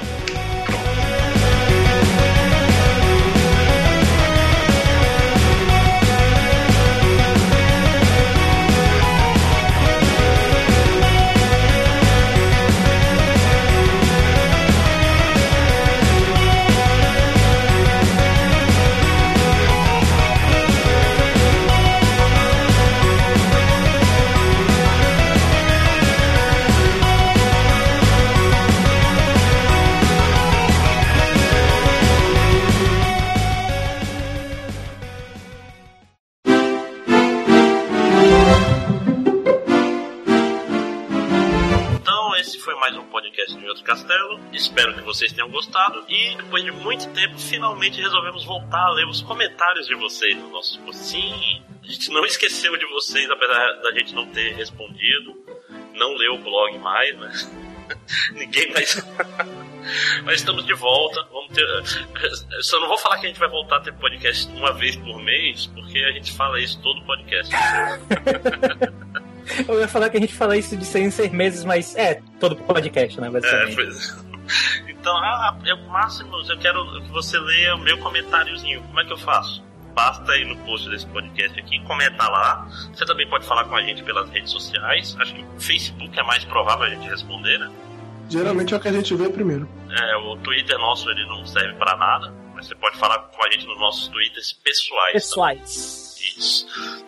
Outro Castelo. Espero que vocês tenham gostado. E depois de muito tempo, finalmente resolvemos voltar a ler os comentários de vocês nos nossos. Sim, a gente não esqueceu de vocês, apesar da gente não ter respondido. Não leu o blog mais, né? Ninguém mais. Mas estamos de volta. Vamos ter. Eu Só não vou falar que a gente vai voltar a ter podcast uma vez por mês, porque a gente fala isso todo podcast. Eu ia falar que a gente fala isso de seis em seis meses, mas é todo podcast, né? É, pois é. Então, ah, é o máximo, eu quero que você leia o meu comentáriozinho. Como é que eu faço? Basta ir no post desse podcast aqui, comentar lá. Você também pode falar com a gente pelas redes sociais. Acho que o Facebook é mais provável a gente responder, né? Geralmente é o que a gente vê primeiro. É, o Twitter nosso ele não serve pra nada, mas você pode falar com a gente nos nossos Twitters pessoais. Pessoais. também.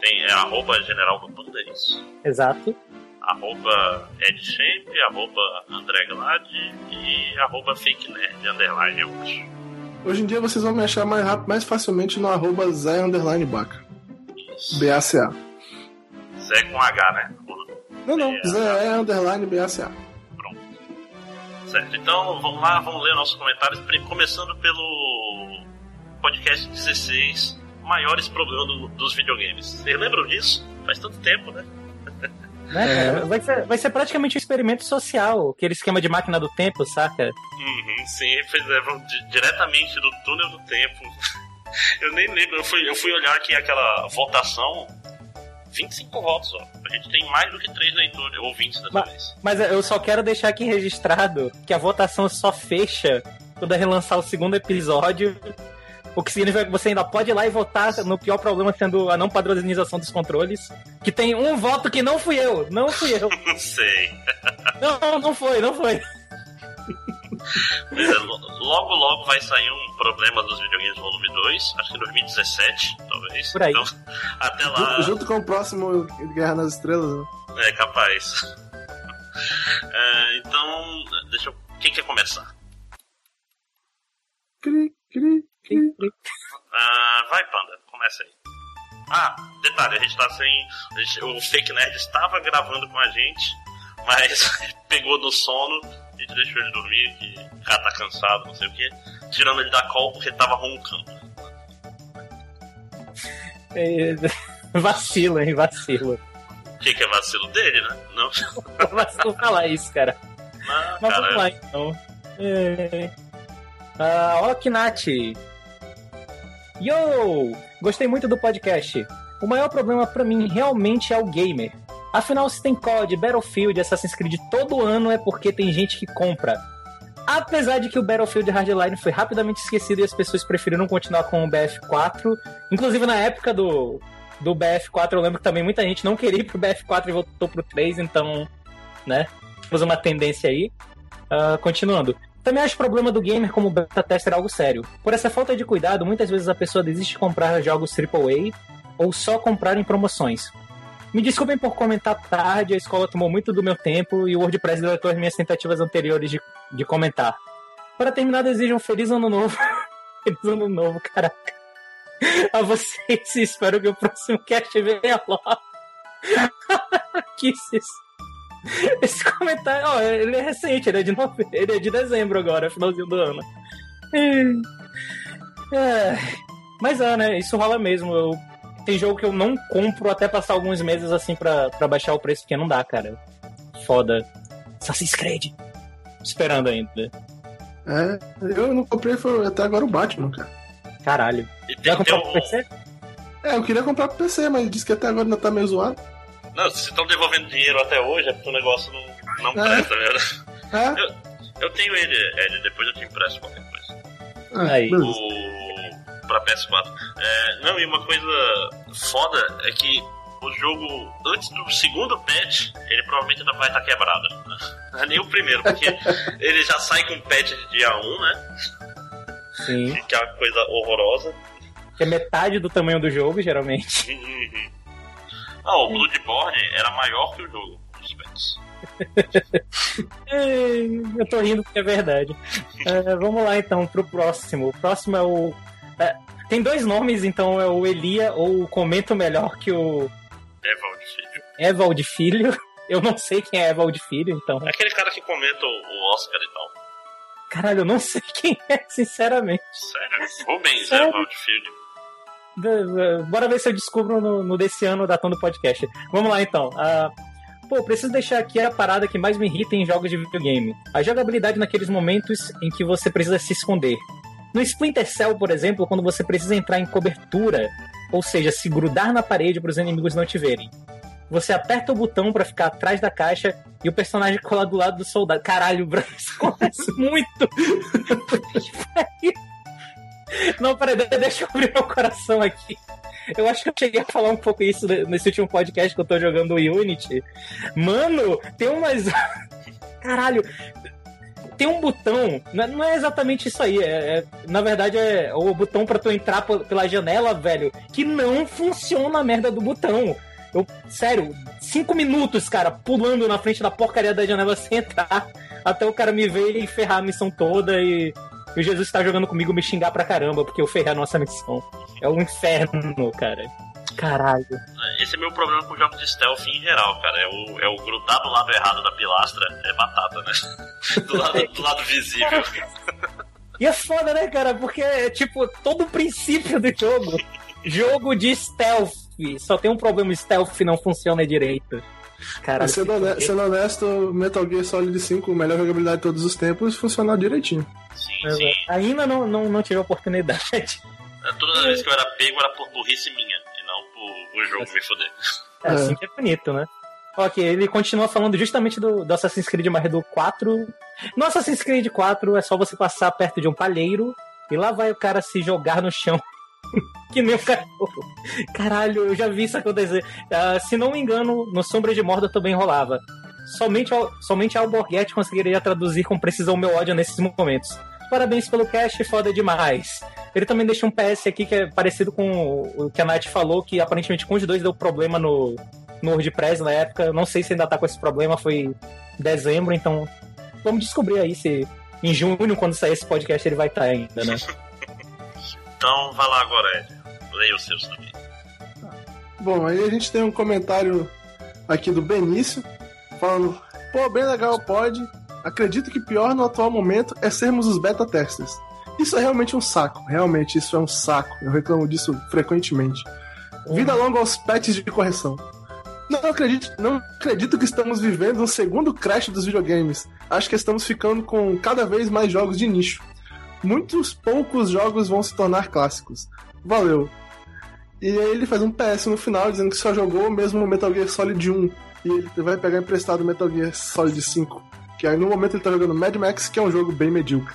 Tem é, arroba General do Panda, é isso. Exato. arroba edchamp, arroba André Glad e arroba fake nerd underline, eu acho. Hoje em dia vocês vão me achar mais rápido, mais facilmente no arroba Zé Underline Baca. Isso. BACA. Zé com H, né? Não, não. É. Zé é Underline BACA. Certo, então vamos lá, vamos ler nossos comentários, começando pelo podcast 16, maiores problemas do- dos videogames. Vocês lembram disso? Faz tanto tempo, né? Né, É. Vai, ser, vai ser praticamente um experimento social, aquele esquema de máquina do tempo, saca? Uhum, sim, pois é, vamos di- diretamente do túnel do tempo. Eu nem lembro, eu fui, eu fui olhar aqui aquela votação, 25 votos, ó. A gente tem mais do que 3 leitores, ouvintes dessa Mas- vez. Mas eu só quero deixar aqui registrado que a votação só fecha quando relançar o segundo episódio. O que significa que você ainda pode ir lá e votar no pior problema sendo a não padronização dos controles. Que tem um voto que não fui eu, não fui eu. Não sei. Não, não foi, não foi. Mas é, lo- logo, logo vai sair um problema dos videogames volume 2, acho que em 2017, talvez. Por aí. Então, até lá. Junto, junto com o próximo Guerra nas Estrelas. né? É capaz. É, então, deixa eu. Quem quer começar? Cri, cri, cri. Ah, vai, Panda, começa aí. Ah, detalhe, a gente tá sem. a gente- o Fake Nerd estava gravando com a gente, mas pegou no sono, a gente deixou ele dormir, que o cara tá cansado, não sei o que, tirando ele da call porque tava roncando. É, vacilo, hein, vacilo. O que, que é vacilo dele, né? Não, Vacilo falar isso, cara. não Mas cara. vamos lá então. É, Ah, ó, Kinati. Yo! Gostei muito do podcast. O maior problema pra mim realmente é o gamer. Afinal, se tem COD, Battlefield, Assassin's Creed todo ano é porque tem gente que compra. Apesar de que o Battlefield Hardline foi rapidamente esquecido e as pessoas preferiram continuar com o BF4. Inclusive na época do, do BF4, eu lembro que também muita gente não queria ir pro BF4 e voltou pro 3, então, né? Temos uma tendência aí. Ah, continuando. Também acho problema do gamer como beta tester algo sério. Por essa falta de cuidado, muitas vezes a pessoa desiste de comprar jogos AAA ou só comprar em promoções. Me desculpem por comentar tarde, a escola tomou muito do meu tempo e o WordPress deletou as minhas tentativas anteriores de, de comentar. Para terminar, desejo um feliz ano novo. feliz ano novo, caraca. A vocês espero que o próximo cast venha logo. que isso? Esse comentário, ó, ele é recente, ele é de nove... ele é de dezembro agora, finalzinho do ano. É, Mas é, né? Isso rola mesmo. Eu... Tem jogo que eu não compro até passar alguns meses assim pra, pra baixar o preço, porque não dá, cara. Foda. Assassin's Creed. Esperando ainda. É, eu não comprei foi até agora o Batman, cara. Caralho. Já comprou pro. PC? É, eu queria comprar pro PC, mas disse que até agora ainda tá meio zoado. Não, se estão devolvendo dinheiro até hoje, é porque o negócio não, não É. presta, velho. É? Eu tenho ele, Ed, depois eu te empresto qualquer coisa. Ah, Aí. O... Pra PS4. É, não, e uma coisa foda é que o jogo, antes do segundo patch, ele provavelmente ainda vai estar quebrado. Não é nem o primeiro, porque ele já sai com patch de dia 1, né? Sim. Que é uma coisa horrorosa. Que é metade do tamanho do jogo, geralmente. Uhum. Ah, o Bloodborne era maior que o jogo. Ei, Eu tô rindo porque é verdade. É, vamos lá então pro próximo. O próximo é o. é, tem dois nomes, então é o Elia ou o Comento Melhor que o Evald, filho. Evald Filho. Eu não sei quem é Evald Filho, então. É aquele cara que comenta o o Oscar e tal. Caralho, eu não sei quem é, sinceramente. Sério? Rubens Sério? Evald, filho. Da- da- Bora ver se eu descubro no, no desse ano datando podcast. Vamos lá então. Ah, pô, preciso deixar aqui a parada que mais me irrita em jogos de videogame. A jogabilidade naqueles momentos em que você precisa se esconder. No Splinter Cell, por exemplo, quando você precisa entrar em cobertura, ou seja, se grudar na parede para os inimigos não te verem. Você aperta o botão pra ficar atrás da caixa e o personagem cola do lado do soldado. Caralho, bro, isso acontece muito. Não, peraí, de- deixa eu abrir meu coração aqui. Eu acho que eu cheguei a falar um pouco isso nesse último podcast que eu tô jogando o Unity. Mano, tem umas. Caralho. Tem um botão, não é- não é exatamente isso aí, é, é- na verdade é o botão pra tu entrar pe- pela janela, velho, que não funciona a merda do botão. Eu, sério, cinco minutos, cara, pulando na frente da porcaria da janela sem entrar, até o cara me ver e ferrar a missão toda e, e o Jesus tá jogando comigo me xingar pra caramba, porque eu ferrei a nossa missão. É um inferno, cara. Caralho. Esse é meu problema com jogos de stealth em geral, cara. É o, é o grudar do lado errado da pilastra, é batata, né? Do lado, do lado visível. E é foda, né, cara? Porque é tipo todo o princípio do jogo. jogo de stealth. Só tem um problema: stealth não funciona direito. Caralho. Mas sendo, hone- sendo honesto, Metal Gear Solid 5, melhor jogabilidade de todos os tempos, funcionou direitinho. Sim, sim. Ainda não, não, não tive a oportunidade. Toda vez que eu era pego era por burrice minha, e não por o jogo me foder. É assim que é bonito, né? Ok, ele continua falando justamente do, do Assassin's Creed, mas do 4. No Assassin's Creed 4 é só você passar perto de um palheiro e lá vai o cara se jogar no chão. que nem um cachorro. Caralho, eu já vi isso acontecer. Ah, se não me engano, no Sombra de Morda também rolava. Somente, somente Alborguete conseguiria traduzir com precisão meu ódio nesses momentos. Parabéns pelo cast, foda demais. Ele também deixa um PS aqui que é parecido com o que a Nath falou, que aparentemente com os dois deu problema no, no WordPress na época. Não sei se ainda tá com esse problema, foi em dezembro, então vamos descobrir aí se em junho, quando sair esse podcast, ele vai estar ainda, né? Então vai lá agora, Ed. Leia os seus também. Bom, aí a gente tem um comentário aqui do Benício, falando: pô, bem legal, pode. Acredito que pior no atual momento é sermos os beta testers. Isso é realmente um saco, realmente isso é um saco. Eu reclamo disso frequentemente. Vida longa aos patches de correção. Não acredito, não acredito que estamos vivendo um segundo crash dos videogames. Acho que estamos ficando com cada vez mais jogos de nicho. Muitos poucos jogos vão se tornar clássicos. Valeu. E aí ele faz um PS no final dizendo que só jogou mesmo o Metal Gear Solid 1. E ele vai pegar emprestado o Metal Gear Solid 5. Que aí no momento ele tá jogando Mad Max, que é um jogo bem medíocre.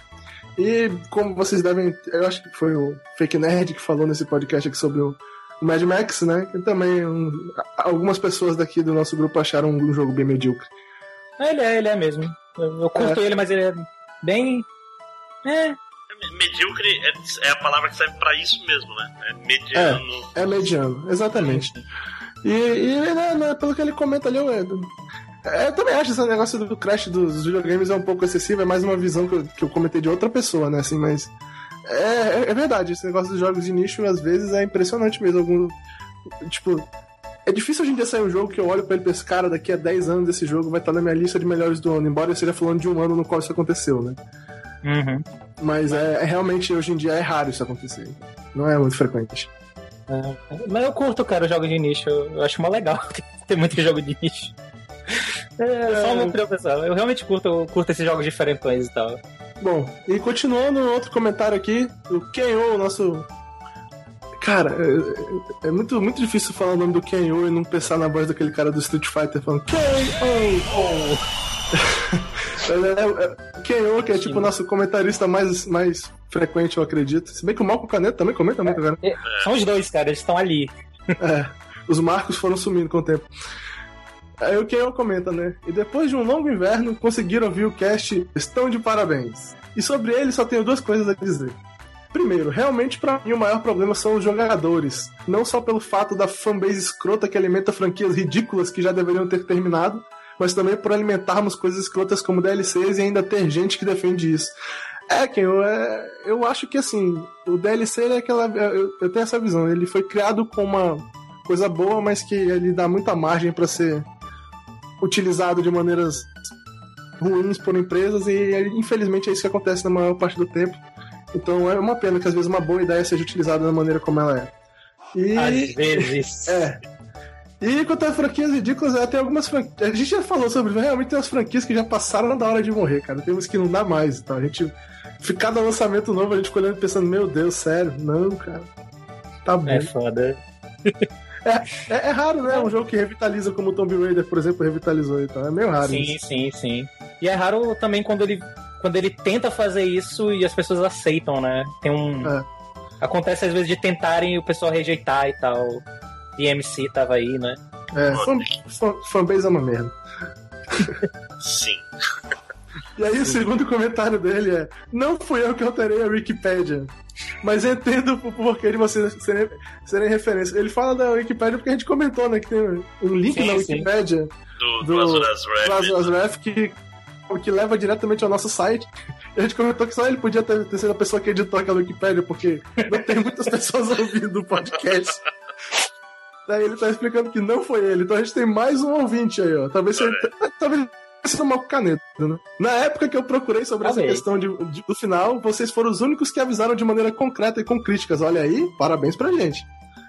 E como vocês devem. Eu acho que foi o Fake Nerd que falou nesse podcast aqui sobre o Mad Max, né? Que também um, algumas pessoas daqui do nosso grupo acharam um jogo bem medíocre. Ele é, ele é mesmo. Eu, eu curto ele, mas ele é bem. É. Medíocre é, é a palavra que serve pra isso mesmo, né? É mediano. É mediano, exatamente. E, e né, né, pelo que ele comenta ali, eu, é, eu também acho esse negócio do crash dos videogames é um pouco excessivo, é mais uma visão que eu, que eu comentei de outra pessoa, né? Assim, mas. É, é, é verdade, esse negócio dos jogos de nicho às vezes é impressionante mesmo. Algum, tipo, é difícil hoje em dia sair um jogo que eu olho pra ele e penso, cara, daqui a 10 anos esse jogo vai estar na minha lista de melhores do ano, embora eu esteja falando de um ano no qual isso aconteceu, né? Uhum. Mas é, é realmente, hoje em dia, é raro isso acontecer. Não é muito frequente. É, mas eu curto, cara, jogos de nicho. Eu acho mó legal ter muito jogo de nicho. É, só uma opinião pessoal. Eu realmente curto, curto esses jogos diferentões e tal. Bom, e continuando, outro comentário aqui, o Kenyo, o nosso. Cara, é, é muito, muito difícil falar o nome do Kenyo e não pensar na voz daquele cara do Street Fighter falando Kenyo! é, é, Kenyo, que é tipo o nosso comentarista mais, mais frequente, eu acredito. Se bem que o Malco Caneta também comenta muito, cara. É, são os dois, cara, eles estão ali. É, os marcos foram sumindo com o tempo. Aí o Kenyo comenta, né? E depois de um longo inverno, conseguiram ouvir o cast Estão de Parabéns. E sobre ele só tenho duas coisas a dizer. Primeiro, realmente para mim o maior problema são os jogadores. Não só pelo fato da fanbase escrota que alimenta franquias ridículas que já deveriam ter terminado, mas também por alimentarmos coisas escrotas como DLCs e ainda ter gente que defende isso. É, Ken, eu, é, eu acho que assim, o DLC é aquela. Eu, eu tenho essa visão, ele foi criado com uma coisa boa, mas que ele dá muita margem para ser utilizado de maneiras ruins por empresas e infelizmente é isso que acontece na maior parte do tempo. Então é uma pena que às vezes uma boa ideia seja utilizada da maneira como ela é. E, Às vezes. É. E quanto a franquias ridículas, é, tem algumas franquias. A gente já falou sobre, realmente tem umas franquias que já passaram da hora de morrer, cara. Tem umas que não dá mais. Então a gente. Cada lançamento novo, a gente ficou olhando pensando, meu Deus, sério, não, cara. Tá bom. É foda. É, é, é raro, né? Um jogo que revitaliza como o Tomb Raider, por exemplo, revitalizou então. É meio raro. Sim, isso. sim, sim. E é raro também quando ele, quando ele tenta fazer isso e as pessoas aceitam, né? Tem um. É. Acontece às vezes de tentarem e o pessoal rejeitar e tal. DMC tava aí, né? É, fan, fan, fanbase é uma merda. Sim. E aí o segundo comentário dele é: Não fui eu que alterei a Wikipedia. Mas entendo o porquê de vocês serem, serem referência. Ele fala da Wikipedia porque a gente comentou, né? Que tem um link Sim, na. Wikipedia Do, do do Azuras do Azuras Wrath que, que leva diretamente ao nosso site. E a gente comentou que só ele podia ter, ter sido a pessoa que editou aquela Wikipedia, porque não tem muitas pessoas ouvindo o podcast. Daí ele tá explicando que não foi ele. Então a gente tem mais um ouvinte aí, ó. Talvez seja. Talvez seja uma caneta, né? Na época que eu procurei sobre essa Amei. questão de, de- do final, vocês foram os únicos que avisaram de maneira concreta e com críticas. Olha aí, parabéns pra gente.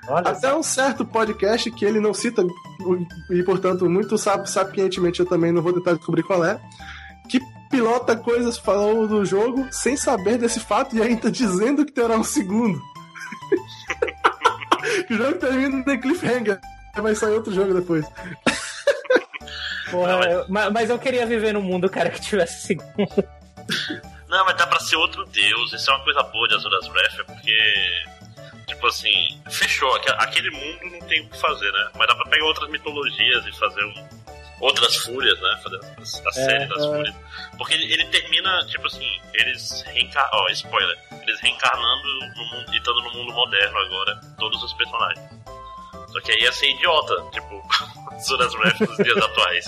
Olha Até um certo podcast que ele não cita, e portanto, muito sap- sapientemente eu também não vou tentar descobrir qual é, que pilota coisas falou do jogo sem saber desse fato e ainda dizendo que terá um segundo. que o jogo termina em cliffhanger. Vai sair outro jogo depois. Porra, eu- mas, mas eu queria viver num mundo, cara, que tivesse segundo. Não, mas dá pra ser outro deus. Isso é uma coisa boa de Azuras Wrath, é porque. Tipo assim, fechou. Aque- Aquele mundo não tem o que fazer, né? Mas dá pra pegar outras mitologias e fazer um, outras fúrias, né? Fazer a, a série das é. fúrias. Porque ele, ele termina, tipo assim, eles reencarnam. Ó, spoiler. Eles reencarnando no mundo, e estando no mundo moderno agora, todos os personagens. Só que aí ia ser idiota, tipo, Azuras Wrath dos dias atuais.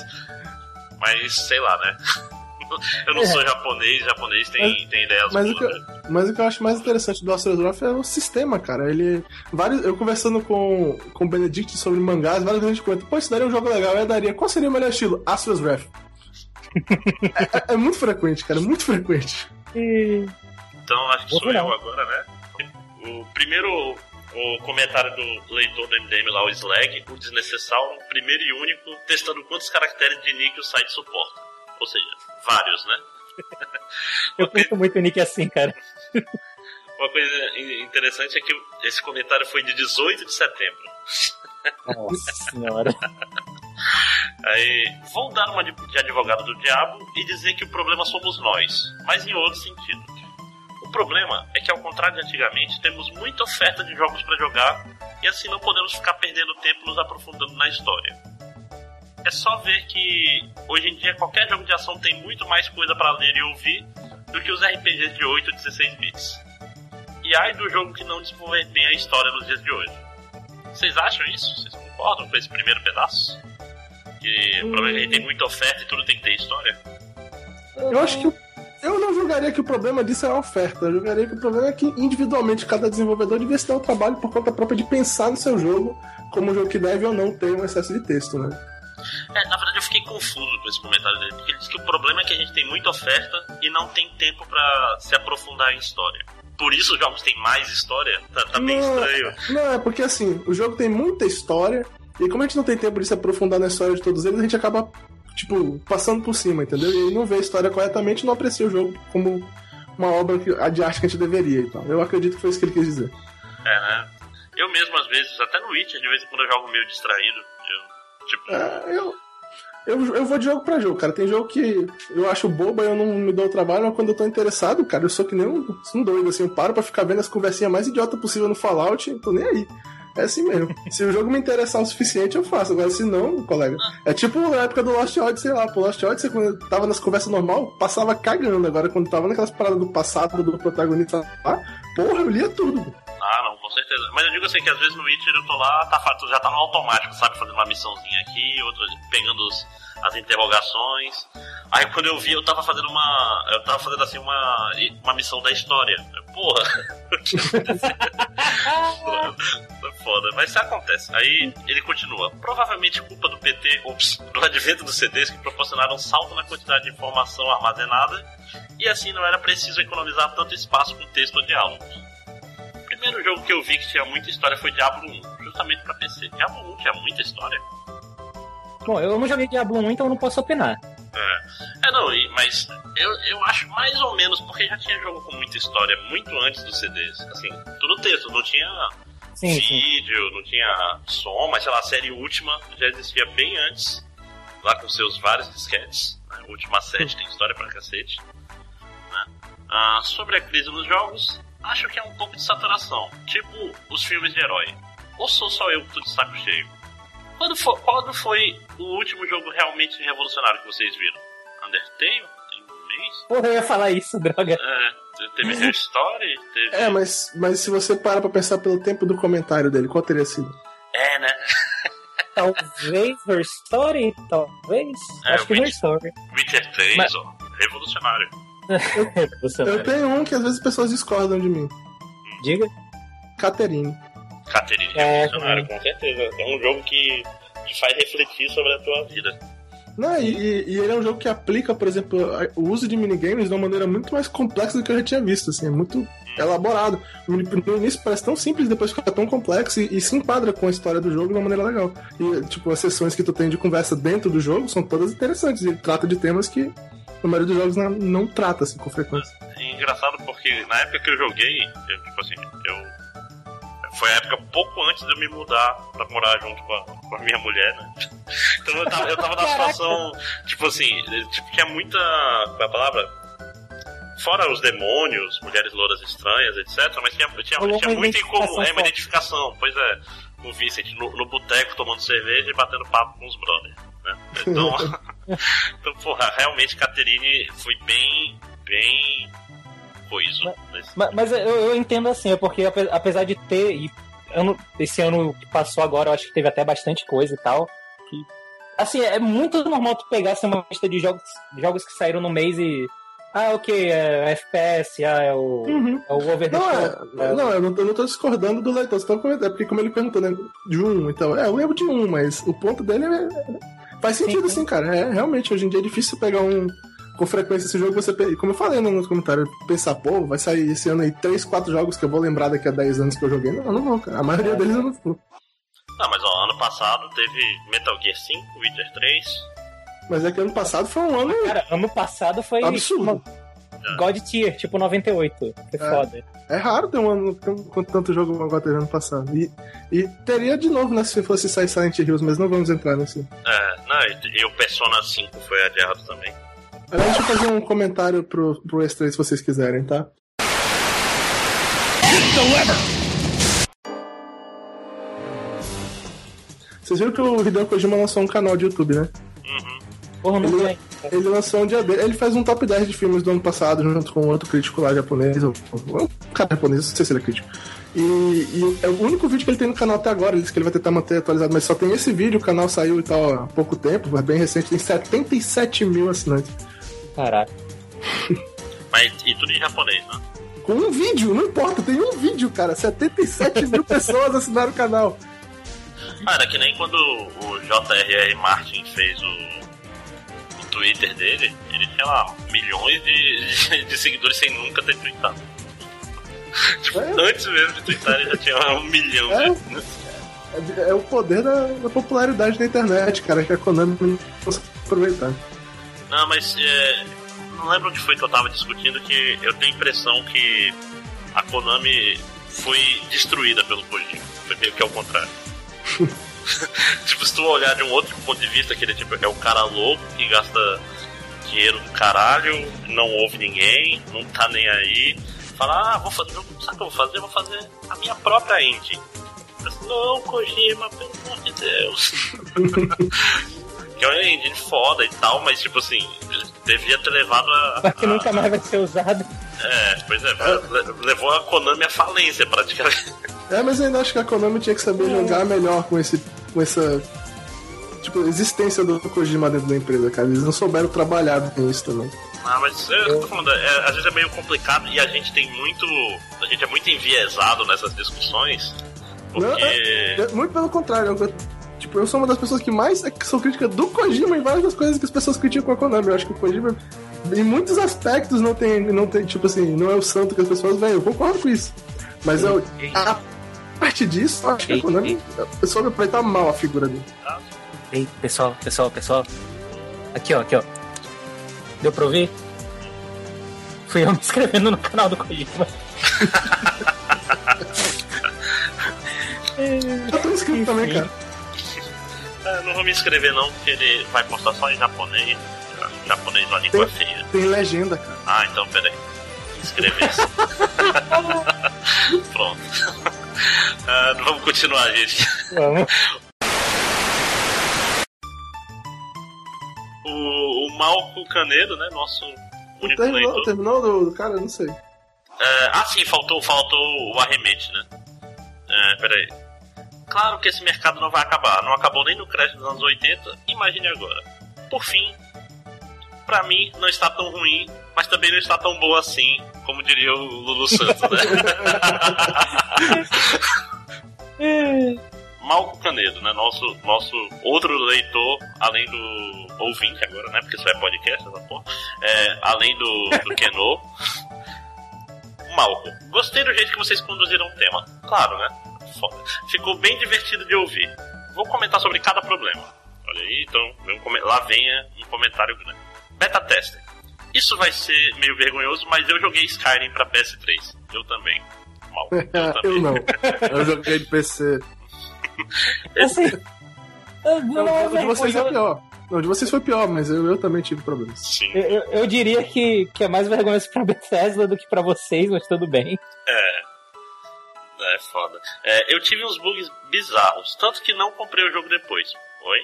Mas, sei lá, né? Eu não É. sou japonês, japonês tem, tem ideias Mas o, boas, que, né? mas o que eu acho mais interessante do Asura's Wrath é o sistema, cara. Ele. Vários, eu conversando com, com o Benedict sobre mangás, várias vezes a gente comenta, pô, isso daria um jogo legal, eu daria. Qual seria o melhor estilo? Asura's Wrath. é, é- é muito frequente, cara, muito frequente. Então acho que Vou sou eu agora, né? O primeiro o comentário do leitor do MDM lá, o Slag, o desnecessário, um primeiro e único, testando quantos caracteres de nick o site suporta. Ou seja, vários, né? Eu curto muito o Nick assim, cara. Uma coisa in- interessante é que esse comentário foi de 18 de setembro. Nossa senhora. Aí, vou dar uma de, de advogado do diabo e dizer que o problema somos nós, mas em outro sentido. O problema é que, ao contrário de antigamente, temos muita oferta de jogos para jogar e assim não podemos ficar perdendo tempo nos aprofundando na história. É só ver que hoje em dia qualquer jogo de ação tem muito mais coisa para ler e ouvir do que os RPGs de 8 ou 16 bits. E ai do jogo que não desenvolver bem a história nos dias de hoje. Vocês acham isso? Vocês concordam com esse primeiro pedaço? Que o problema é que a gente tem muita oferta e tudo tem que ter história? Eu acho que. Eu não julgaria que o problema disso é a oferta. Eu julgaria que o problema é que individualmente cada desenvolvedor devia se dar o trabalho por conta própria de pensar no seu jogo como um jogo que deve ou não ter um excesso de texto, né? É, na verdade eu fiquei confuso com esse comentário dele, porque ele disse que o problema é que a gente tem muita oferta e não tem tempo pra se aprofundar em história. Por isso os jogos têm mais história? Tá, tá bem estranho. Não, é porque assim, o jogo tem muita história, e como a gente não tem tempo de se aprofundar na história de todos eles, a gente acaba, tipo, passando por cima, entendeu? E não vê a história corretamente e não aprecia o jogo como uma obra que- de arte que a gente deveria e tal. Eu acredito que foi isso que ele quis dizer. É, né? Eu mesmo, às vezes, até no Witcher, de vez em quando eu jogo meio distraído. Eu, tipo, É, eu, eu, eu vou de jogo pra jogo, cara. Tem jogo que eu acho boba e eu não me dou o trabalho, mas quando eu tô interessado, cara, eu sou que nem um, um doido, assim. Eu paro pra ficar vendo as conversinhas mais idiota possível no Fallout e tô nem aí. É assim mesmo. se o jogo me interessar o suficiente, eu faço. Agora, se não, colega. É tipo na época do Lost Odyssey, sei lá. Pô, Lost Odyssey, quando eu tava nas conversas normal, passava cagando. Agora, quando tava naquelas paradas do passado do protagonista lá, porra, eu lia tudo. Ah, não, com certeza. Mas eu digo assim que às vezes no Witcher eu tô lá, tá, já tá no automático, sabe? Fazendo uma missãozinha aqui, outra pegando os- as interrogações. Aí quando eu vi, eu tava fazendo uma. Eu tava fazendo assim uma. uma missão da história. Porra! Tá foda, mas isso acontece. Aí ele continua. Provavelmente culpa do PT, ops, do advento dos CDs que proporcionaram um salto na quantidade de informação armazenada e assim não era preciso economizar tanto espaço com texto ou diálogos. O primeiro jogo que eu vi que tinha muita história foi Diablo 1, justamente pra PC. Diablo 1 tinha muita história? Bom, eu não joguei Diablo 1, então eu não posso opinar. É, não, e- mas eu, eu acho mais ou menos porque já tinha jogo com muita história muito antes dos CDs. Assim, tudo texto, não tinha Sim, sim. vídeo, não tinha som, mas sei lá, a série última já existia bem antes, lá com seus vários disquetes. Né? A última sete tem história pra cacete. né? Ah, sobre a crise nos jogos, acho que é um pouco de saturação, tipo os filmes de herói. Ou sou só eu que tô de saco cheio? Quando foi, quando foi o último jogo realmente revolucionário que vocês viram? Undertale? Tem um mês? Porra, eu ia falar isso, droga. É, teve Her Story? Teve... É, mas, mas se você parar pra pensar pelo tempo do comentário dele, qual teria sido? É, né? Talvez Her Story? Talvez? É, Acho que Witch- Her Story. Witcher 3, Mas- ó. Revolucionário. Eu tenho um que às vezes as pessoas discordam de mim. Diga. Caterine. Caterine É, Revolucionário, com certeza. É um jogo que te faz refletir sobre a tua vida. Não, e, e- ele é um jogo que aplica, por exemplo, o uso de minigames de uma maneira muito mais complexa do que eu já tinha visto, assim, é muito elaborado. No início parece tão simples, depois fica tão complexo e, e se enquadra com a história do jogo de uma maneira legal. E, tipo, as sessões que tu tem de conversa dentro do jogo são todas interessantes e ele trata de temas que a maioria dos jogos não, não trata, assim, com frequência. É engraçado porque na época que eu joguei, eu, tipo assim, eu. Foi a época pouco antes de eu me mudar pra morar junto com a, com a minha mulher, né? Então eu tava, eu tava na situação, tipo assim, tipo, tinha muita. Qual é a palavra? Fora os demônios, mulheres louras estranhas, etc. Mas tinha, tinha, tinha muito em comum. É uma identificação pois é. Com o Vincent no, no boteco tomando cerveja e batendo papo com os brothers. Né? Então, então, porra, realmente Caterine foi bem, bem coiso. nesse- Mas, mas eu, eu entendo assim, é porque ape- apesar de ter. E ano, esse ano que passou agora, eu acho que teve até bastante coisa e tal. Que, assim, é muito normal tu pegar assim, uma lista de jogos, jogos que saíram no mês e. Ah, ok, é FPS, ah, é o, Uhum. é o Over the Não, Top, é, não, eu não, tô, eu não tô discordando do leitor, só tô comentando, porque como ele perguntou, né, de um, então, é, eu lembro de um, mas o ponto dele é, faz sentido, Sim, sim, cara, é, realmente, hoje em dia é difícil pegar um, com frequência esse jogo, você, como eu falei no comentário, pensar, pô, vai sair esse ano aí 3, 4 jogos que eu vou lembrar daqui a 10 anos que eu joguei, não, não vou, cara, a maioria É. deles eu não vou, Não, mas ó, ano passado teve Metal Gear 5, Witcher 3. mas é que ano passado foi um ano Cara, ano passado foi. absurdo. uma- God Tier, tipo 98. Foi É. foda. É raro ter um ano com tanto jogo igual teve ano passado. E, e teria de novo, né, se fosse sair Silent Hills, mas não vamos entrar nesse. É, não, e, e o Persona 5 foi adiado também. Aliás, deixa eu fazer um comentário pro, pro S3 se vocês quiserem, tá? Vocês viram que o Hideo Kojima lançou um canal de YouTube, né? Porra, não Ele- tem. Ele lançou um dia dele. Ele faz um top 10 de filmes do ano passado, junto com outro crítico lá japonês. Um cara japonês, não sei se ele é crítico. E, e é o único vídeo que ele tem no canal até agora. Ele disse que ele vai tentar manter atualizado, mas só tem esse vídeo. O canal saiu e tal há pouco tempo, é bem recente. Tem 77 mil assinantes. Caraca. Mas e tudo em japonês, né? Com um vídeo, não importa, tem um vídeo, cara. 77 mil pessoas assinaram o canal. Ah, era que nem quando o J.R.R. Martin fez o Twitter dele, ele tinha lá milhões de, de, de seguidores sem nunca ter tweetado. tipo, É. antes mesmo de twittar ele já tinha um milhão É. de. É, é o poder da, da popularidade da internet, cara, que a Konami não consegue aproveitar. Não, mas é, não lembro onde foi que eu tava discutindo que eu tenho a impressão que a Konami foi destruída pelo Kojima. Foi meio que ao contrário. tipo, se tu olhar de um outro ponto de vista, que ele tipo, é o cara louco que gasta dinheiro do caralho, não ouve ninguém, não tá nem aí. Fala, ah, vou fazer. Sabe o que eu vou fazer? Eu vou fazer a minha própria indie. Não, Kojima, pelo amor de Deus. que é uma engine foda e tal, mas tipo assim, devia ter levado a. Mas que a- nunca mais vai ser usado. É, pois é, le- levou a Konami à falência praticamente. É, mas eu ainda acho que a Konami tinha que saber jogar melhor com esse. com essa. Tipo, existência do Kojima dentro da empresa, cara. Eles não souberam trabalhar com isso também. Ah, mas é, eu tô falando, é, às vezes é meio complicado e a gente tem muito. A gente é muito enviesado nessas discussões. Não, Porque. É, Muito pelo contrário. Eu, tipo, eu sou uma das pessoas que mais sou crítica do Kojima em várias das coisas que as pessoas criticam a Konami. Eu acho que o Kojima, em muitos aspectos, não tem, não tem tipo assim, não é o santo que as pessoas veem. Eu concordo com isso. Mas eu, a parte disso, eu acho que a Konami soube aproveitar mal a figura dele. Ei, pessoal, pessoal, pessoal. Aqui, ó, aqui, ó. Deu pra ouvir? Fui eu me inscrevendo no canal do Kojima. Eu tô inscrito também, cara. É, não vou me inscrever não, porque ele vai postar só em japonês. Em japonês uma língua feia. Tem legenda, cara. Ah, então peraí. Inscrever-se. Pronto. Ah, vamos continuar, gente. Vamos. O, o Malco Canedo, né? Nosso único Terminou, terminou do. Cara, eu não sei. É, ah, sim, faltou, faltou o arremete, né? É, peraí. Claro que esse mercado não vai acabar. Não acabou nem no crédito dos anos 80. Imagine agora. Por fim, pra mim não está tão ruim, mas também não está tão bom assim, como diria o Lulu Santos, né? Malco Canedo, né? Nosso, nosso outro leitor, além do ouvinte agora, né? Porque isso é podcast, essa porra. É, além do, do Keno. Malco, gostei do jeito que vocês conduziram o tema. Claro, né? Foda. Ficou bem divertido de ouvir. Vou comentar sobre cada problema. Olha aí, então, lá venha um comentário grande. Beta tester. Isso vai ser meio vergonhoso, mas eu joguei Skyrim pra PS3. Eu também. Malco, eu também. eu não. Eu joguei de PC. Assim. eu- Não, não, o de vocês é eu- pior. Não, o de vocês foi pior, mas eu, eu também tive problemas. Sim. Eu, eu- eu diria que, que é mais vergonhoso pra Bethesda do que pra vocês, mas tudo bem. É. É foda. É, eu tive uns bugs bizarros, tanto que não comprei o jogo depois. Oi?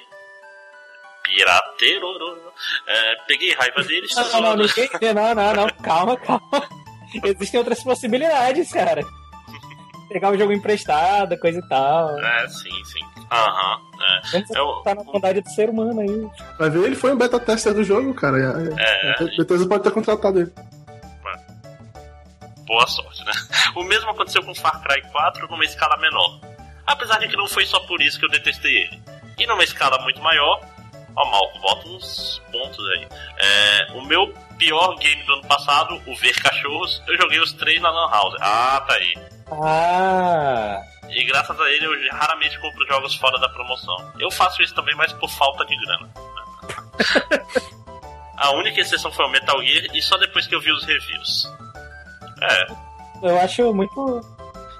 Pirateiro. É, peguei raiva deles. Não, não, não, ninguém. Não, não, não, calma, calma. Existem outras possibilidades, cara. Pegar um jogo emprestado, coisa e tal. É, sim, sim. Aham. é. Vamos Eu- tá na bondade do ser humano aí. Vai ver, ele foi um beta tester do jogo, cara. É, Bethesda pode ter contratado ele. Boa sorte, né? O mesmo aconteceu com Far Cry 4 numa escala menor. Apesar de que não foi só por isso que eu detestei ele. E numa escala muito maior, ó, Malco, bota uns pontos aí. É, o meu pior game do ano passado, o Ver Cachorros, eu joguei os três na Lan House. Ah, tá aí. Ah! E graças a ele eu raramente compro jogos fora da promoção. Eu faço isso também, mas por falta de grana. A única exceção foi o Metal Gear e só depois que eu vi os reviews. É, Eu acho muito.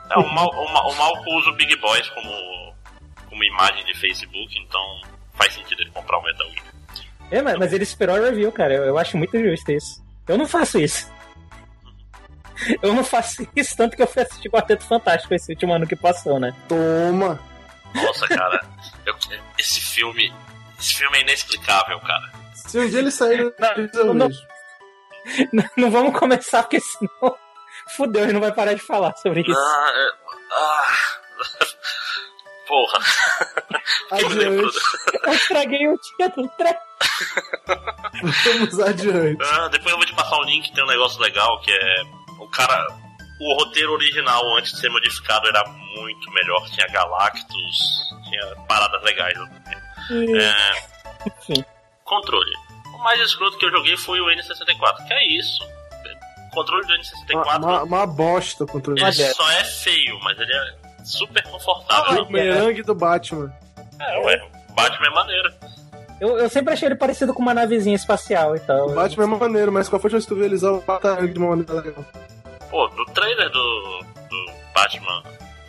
é o, mal, o, mal, o Malco usa o Big Boys como, como imagem de Facebook, então faz sentido ele comprar o Metal Gear. É, mas, mas ele esperou a review, cara. Eu, eu acho muito justo isso. Eu não faço isso. Eu não faço isso, tanto que eu fui assistir Quarteto Fantástico esse último ano que passou, né? Toma! Nossa, cara, eu- esse filme. Esse filme é inexplicável, cara. Se um dia ele sair, eu não- vejo. Não, não vamos começar, porque senão. Fudeu, ele não vai parar de falar sobre isso. Ah, é- ah. Porra. Adiante. Eu estraguei o dia do trem. Vamos adiante. Ah, depois eu vou te passar um link, tem um negócio legal que é. O cara. O roteiro original, antes de ser modificado, era muito melhor. Tinha Galactus, tinha paradas legais. É, Enfim. controle. O mais escroto que eu joguei foi o N64. Que é isso? O controle do Uma, N64 uma, uma bosta o controle. ele Mas é. só é feio, mas ele é super confortável. O bumerangue do Batman. É, ué. Batman é maneiro. Eu, eu sempre achei ele parecido com uma navezinha espacial e tal. O Batman é maneiro, mas qual foi a chance de tu ver eles usar o bumerangue de uma maneira legal? Pô, no trailer do, do Batman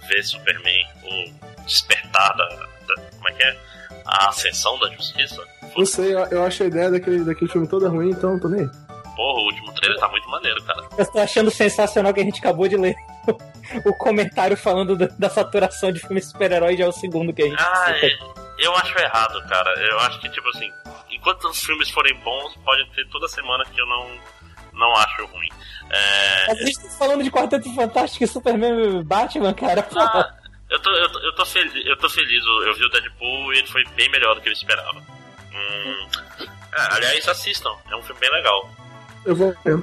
v Superman, o despertar da, da- Como é que é? A ascensão da justiça. Não sei, eu, eu acho a ideia daquele, daquele filme toda ruim, então tô nem. Porra, o último trailer tá muito maneiro, cara. Eu tô achando sensacional que a gente acabou de ler o comentário falando da, saturação de filme super-herói já é o segundo que a gente Ah, é, eu acho errado, cara. Eu acho que, tipo assim, enquanto os filmes forem bons, pode ter toda semana que eu não, não acho ruim. É, Mas a gente tá falando de Quarteto Fantástico e Superman e Batman, cara. Ah, eu tô, eu, tô, eu, tô feliz, eu tô feliz, eu eu vi o Deadpool e ele foi bem melhor do que eu esperava. Hum, é, aliás, assistam, é um filme bem legal. Eu vou ver.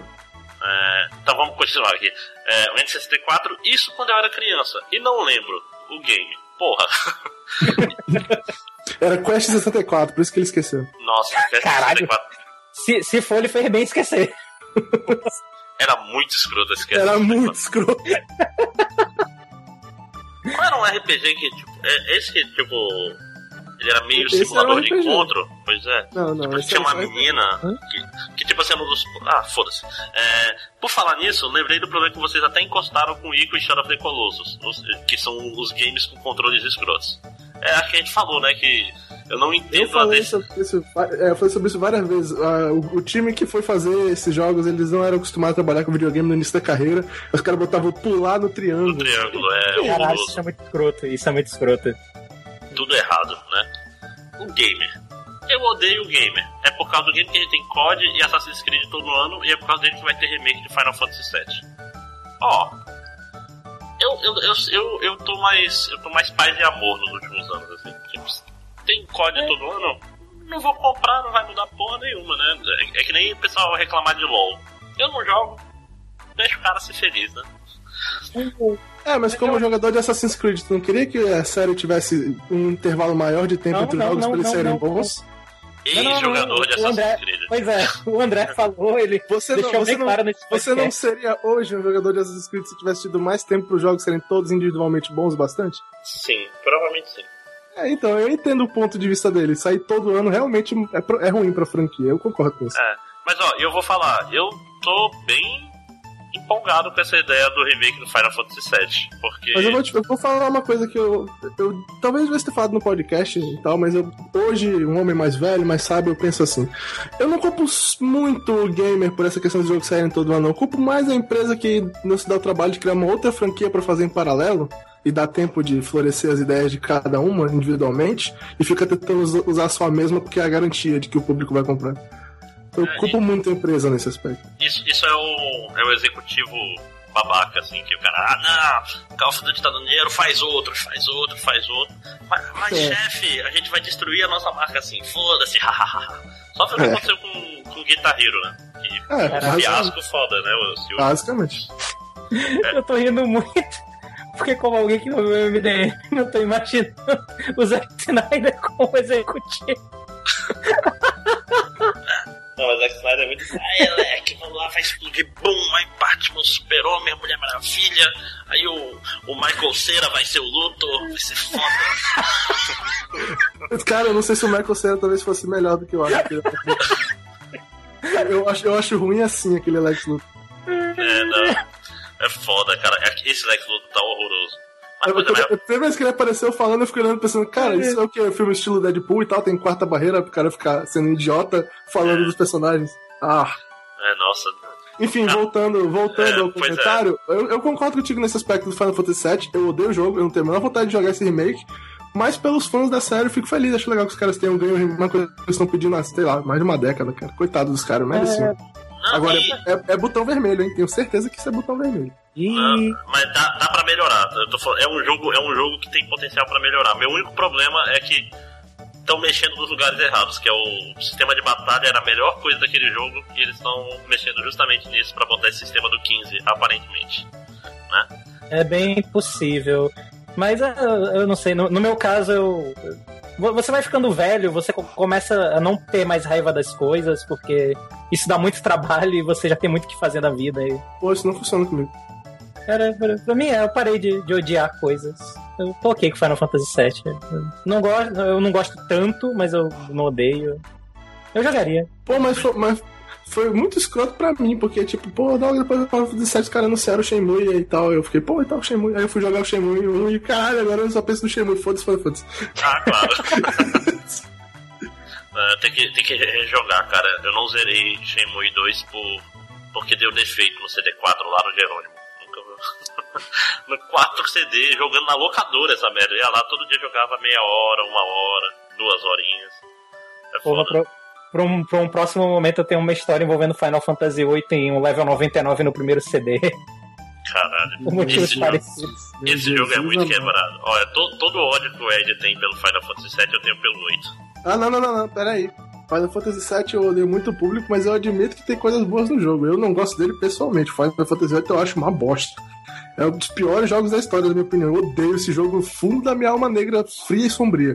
É, então vamos continuar aqui. É, o N64, isso quando eu era criança, e não lembro o game. Porra, Era Quest 64, por isso que ele esqueceu. nossa, o Caralho. N64 Se, se for, ele fez bem esquecer. era muito escroto esse Era N64. muito escroto. Qual era um RPG que, tipo, é, esse que, tipo, ele era meio Esse simulador era de encontro? Pois é. Não, não. Tipo, esse tinha é uma menina Hã? que, que, tipo assim, um dos. Ah, foda-se. É, por falar nisso, eu lembrei do problema que vocês até encostaram com Ico e Shadow of the Colossus, os- que são os games com controles escrotos. É, acho que a gente falou, né, que eu não Eu entendo a falei decisão. sobre isso, é, eu falei sobre isso várias vezes. Ah, o, o time que foi fazer esses jogos, eles não eram acostumados a trabalhar com videogame no início da carreira. Os caras botavam pular no triângulo. triângulo, é Caralho, isso é muito escroto. Isso é muito escroto. Tudo errado, né? O gamer. Eu odeio o gamer. É por causa do game que a gente tem COD e Assassin's Creed todo ano, e é por causa dele que vai ter remake de Final Fantasy VII. Ó, eu, eu, eu, eu, eu tô mais. Eu tô mais paz e amor nos últimos anos, assim. Tipo, tem COD todo ano, não vou comprar, não vai mudar porra nenhuma, né? É, é que nem o pessoal reclamar de LOL. Eu não jogo, deixa o cara ser feliz, né? É, mas como jogador de Assassin's Creed, tu não queria que a série tivesse um intervalo maior de tempo Não, entre os não, jogos não, pra eles não, serem não, bons? Não, não, Ex-jogador de o André- Assassin's Creed. Pois é, o André falou, ele Você não, deixou você, bem não, claro nesse você não podcast. seria hoje um jogador de Assassin's Creed se tivesse tido mais tempo para os jogos serem todos individualmente bons bastante? Sim, provavelmente sim. É, então, eu entendo o ponto de vista dele. Sair todo ano realmente é, é ruim pra franquia, eu concordo com isso. É, mas ó, eu vou falar, eu tô bem empolgado com essa ideia do remake do Final Fantasy VII, porque Mas eu vou, te- eu vou falar uma coisa que eu, eu talvez devesse ter falado no podcast e tal, mas eu, hoje, um homem mais velho, mais sábio, eu penso assim. Eu não culpo muito o gamer por essa questão de jogos saírem todo ano. Eu culpo mais a empresa que não se dá o trabalho de criar uma outra franquia pra fazer em paralelo e dá tempo de florescer as ideias de cada uma individualmente e fica tentando us- usar só a mesma porque é a garantia de que o público vai comprar. Eu É, culpo muito a empresa nesse aspecto. isso, isso é, o, é o executivo babaca, assim, que o cara, ah não, Call of Duty tá dando dinheiro, faz outro, faz outro, faz outro. Mas, mas É. chefe, a gente vai destruir a nossa marca assim, foda-se, hahaha. Só foi o que É. aconteceu com, com Guitar Hero, né? Que É, um fiasco foda, né? O, o- basicamente. Eu tô rindo muito. Porque como alguém que não viu o MDM, eu tô imaginando o Zack Snyder como executivo. Não, mas Zack Snyder é muito. Aí, Leque, vamos lá, vai explodir bum, aí Batman, Super-Homem, a Mulher Maravilha. Aí o, o Michael Cera vai ser o Luthor, vai ser foda. Cara, eu não sei se o Michael Cera talvez fosse melhor do que o Arthur. eu, acho, eu acho ruim assim aquele Lex Luthor. É, não. É foda, cara. É- Esse Lex Luthor tá horroroso. A primeira vez que ele apareceu falando, eu fiquei olhando pensando, cara, isso é o que? Filme estilo Deadpool e tal, tem quarta barreira pro cara ficar sendo idiota falando dos personagens. Ah. É, nossa. Enfim, voltando, voltando É, ao é. comentário, eu, eu concordo contigo nesse aspecto do Final Fantasy VII. Eu odeio o jogo, eu não tenho a menor vontade de jogar esse remake. Mas pelos fãs da série, eu fico feliz. Acho legal que os caras tenham ganho uma coisa que eles estão pedindo há, sei lá, mais de uma década, cara. Coitado dos caras, mereciam. Não, Agora, e- é, é botão vermelho, hein? Tenho certeza que isso é botão vermelho. Ih, mas dá, dá pra melhorar. Eu tô falando, é, um jogo, é um jogo que tem potencial pra melhorar. Meu único problema é que estão mexendo nos lugares errados, que é o sistema de batalha era a melhor coisa daquele jogo e eles estão mexendo justamente nisso pra botar esse sistema do 15, aparentemente. é bem possível. Mas ah, eu não sei, no, no meu caso, eu. Você vai ficando velho, você co- começa a não ter mais raiva das coisas, porque isso dá muito trabalho e você já tem muito o que fazer na vida. E, Pô, isso não funciona comigo. cara, pra, pra mim, é, eu parei de, de odiar coisas. Eu tô ok com Final Fantasy VII. Eu não gosto, eu não gosto tanto, mas eu não odeio. Eu jogaria. Pô, mas mas foi muito escroto pra mim, porque, tipo, pô, logo depois do Final Fantasy VII os caras anunciaram o Shenmue e tal. Eu fiquei, pô, e tal o Shenmue. Aí eu fui jogar o Shenmue 1 e, caralho, agora eu só penso no Shenmue. Foda-se, Fantasy. Ah, claro. É, tem, que, tem que rejogar, cara. Eu não zerei Shenmue 2 por, porque deu defeito no CD4 lá no Jerônimo. Nunca- no 4 CD, jogando na locadora essa merda. Eu ia lá todo dia jogava meia hora, uma hora, duas horinhas. É Porra, pra, pra um, pra um próximo momento eu tenho uma história envolvendo Final Fantasy VIII em um level 99 no primeiro CD. Caralho. Por motivos Esse jogo, parecidos. esse jogo é muito quebrado. Olha, to- todo o ódio que o Ed tem pelo Final Fantasy VII eu tenho pelo 8. Ah, não, não, não, não, pera aí. Final Fantasy VII eu odeio muito o público, mas eu admito que tem coisas boas no jogo. Eu não gosto dele pessoalmente. Final Fantasy VII eu acho uma bosta. É um dos piores jogos da história, na minha opinião. Eu odeio esse jogo no fundo da minha alma negra, fria e sombria.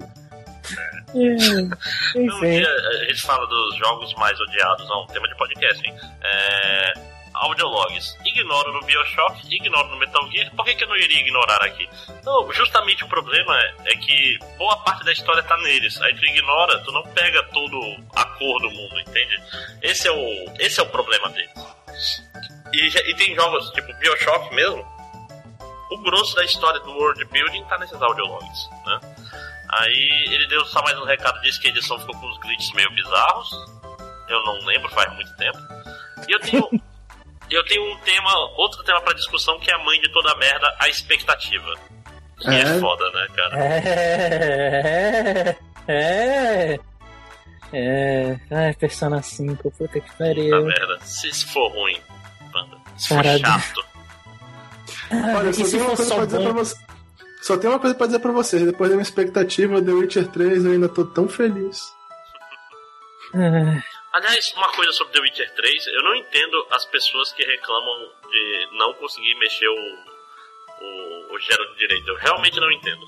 Um Enfim. dia a gente fala dos jogos mais odiados, não, tema de podcast, hein? É, audiologs. Ignoro no Bioshock, ignoro no Metal Gear. Por que, que eu não iria ignorar aqui? Não, justamente o problema é, é que boa parte da história tá neles. Aí tu ignora, tu não pega todo a cor do mundo, entende? Esse é o, esse é o problema deles. E, e tem jogos tipo Bioshock mesmo. O grosso da história do world building tá nesses audiologs, né? Aí ele deu só mais um recado, disse que a edição ficou com uns glitches meio bizarros. Eu não lembro, faz muito tempo. E eu tenho. eu tenho um tema, outro tema pra discussão que é a mãe de toda a merda, a expectativa. Que é, É? foda, né, cara? É. É. É. Ai, Persona 5, puta que Puta pariu. merda. Se, se for ruim, banda. Se for Caralho. chato. Olha, e só se for só bom? pra você. Só tem uma coisa pra dizer pra vocês. Depois da minha expectativa The Witcher 3, eu ainda tô tão feliz. Ah, Aliás, uma coisa sobre The Witcher 3, eu não entendo as pessoas que reclamam de não conseguir mexer o, o, o Geralt direito. Eu realmente não entendo.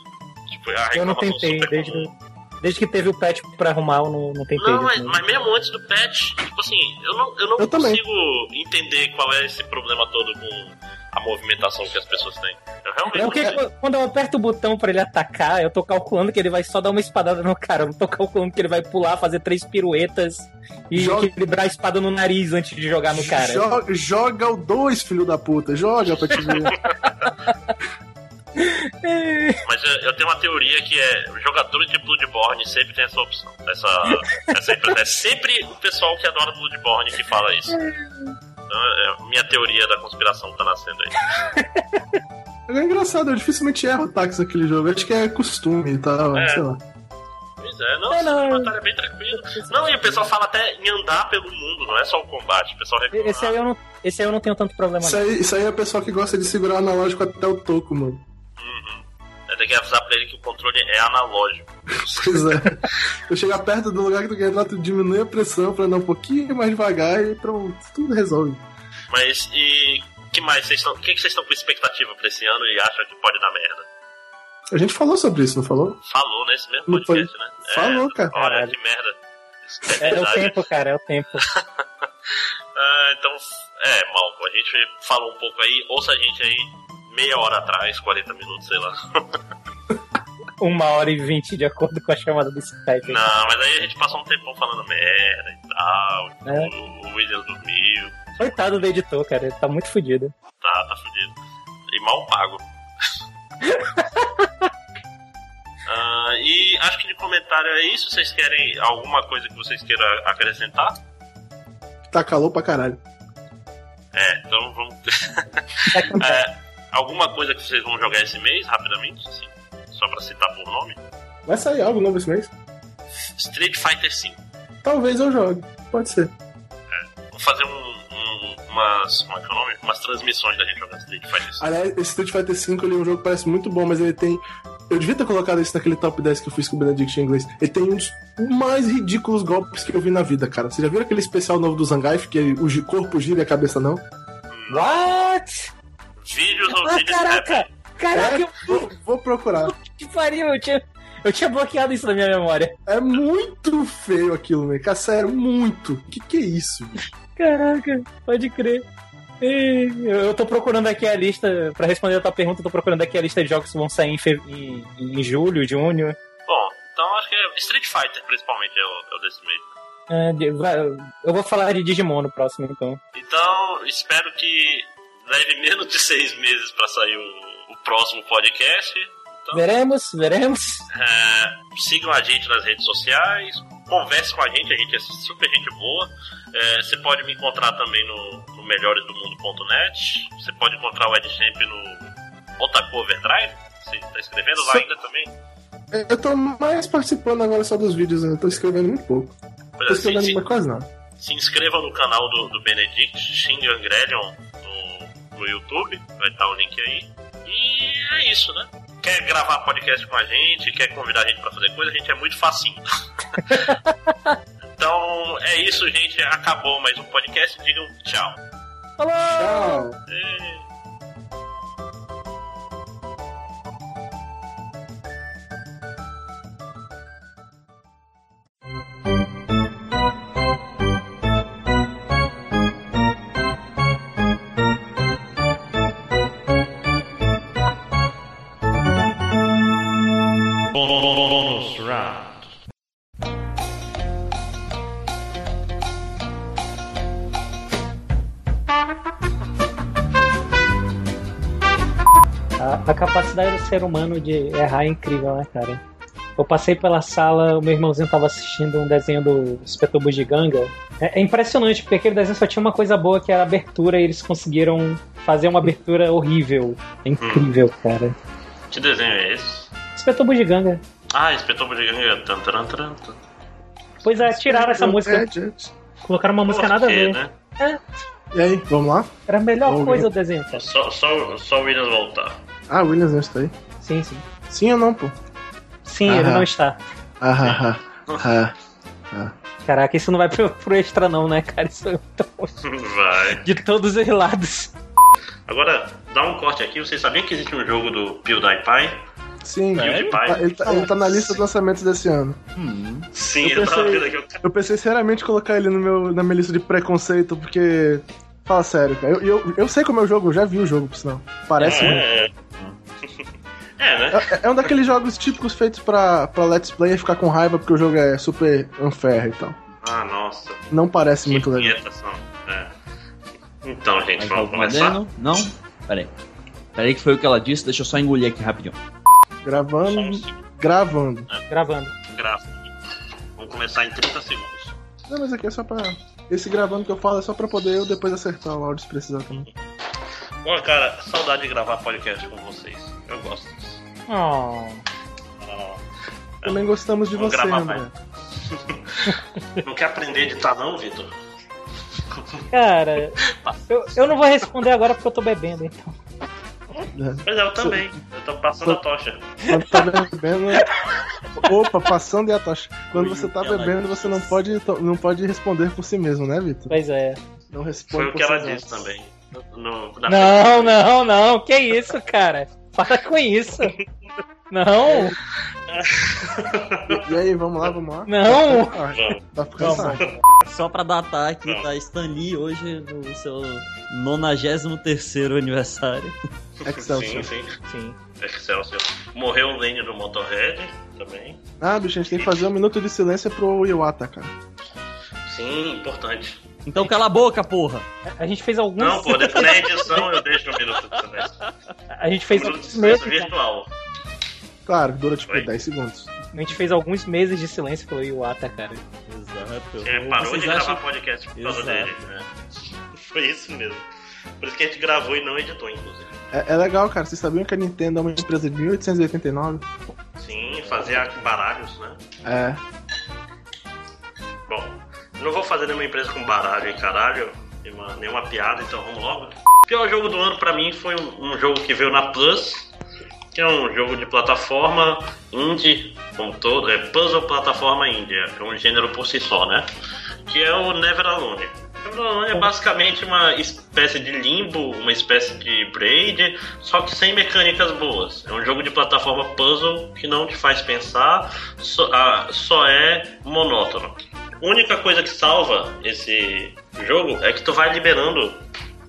Tipo, a Eu não tentei, super desde, comum. Desde que teve o patch pra arrumar, eu não, não tentei. Não, mas, mas mesmo antes do patch, tipo assim, eu não, eu não Eu também. consigo entender qual é esse problema todo com a movimentação que as pessoas têm. Eu realmente É porque quando eu aperto o botão pra ele atacar, eu tô calculando que ele vai só dar uma espadada no cara. Eu não tô calculando que ele vai pular, fazer três piruetas e Joga- equilibrar a espada no nariz antes de jogar no cara. Joga, joga o 2, filho da puta. Joga pra te ver. Mas eu, eu tenho uma teoria que é jogadores de Bloodborne sempre tem essa opção. Essa, essa impressão. É sempre o pessoal que adora Bloodborne que fala isso. Então, é, minha teoria da conspiração tá nascendo aí. É engraçado, eu dificilmente erro ataques naquele jogo. Acho que é costume e tal, É. sei lá. Pois é, não, É, não. essa batalha é bem tranquilo. Não, e o pessoal fala até em andar pelo mundo, não é só o combate. O pessoal reclama. Esse aí, eu não, esse aí eu não tenho tanto problema. Isso aí, isso aí é o pessoal que gosta de segurar o analógico até o toco, mano. Eu tenho que avisar pra ele que o controle é analógico. Pois é. Eu chegar perto do lugar que tu quer entrar, tu diminui a pressão pra andar um pouquinho mais devagar e pronto, tudo resolve. Mas e que mais vocês estão. O que, que vocês estão com expectativa pra esse ano e acham que pode dar merda? A gente falou sobre isso, não falou? Falou nesse mesmo Não foi- podcast, né? Falou, cara. Olha Caralho. que merda. É, é o tempo, cara, é o tempo. Ah, então, é, Malco, a gente falou um pouco aí, ouça a gente aí meia hora atrás, 40 minutos, sei lá. uma hora e vinte de acordo com a chamada do Skype. Não, mas aí a gente passou um tempão falando merda e tal. É. O, o William dormiu. Coitado do editor, cara, ele tá muito fodido. Tá, tá fudido. E mal pago. Ah, e acho que de comentário é isso. Vocês querem alguma coisa que vocês queiram acrescentar? Tá calor pra caralho. É, então vamos. É, alguma coisa que vocês vão jogar esse mês, rapidamente, assim, só pra citar por nome? Vai sair algo novo esse mês? Street Fighter V. Talvez eu jogue. Pode ser. Vou fazer um, um- umas. Como é que é o nome? Umas transmissões da gente jogando Street Fighter V. Aliás, esse Street Fighter V ele é um jogo que parece muito bom, mas ele tem. Eu devia ter colocado isso naquele top 10 que eu fiz com o Benedict em inglês. Ele tem um dos mais ridículos golpes que eu vi na vida, cara. Você já viu aquele especial novo do Zangief, que o corpo gira e a cabeça não? What? Vídeos ou Ah, vídeos caraca! Caraca, É, eu- vou, vou procurar. que pariu! Eu tinha, eu tinha bloqueado isso na minha memória. É muito feio aquilo, né? Sério, muito. Que que é isso? Caraca, pode crer. Eu tô procurando aqui a lista, pra responder a tua pergunta, eu tô procurando aqui a lista de jogos que vão sair em, fe- em, em julho, junho. Bom, então acho que é Street Fighter, principalmente, é o, é o desse mês. É, eu vou falar de Digimon no próximo, então. Então, espero que leve menos de seis meses pra sair o, o próximo podcast. Então, Veremos, veremos. é, sigam a gente nas redes sociais, converse com a gente, a gente é super gente boa. É, você pode me encontrar também no, no melhoresdomundo.net. Você pode encontrar o EdChamp no Otaku Overdrive. Você tá escrevendo lá Só- ainda também? É, Eu tô mais participando agora só dos vídeos, né? eu tô escrevendo muito pouco. Pois Tô se, escrevendo se, quase nada. se inscreva no canal do, do Benedict, Xing Angrelion, no, YouTube, vai estar o link aí. E é isso, né? Quer gravar podcast com a gente, quer convidar a gente pra fazer coisa, a gente é muito facinho. então é isso, gente. Acabou mais um podcast. Digam tchau. Tchau. E- ser humano de errar é incrível, né, cara? Eu passei pela sala, o meu irmãozinho tava assistindo um desenho do Inspetor Bugiganga. É, é impressionante, porque aquele desenho só tinha uma coisa boa, que era a abertura, e eles conseguiram fazer uma abertura horrível. É incrível, cara. Que desenho é esse? Inspetor Bugiganga. Ah, Inspetor Bugiganga. Tan, taran, taran, tan. Pois é, tiraram essa música, É, colocaram uma música nada a ver. né? E aí, vamos lá? Era a melhor coisa do desenho, cara. Só, só, só o Williams voltar. Ah, o Williams não está aí. Sim, sim. Sim ou não, pô? Sim, ele Aham. não está. Ah, ah, ah. Caraca, isso não vai pro, pro extra não, né, cara? Isso é muito Vai. de todos os lados. Agora, dá um corte aqui. Vocês sabiam que existe um jogo do PewDiePie? Sim, Sério? Ah, ele, tá, ele tá na lista de lançamentos desse ano. Hum. Sim, Eu eu, tava pensei- vendo aqui. Eu pensei seriamente em colocar ele no meu, na minha lista de preconceito, porque. Fala sério, cara. Eu, eu, eu sei como é o jogo, eu já vi o jogo, por sinal. Parece muito. É, é, né? É, é um daqueles jogos típicos feitos pra, pra Let's Play e ficar com raiva porque o jogo é super unfair e tal. Ah, nossa. Não parece Que muito legal. É. Então, gente, Mas vamos começar? podendo? Não? Peraí. Peraí que foi o que ela disse, deixa eu só engolir aqui rapidinho. Só um Gravando, segundo, gravando. Gravando. grava. Vamos começar em 30 segundos. Não, mas aqui é só pra. Esse gravando que eu falo é só pra poder eu depois acertar o áudio se precisar também. Bom, cara, saudade de gravar podcast com vocês. Eu gosto disso. Oh. Ah, Também gostamos de você, André. Não quer aprender a editar, não, Vitor? Cara, eu, eu não vou responder agora porque eu tô bebendo, então. Pois é, eu também. Eu tô passando a tocha. Quando tá bebendo. Opa, passando e a tocha. Quando você tá bebendo, você não pode, não pode responder por si mesmo, né, Vitor? Pois é. Não responde Foi o por que ela disse também. No, na Não, não, não. Que isso, cara? Para com isso. Não, E, aí, vamos lá, vamos lá? não. Tá ficando Vamos. certo. Só pra datar aqui, Não. tá Stan Lee hoje no seu 93 aniversário. Excelsior. Sim, sim. Sim. Excelsior. Morreu o Lane do Motorhead também. Ah, bicho, a gente tem que fazer um minuto de silêncio pro Iwata, cara. Sim, importante. Então cala a boca, porra! A gente fez alguns. Não, pô, depois na edição eu deixo um minuto de silêncio. A gente fez Um minuto de silêncio meses. virtual. Claro, dura tipo Oi. 10 segundos. A gente fez alguns meses de silêncio pelo Iwata, cara. Exato. É, parou Vocês de gravar acham- podcast por causa Exato. dele. né? Foi isso mesmo. Por isso que a gente gravou e não editou, inclusive. É, é legal, cara. Vocês sabiam que a Nintendo é uma empresa de 1889? Sim, fazia baralhos, né? É. Bom, não vou fazer nenhuma empresa com baralho e caralho, nenhuma, nenhuma piada, então vamos logo. O pior jogo do ano pra mim foi um, um jogo que veio na Plus, que é um jogo de plataforma indie, como todo, é puzzle plataforma indie, é um gênero por si só, né? Que é o Never Alone. Never Alone é basicamente uma espécie de limbo, uma espécie de braid, só que sem mecânicas boas. É um jogo de plataforma puzzle que não te faz pensar, só, ah, só é monótono. A única coisa que salva esse jogo é que tu vai liberando.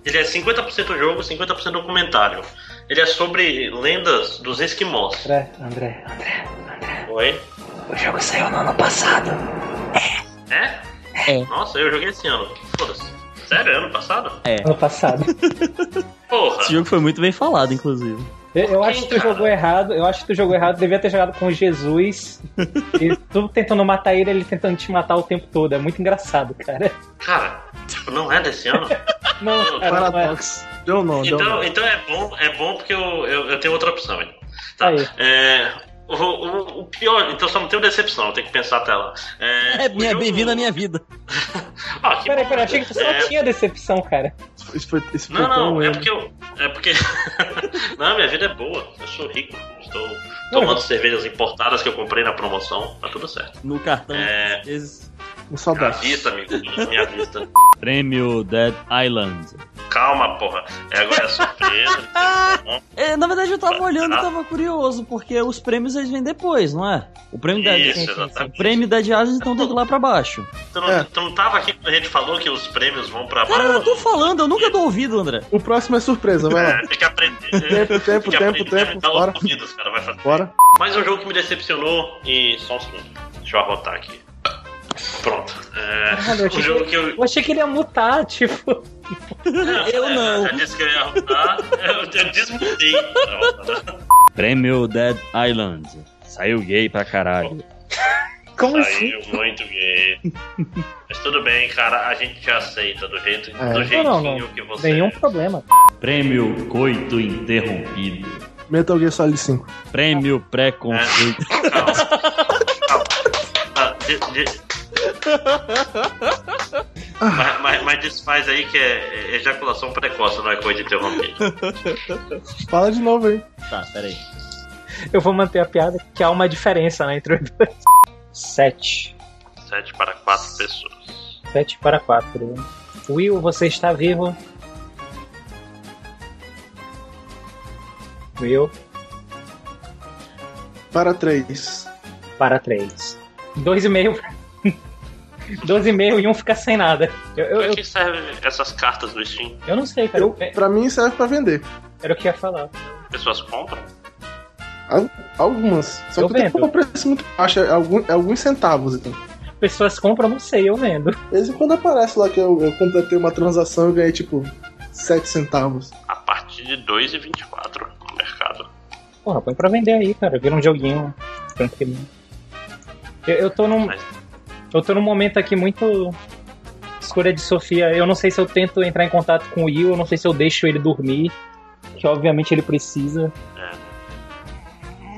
Ele é 50% jogo, 50% documentário. Ele é sobre lendas dos esquimós. André, André, André, André. Oi? O jogo saiu no ano passado. É? É. Nossa, eu joguei esse ano. Foda-se. Sério, ano passado? Ano passado. Porra. Esse jogo foi muito bem falado, inclusive. Eu, eu acho que tu Cara. jogou errado. Eu acho que tu jogou errado. Devia ter jogado com Jesus. e tu tentando matar ele, ele tentando te matar o tempo todo. É muito engraçado, cara. Cara, não é desse ano? Não, cara, não é. Paradox. Deu não, deu Então, não. então é bom, é bom porque eu, eu, eu tenho outra opção. então. Tá. Aí. É, o, o- o pior, então só não tenho decepção, eu tenho que pensar até lá. É, É, minha, jogo- bem-vindo à minha vida. Ah, que Peraí, peraí, achei que só É, tinha decepção, cara. Isso foi, isso foi Não, não, é porque eu. É porque. não, minha vida é boa. Eu sou rico. Estou tomando cervejas importadas que eu comprei na promoção. Tá tudo certo. No cartão. É. Esse Um À saudade. vista, amigo. Minha vista. Prêmio Dead Island. Calma, porra. É, agora é surpresa. É, na verdade, eu tava olhando e tava curioso, porque os prêmios eles vêm depois, não é? O prêmio Dead Isso, sim, exatamente. O prêmio Dead Island, então tem que ir lá pra baixo. Tu não, É. tu não tava aqui quando a gente falou que os prêmios vão pra Cara, eu baixo? tô falando, eu nunca dou ouvido, André. O próximo é surpresa, vai lá. É, tem que aprender. Tempo, tempo, Tem que tempo, aprender, tempo, dá bora. ouvidos, cara, vai fazer. Bora. Mais um jogo que me decepcionou e. Só um segundo. Deixa eu arrotar aqui. Pronto. É, eu um achei, jogo que, que eu. eu achei que ele ia mutar, tipo. Eu É, não. Já disse que eu ia arrotar. Eu, eu desmutei. Prêmio Dead Island. Saiu gay pra caralho. Como assim? Saiu muito gay. Mas tudo bem, cara, a gente te aceita do jeito, É. do jeitinho Não, não, não. que você Nenhum é. problema. Prêmio Coito Interrompido. Metal Gear Solid 5. Prêmio Preconceito. Calma. Calma. Ah, de- de- ah. mas, mas, mas desfaz aí que é, é ejaculação precoce, não é coisa de interromper. Fala de novo aí. Tá, peraí. Eu vou manter a piada que há uma diferença né, entre os dois. Sete. Sete para quatro pessoas. Sete para quatro. Will, você está vivo? Will? Para três. Para três. Dois e meio 12,5 e um fica sem nada. Eu, eu, pra que servem essas cartas do Steam? Eu não sei, cara. Eu, é, pra mim serve pra vender. Era o que ia falar. Pessoas compram? Algumas. Só eu que tem um preço muito baixo, é alguns, é alguns centavos. Então. Pessoas compram, não sei, eu vendo. De vez em quando aparece lá que eu, eu completei uma transação e ganhei tipo 7 centavos. A partir de 2,24 no mercado. Porra, põe pra vender aí, cara. Vira um joguinho tranquilo. Eu, eu tô num. Mas eu tô num momento aqui muito. Escolha de Sofia. Eu não sei se eu tento entrar em contato com o Will, eu não sei se eu deixo ele dormir. Que obviamente ele precisa. É.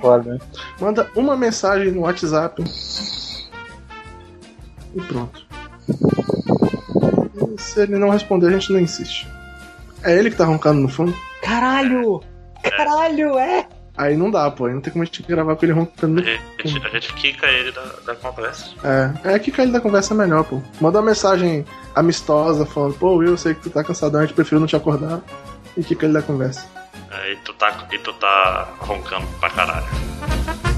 Foda. Manda uma mensagem no WhatsApp. E pronto. E se ele não responder, a gente não insiste. É ele que tá roncando no fundo? Caralho! Caralho, é! Aí não dá, pô. Aí não tem como a gente gravar com ele roncando A gente, a gente quica ele da, da conversa. É, é que cair da conversa é melhor, pô. Manda uma mensagem amistosa falando, pô, Will, eu sei que tu tá cansadão, a gente prefiro não te acordar. E que ele da conversa. É, e, tu tá, e tu tá roncando pra caralho.